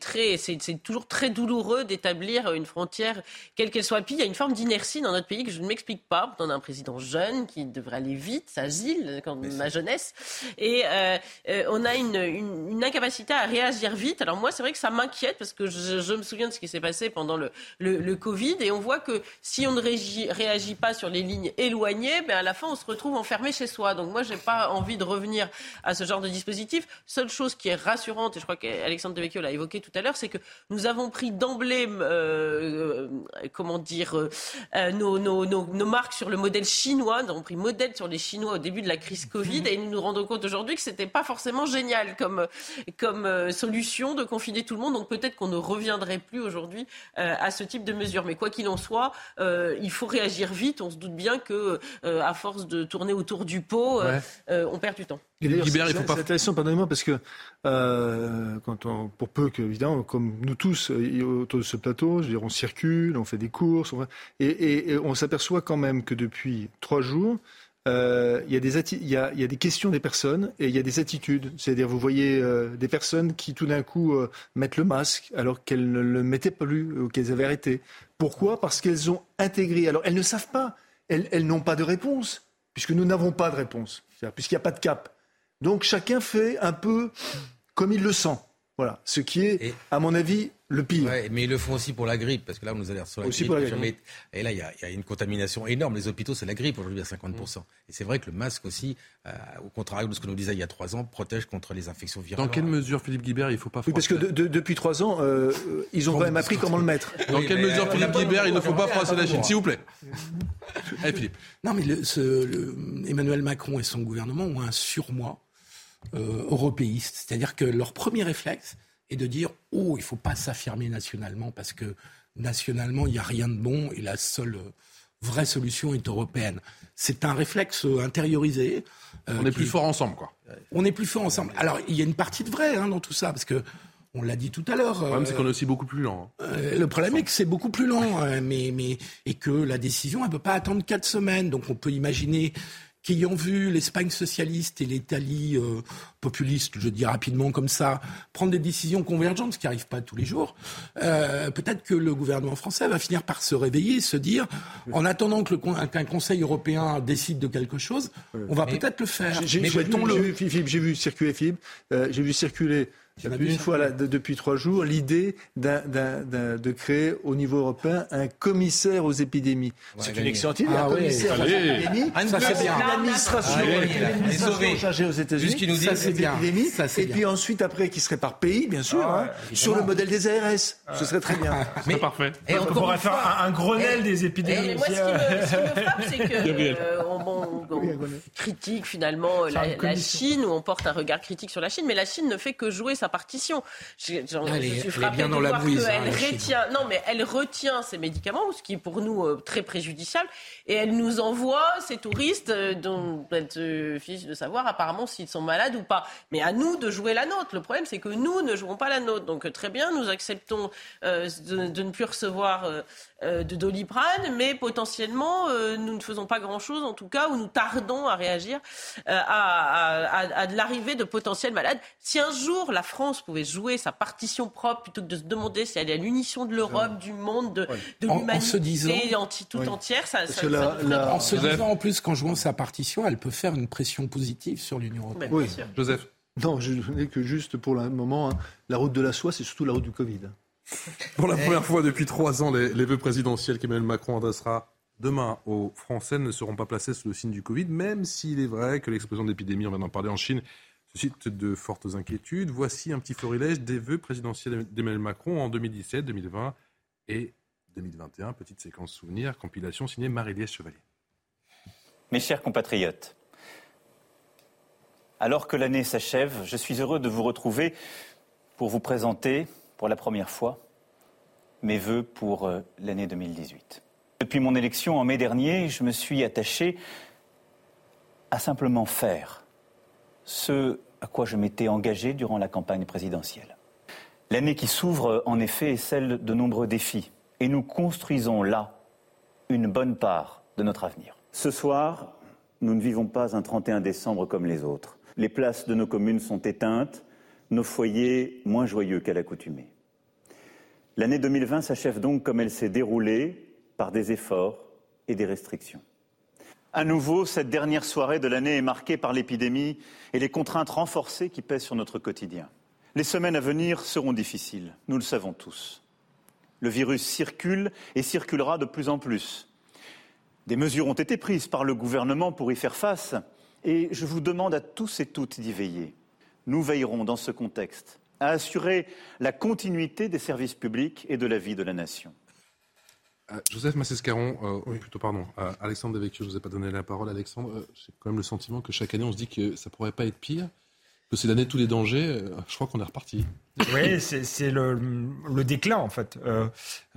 toujours très douloureux d'établir une frontière, quelle qu'elle soit. Puis il y a une forme d'inertie dans notre pays que je ne m'explique pas. On a un président jeune qui devrait aller vite, agile, comme ma jeunesse. Et euh, euh, on a une, une, incapacité à réagir vite. Alors moi, c'est vrai que ça m'inquiète parce que je, je, me souviens de ce qui s'est passé pendant le, le, le, Covid. Et on voit que si on ne réagit réagit pas sur les lignes éloignées, ben à la fin, on se retrouve enfermé chez soi. Donc moi, j'ai pas envie de revenir à ce genre de dispositif. Seule chose qui est rassurante, et je crois qu'Alexandre Devecchio l'a évoqué tout à l'heure, c'est que nous avons pris d'emblée, euh, comment dire, nos, nos, nos, nos, marques sur le modèle chinois. Pris modèle sur les Chinois au début de la crise Covid, et nous nous rendons compte aujourd'hui que c'était pas forcément génial comme, comme euh, solution de confiner tout le monde. Donc peut-être qu'on ne reviendrait plus aujourd'hui à ce type de mesures. Mais quoi qu'il en soit, il faut réagir vite, on se doute bien que euh, à force de tourner autour du pot, euh, euh, on perd du temps. C'est intéressant, pardonnez-moi, parce que quand on, pour peu que, évidemment, comme nous tous autour de ce plateau, je veux dire, on circule, on fait des courses, et, on s'aperçoit quand même que depuis trois jours, il, y a des questions des personnes et il y a des attitudes. C'est-à-dire, vous voyez des personnes qui tout d'un coup mettent le masque alors qu'elles ne le mettaient plus ou qu'elles avaient arrêté. Pourquoi? Parce qu'elles ont intégré. Alors, elles ne savent pas. Elles, n'ont pas de réponse, puisque nous n'avons pas de réponse, puisqu'il n'y a pas de cap. Donc, chacun fait un peu comme il le sent. Voilà. Ce qui est, à mon avis, le pire. mais ils le font aussi pour la grippe, parce que là, on nous alerte sur la aussi grippe. Pour la grippe. Et là, il y, a, une contamination énorme. Les hôpitaux, c'est la grippe aujourd'hui à 50%. Et c'est vrai que le masque aussi, euh, au contraire de ce que nous disait il y a trois ans, protège contre les infections virales. Dans quelle mesure, Philippe Guibert, il ne faut pas oui, parce que depuis trois ans, euh, ils ont quand même appris comment le mettre. Dans quelle mesure, Philippe Guibert, il ne faut pas froisser la Chine S'il vous plaît. Allez, Philippe. Non, mais Emmanuel Macron et son gouvernement ont un surmoi euh, européiste. C'est-à-dire que leur premier réflexe, et de dire oh, il ne faut pas s'affirmer nationalement parce que nationalement, il n'y a rien de bon et la seule vraie solution est européenne. C'est un réflexe intériorisé. Euh, on est plus fort ensemble, quoi. On est plus fort ensemble. Alors, il y a une partie de vrai hein, dans tout ça, parce que on l'a dit tout à l'heure. Le problème, c'est qu'on est aussi beaucoup plus lent. Hein. Euh, le problème est que c'est beaucoup plus lent, hein, mais, mais, et que la décision, elle ne peut pas attendre quatre semaines. Donc, on peut imaginer qu'ayant vu l'Espagne socialiste et l'Italie euh, populiste, je dis rapidement comme ça, prendre des décisions convergentes, ce qui n'arrive pas tous les jours, euh, peut-être que le gouvernement français va finir par se réveiller et se dire, en attendant qu'un Conseil européen décide de quelque chose, on va peut-être le faire. J'ai vu, circuler, Philippe, euh, j'ai vu circuler une fois là, depuis trois jours l'idée de créer au niveau européen un commissaire aux épidémies. c'est une excellente idée. un commissaire aux épidémies. Ça, c'est bien. L'administration ah, chargée aux États-Unis. Ça, c'est bien. Et puis ensuite, après, qui serait par pays, bien sûr, ah hein, sur le modèle des ARS. Ce serait très bien. C'est parfait. Et on pourrait faire un Grenelle des épidémies. Moi, ce qui me frappe, c'est que critique finalement la Chine, ou on porte un regard critique sur la Chine, mais la Chine ne fait que jouer sa partition. elle, est, bien dans la bouise. Elle hein, retient, non, mais elle retient ces médicaments, ce qui est pour nous euh, très préjudiciable, et elle nous envoie ces touristes euh, dont elle se fiche de savoir apparemment s'ils sont malades ou pas. Mais à nous de jouer la nôtre. Le problème, c'est que nous ne jouons pas la nôtre. Donc très bien, nous acceptons euh, de, ne plus recevoir euh, de Doliprane, mais potentiellement, euh, nous ne faisons pas grand-chose, en tout cas, ou nous tardons à réagir euh, à, l'arrivée de potentiels malades. Si un jour la France pouvait jouer sa partition propre plutôt que de se demander si elle est à l'unition de l'Europe, du monde, de, de l'humanité anti, tout entière, ça, ça, En se disant en plus qu'en jouant sa partition, elle peut faire une pression positive sur l'Union européenne. Oui. Joseph. Non, je dis que juste pour le moment, hein, la route de la soie, c'est surtout la route du Covid. Pour la première fois depuis trois ans, les, vœux présidentiels qu'Emmanuel Macron adressera demain aux Français ne seront pas placés sous le signe du Covid, même s'il est vrai que l'explosion d'épidémie, on vient d'en parler en Chine, suscite de fortes inquiétudes. Voici un petit florilège des vœux présidentiels d'Emmanuel Macron en 2017, 2020 et 2021. Petite séquence souvenir, compilation signée Marie-Liesse Chevalier. Mes chers compatriotes, alors que l'année s'achève, je suis heureux de vous retrouver pour vous présenter pour la première fois mes vœux pour euh, l'année 2018. Depuis mon élection en mai dernier, je me suis attaché à simplement faire ce à quoi je m'étais engagé durant la campagne présidentielle. L'année qui s'ouvre, en effet, est celle de nombreux défis, et nous construisons là une bonne part de notre avenir. Ce soir, nous ne vivons pas un 31 décembre comme les autres. Les places de nos communes sont éteintes, nos foyers moins joyeux qu'à l'accoutumée. L'année 2020 s'achève donc comme elle s'est déroulée, par des efforts et des restrictions. À nouveau, cette dernière soirée de l'année est marquée par l'épidémie et les contraintes renforcées qui pèsent sur notre quotidien. Les semaines à venir seront difficiles, nous le savons tous. Le virus circule et circulera de plus en plus. Des mesures ont été prises par le gouvernement pour y faire face et je vous demande à tous et toutes d'y veiller. Nous veillerons dans ce contexte à assurer la continuité des services publics et de la vie de la nation. Euh, Joseph Massescaron, euh, plutôt pardon, euh, Alexandre Devecchio, je ne vous ai pas donné la parole. Alexandre, j'ai quand même le sentiment que chaque année on se dit que ça pourrait pas être pire, que c'est l'année de tous les dangers. je crois qu'on est reparti. Oui, c'est le, le, déclin en fait. Euh,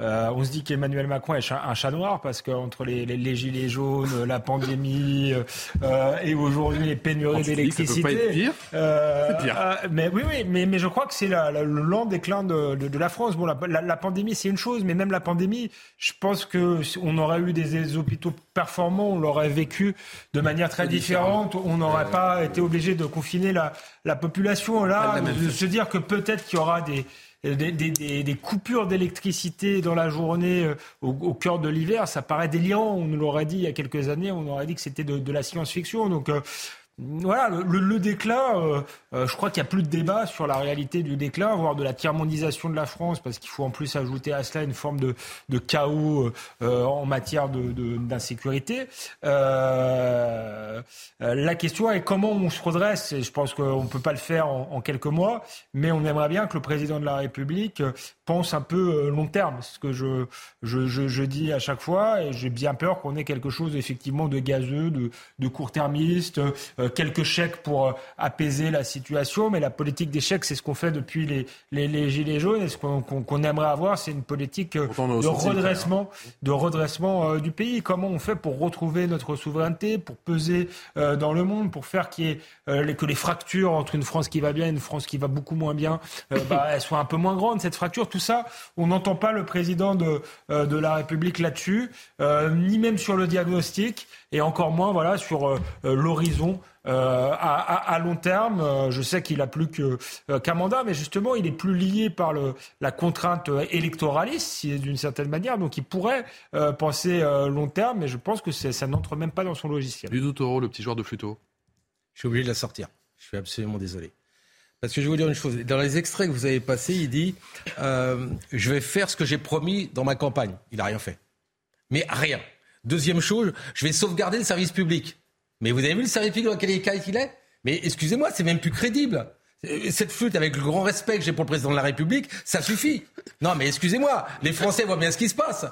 euh, on se dit qu'Emmanuel Macron est un chat noir parce qu'entre les, les, les, gilets jaunes, la pandémie euh, et aujourd'hui les pénuries d'électricité. pire. Pire. Mais oui, oui, mais, mais je crois que c'est le lent déclin de, de, de, la France. Bon, la, la, pandémie c'est une chose, mais même la pandémie, je pense que on aurait eu des, des hôpitaux performants, on l'aurait vécu de manière très différente. On n'aurait pas été obligé de confiner la, la population là, de se dire que peut-être qu'il y aura des, coupures d'électricité dans la journée euh, au, cœur de l'hiver, ça paraît délirant. On nous l'aurait dit il y a quelques années, on aurait dit que c'était de, la science-fiction. Donc euh, voilà, le, déclin, euh, euh, je crois qu'il n'y a plus de débat sur la réalité du déclin, voire de la tiers-mondisation de la France, parce qu'il faut en plus ajouter à cela une forme de, de chaos euh, en matière d'insécurité. De, la question est comment on se redresse. Et je pense qu'on ne peut pas le faire en, en, quelques mois, mais on aimerait bien que le président de la République pense un peu euh, long terme. C'est ce que je, je, je, dis à chaque fois. Et j'ai bien peur qu'on ait quelque chose effectivement de gazeux, de, de court-termiste, euh, quelques chèques pour euh, apaiser la situation. Mais la politique des chèques, c'est ce qu'on fait depuis les, les, les, Gilets jaunes. Et ce qu'on aimerait avoir, c'est une politique de redressement, de redressement du pays. Comment on fait pour retrouver notre souveraineté, pour peser dans le monde, pour faire qu'il y ait, que les fractures entre une France qui va bien et une France qui va beaucoup moins bien, bah, elles soient un peu moins grandes. Cette fracture, tout ça, on n'entend pas le président de, euh, de la République là-dessus, euh, ni même sur le diagnostic, et encore moins voilà, sur euh, l'horizon. à, long terme, je sais qu'il a plus qu'un mandat, mais justement, il est plus lié par le, la contrainte électoraliste, d'une certaine manière. Donc, il pourrait penser long terme, mais je pense que ça n'entre même pas dans son logiciel. Ludo Toro, le petit joueur de flûteau. Je suis obligé de la sortir. Je suis absolument désolé. Parce que je vais vous dire une chose. Dans les extraits que vous avez passés, il dit euh, Je vais faire ce que j'ai promis dans ma campagne. Il n'a rien fait. Mais rien. Deuxième chose, je vais sauvegarder le service public. Mais vous avez vu le service public dans quel état il est? Mais excusez-moi, c'est même plus crédible. Cette flûte, avec le grand respect que j'ai pour le président de la République, ça suffit. Non, mais excusez-moi, les Français voient bien ce qui se passe.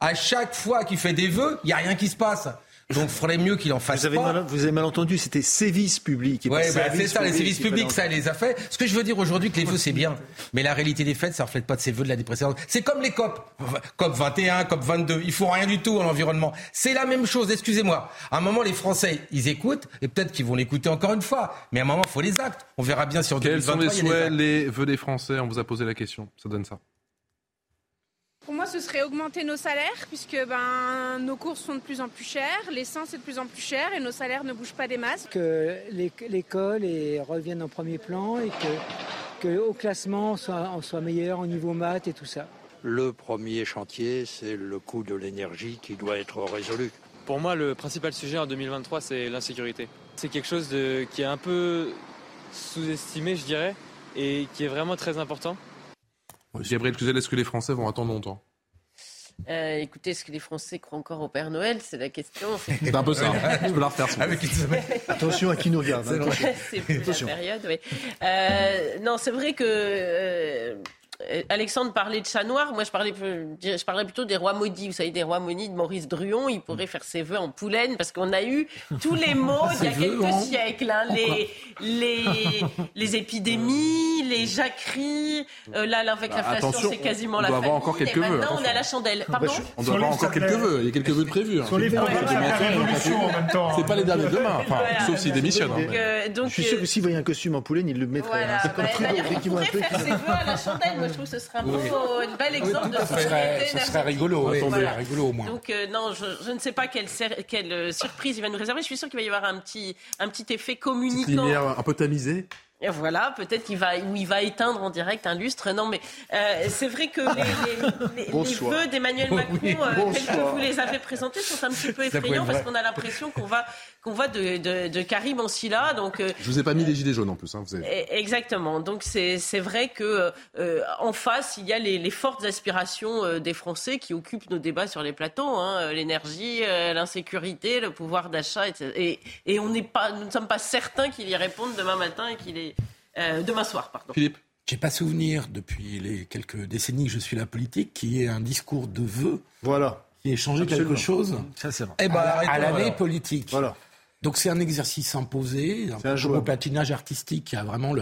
À chaque fois qu'il fait des vœux, il n'y a rien qui se passe. Donc, il faudrait mieux qu'il en fasse vous avez pas. Mal, vous avez mal entendu, c'était sévices publics. Oui, bah, c'est ça, les sévices publics, ça, les a fait. Ce que je veux dire aujourd'hui, que les vœux, c'est bien. Mais la réalité des faits, ça ne reflète pas de ces vœux de l'année précédente. C'est comme les COP. COP 21, COP 22. Ils font rien du tout en environnement. C'est la même chose, excusez-moi. À un moment, les Français, ils écoutent, et peut-être qu'ils vont l'écouter encore une fois. Mais à un moment, il faut les actes. On verra bien si en Quels sont les souhaits, les vœux des Français? On vous a posé la question. Ça donne ça. Pour moi, ce serait augmenter nos salaires, puisque ben, nos courses sont de plus en plus chères, l'essence est de plus en plus cher et nos salaires ne bougent pas des masses. Que l'école revienne en premier plan et que, que au classement, on soit, on soit meilleur au niveau maths et tout ça. Le premier chantier, c'est le coût de l'énergie qui doit être résolu. Pour moi, le principal sujet en 2023, c'est l'insécurité. C'est quelque chose de, qui est un peu sous-estimé, je dirais, et qui est vraiment très important. Gabriel Cluzel, est-ce que les Français vont attendre longtemps? Euh, écoutez, est-ce que les Français croient encore au Père Noël? C'est la question. C'est un peu ça. Je peux la refaire. Attention à qui nous regarde. C'est plus la période, oui. Euh, non, c'est vrai que euh, Alexandre parlait de chat noir, moi je parlais, je parlais plutôt des rois maudits. Vous savez, des rois maudits de Maurice Druon, il pourrait faire ses vœux en poulaine parce qu'on a eu tous les mots il y a quelques siècles. Hein, les, les, les épidémies, les jacqueries, euh, là, avec bah, l'inflation, c'est quasiment la famille. On doit avoir encore quelques vœux. Maintenant, on est à la chandelle. Pardon On doit avoir encore quelques vœux. Il y a quelques vœux de prévus. Hein. Sur les C'est pas les derniers demain, enfin, sauf s'il démissionne. Hein. Euh, je suis sûr que s'il voyait un costume en poulaine, il le mettrait. Hein. C'est comme Trudeau, effectivement. Il pourrait faire ses vœux à la chandelle je trouve que ce serait un bel exemple de Ce serait rigolo, rigolo au moins. Donc euh, non, je, ne sais pas quelle, euh, surprise il va nous réserver. Je suis sûr qu'il va y avoir un petit, un petit effet communicant. Une lumière un peu tamisée et voilà, peut-être qu'il va, où il va éteindre en direct un lustre. Non, mais euh, c'est vrai que les, les, les, vœux d'Emmanuel Macron, euh, tels que vous les avez présentés, sont un petit peu effrayants parce qu'on a l'impression qu'on va, qu'on va de, de, de Karim en Silla. Donc, euh, je vous ai pas mis les gilets jaunes en plus. Hein, vous avez... Eh, exactement. Donc c'est, c'est vrai que euh, en face, il y a les, les fortes aspirations euh, des Français qui occupent nos débats sur les plateaux. Hein, l'énergie, l'insécurité, le pouvoir d'achat, etc. Et, et on n'est pas, nous ne sommes pas certains qu'il y répondent demain matin et qu'il est euh, demain soir, pardon. Philippe j'ai pas souvenir, depuis les quelques décennies que je suis la politique, qui ait un discours de vœux voilà. qui ait changé quelque chose Ça, c'est eh ben, à, l'année politique. Voilà. Donc c'est un exercice imposé, un, un patinage artistique. Qui a vraiment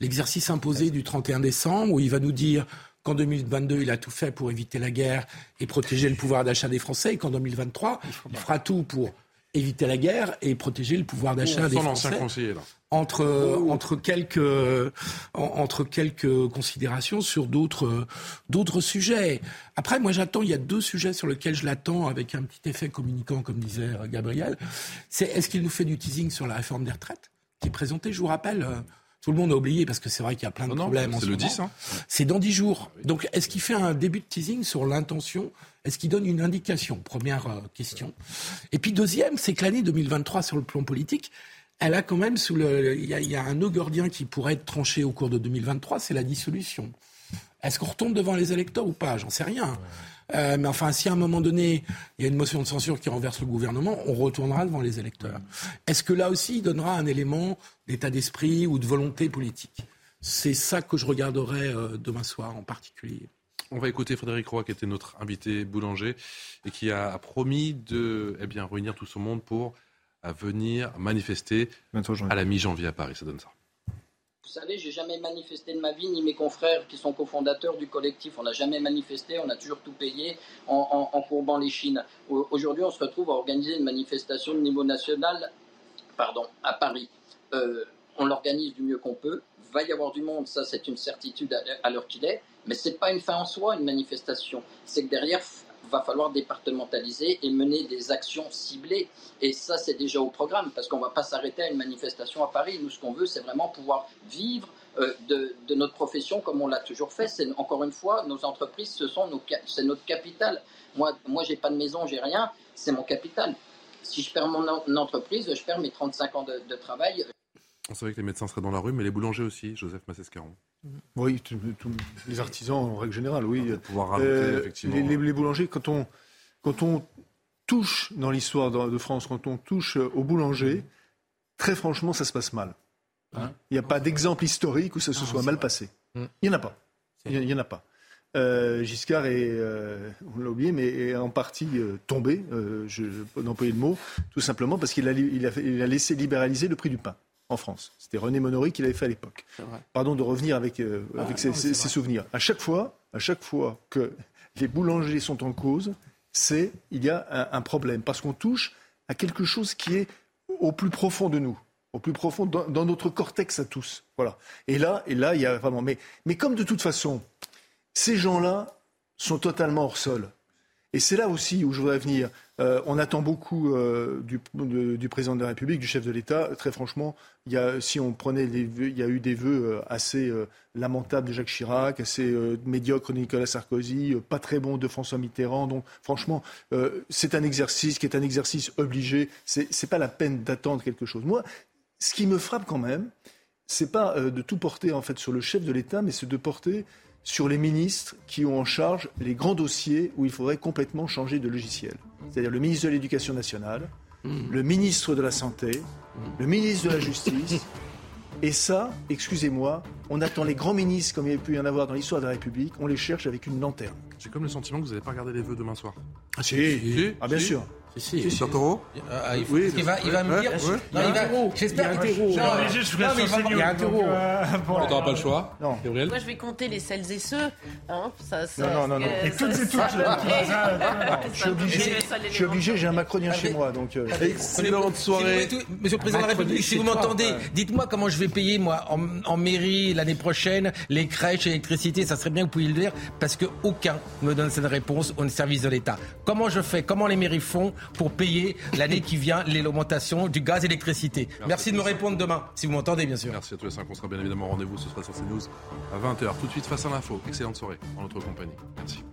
l'exercice imposé du 31 décembre, où il va nous dire qu'en 2022, il a tout fait pour éviter la guerre et protéger le pouvoir d'achat des Français, et qu'en 2023, il fera tout pour éviter la guerre et protéger le pouvoir d'achat des Français. Conseiller, là entre entre quelques entre quelques considérations sur d'autres d'autres sujets. Après, moi, j'attends. Il y a deux sujets sur lesquels je l'attends avec un petit effet communicant, comme disait Gabriel. C'est est-ce qu'il nous fait du teasing sur la réforme des retraites qui est présentée, je vous rappelle. Euh, tout le monde a oublié parce que c'est vrai qu'il y a plein de problèmes. C'est le 10. Hein. C'est dans 10 jours. Donc, est-ce qu'il fait un début de teasing sur l'intention? Est-ce qu'il donne une indication? Première euh, question. Et puis, deuxième, c'est que l'année 2023, sur le plan politique, elle a quand même sous le. Il y, a, un nœud gordien qui pourrait être tranché au cours de 2023, c'est la dissolution. Est-ce qu'on retombe devant les électeurs ou pas? J'en sais rien. Euh, mais enfin, si à un moment donné, il y a une motion de censure qui renverse le gouvernement, on retournera devant les électeurs. Est-ce que là aussi, il donnera un élément d'état d'esprit ou de volonté politique? C'est ça que je regarderai euh, demain soir en particulier. On va écouter Frédéric Roy, qui était notre invité boulanger et qui a promis de eh bien, réunir tout son monde pour euh, venir manifester à la mi-janvier à Paris. Ça donne ça. Vous savez, j'ai jamais manifesté de ma vie, ni mes confrères qui sont cofondateurs du collectif. On n'a jamais manifesté, on a toujours tout payé en, courbant les chines. Aujourd'hui, on se retrouve à organiser une manifestation de niveau national pardon, à Paris. Euh, on l'organise du mieux qu'on peut. Va y avoir du monde, ça c'est une certitude à l'heure qu'il est. Mais ce n'est pas une fin en soi, une manifestation. C'est que derrière, va falloir départementaliser et mener des actions ciblées. Et ça, c'est déjà au programme, parce qu'on ne va pas s'arrêter à une manifestation à Paris. Nous, ce qu'on veut, c'est vraiment pouvoir vivre euh, de, notre profession comme on l'a toujours fait. C'est encore une fois, nos entreprises, ce sont nos, c'est notre capital. Moi, moi, j'ai pas de maison, j'ai rien, c'est mon capital. Si je perds mon entreprise, je perds mes 35 ans de, travail. On savait que les médecins seraient dans la rue, mais les boulangers aussi, Joseph Massescaron. Oui, les artisans en règle générale, oui. Pouvoir euh, effectivement. Les, boulangers, quand on, quand on touche dans l'histoire de France, quand on touche au boulanger, très franchement, ça se passe mal. Hein il n'y a pas d'exemple historique où ça se soit mal passé. Mm. Il n'y en a pas. Il n'y en a pas. Euh, Giscard est, euh, on l'a oublié, mais est en partie tombé, je employer le mot, tout simplement parce qu'il a, il a laissé libéraliser le prix du pain en France. C'était René Monory qui l'avait fait à l'époque. Pardon de revenir avec, euh, ah, avec ses, souvenirs. À chaque fois, à chaque fois que les boulangers sont en cause, c'est il y a un, problème parce qu'on touche à quelque chose qui est au plus profond de nous, au plus profond dans, notre cortex à tous. Voilà. Et là, et là, il y a vraiment. Mais, mais comme de toute façon, ces gens-là sont totalement hors sol. Et c'est là aussi où je voudrais venir. Euh, on attend beaucoup euh, du, président de la République, du chef de l'État. Très franchement, y a, si on prenait les il y a eu des vœux euh, assez lamentables de Jacques Chirac, assez médiocres de Nicolas Sarkozy, pas très bons de François Mitterrand. Donc, franchement, c'est un exercice qui est un exercice obligé. C'est, n'est pas la peine d'attendre quelque chose. Moi, ce qui me frappe quand même, c'est pas de tout porter en fait sur le chef de l'État, mais c'est de porter sur les ministres qui ont en charge les grands dossiers où il faudrait complètement changer de logiciel. C'est-à-dire le ministre de l'Éducation nationale, mmh. le ministre de la Santé, mmh. le ministre de la Justice. Et ça, excusez-moi, on attend les grands ministres comme il y a pu y en avoir dans l'histoire de la République, on les cherche avec une lanterne. J'ai comme le sentiment que vous n'allez pas regarder les vœux demain soir. Ah si, ah bien sûr. Si, si. Sur Taureau ah, il, oui, il, va, il va me dire. Ouais, non, il va. J'espère. Il y a un terreau. Il y a un terreau. On n'aura pas le choix. Non. Gabriel Moi, je vais compter les celles et ceux. Hein, ça, ça, non, non, non. Et toutes et toutes. Je suis obligé. Je suis obligé. J'ai un macronien chez moi, donc. Euh, Excellente soirée. Monsieur le Président de la République, si vous m'entendez, dites-moi comment je vais payer moi en mairie l'année prochaine les crèches, l'électricité. Ça serait bien que vous puissiez le dire, parce que aucun me donne cette réponse au service de l'État. Comment je fais Comment les mairies font pour payer l'année qui vient l'augmentation du gaz et l'électricité. Merci, de me répondre demain, si vous m'entendez, bien sûr. Merci à tous les cinq. On sera bien évidemment au rendez-vous. Ce sera sur CNews à 20h. Tout de suite, face à l'info. Excellente soirée en notre compagnie. Merci.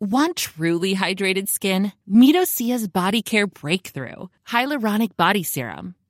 Want truly hydrated skin? Midosia's Body Care Breakthrough Hyaluronic Body Serum.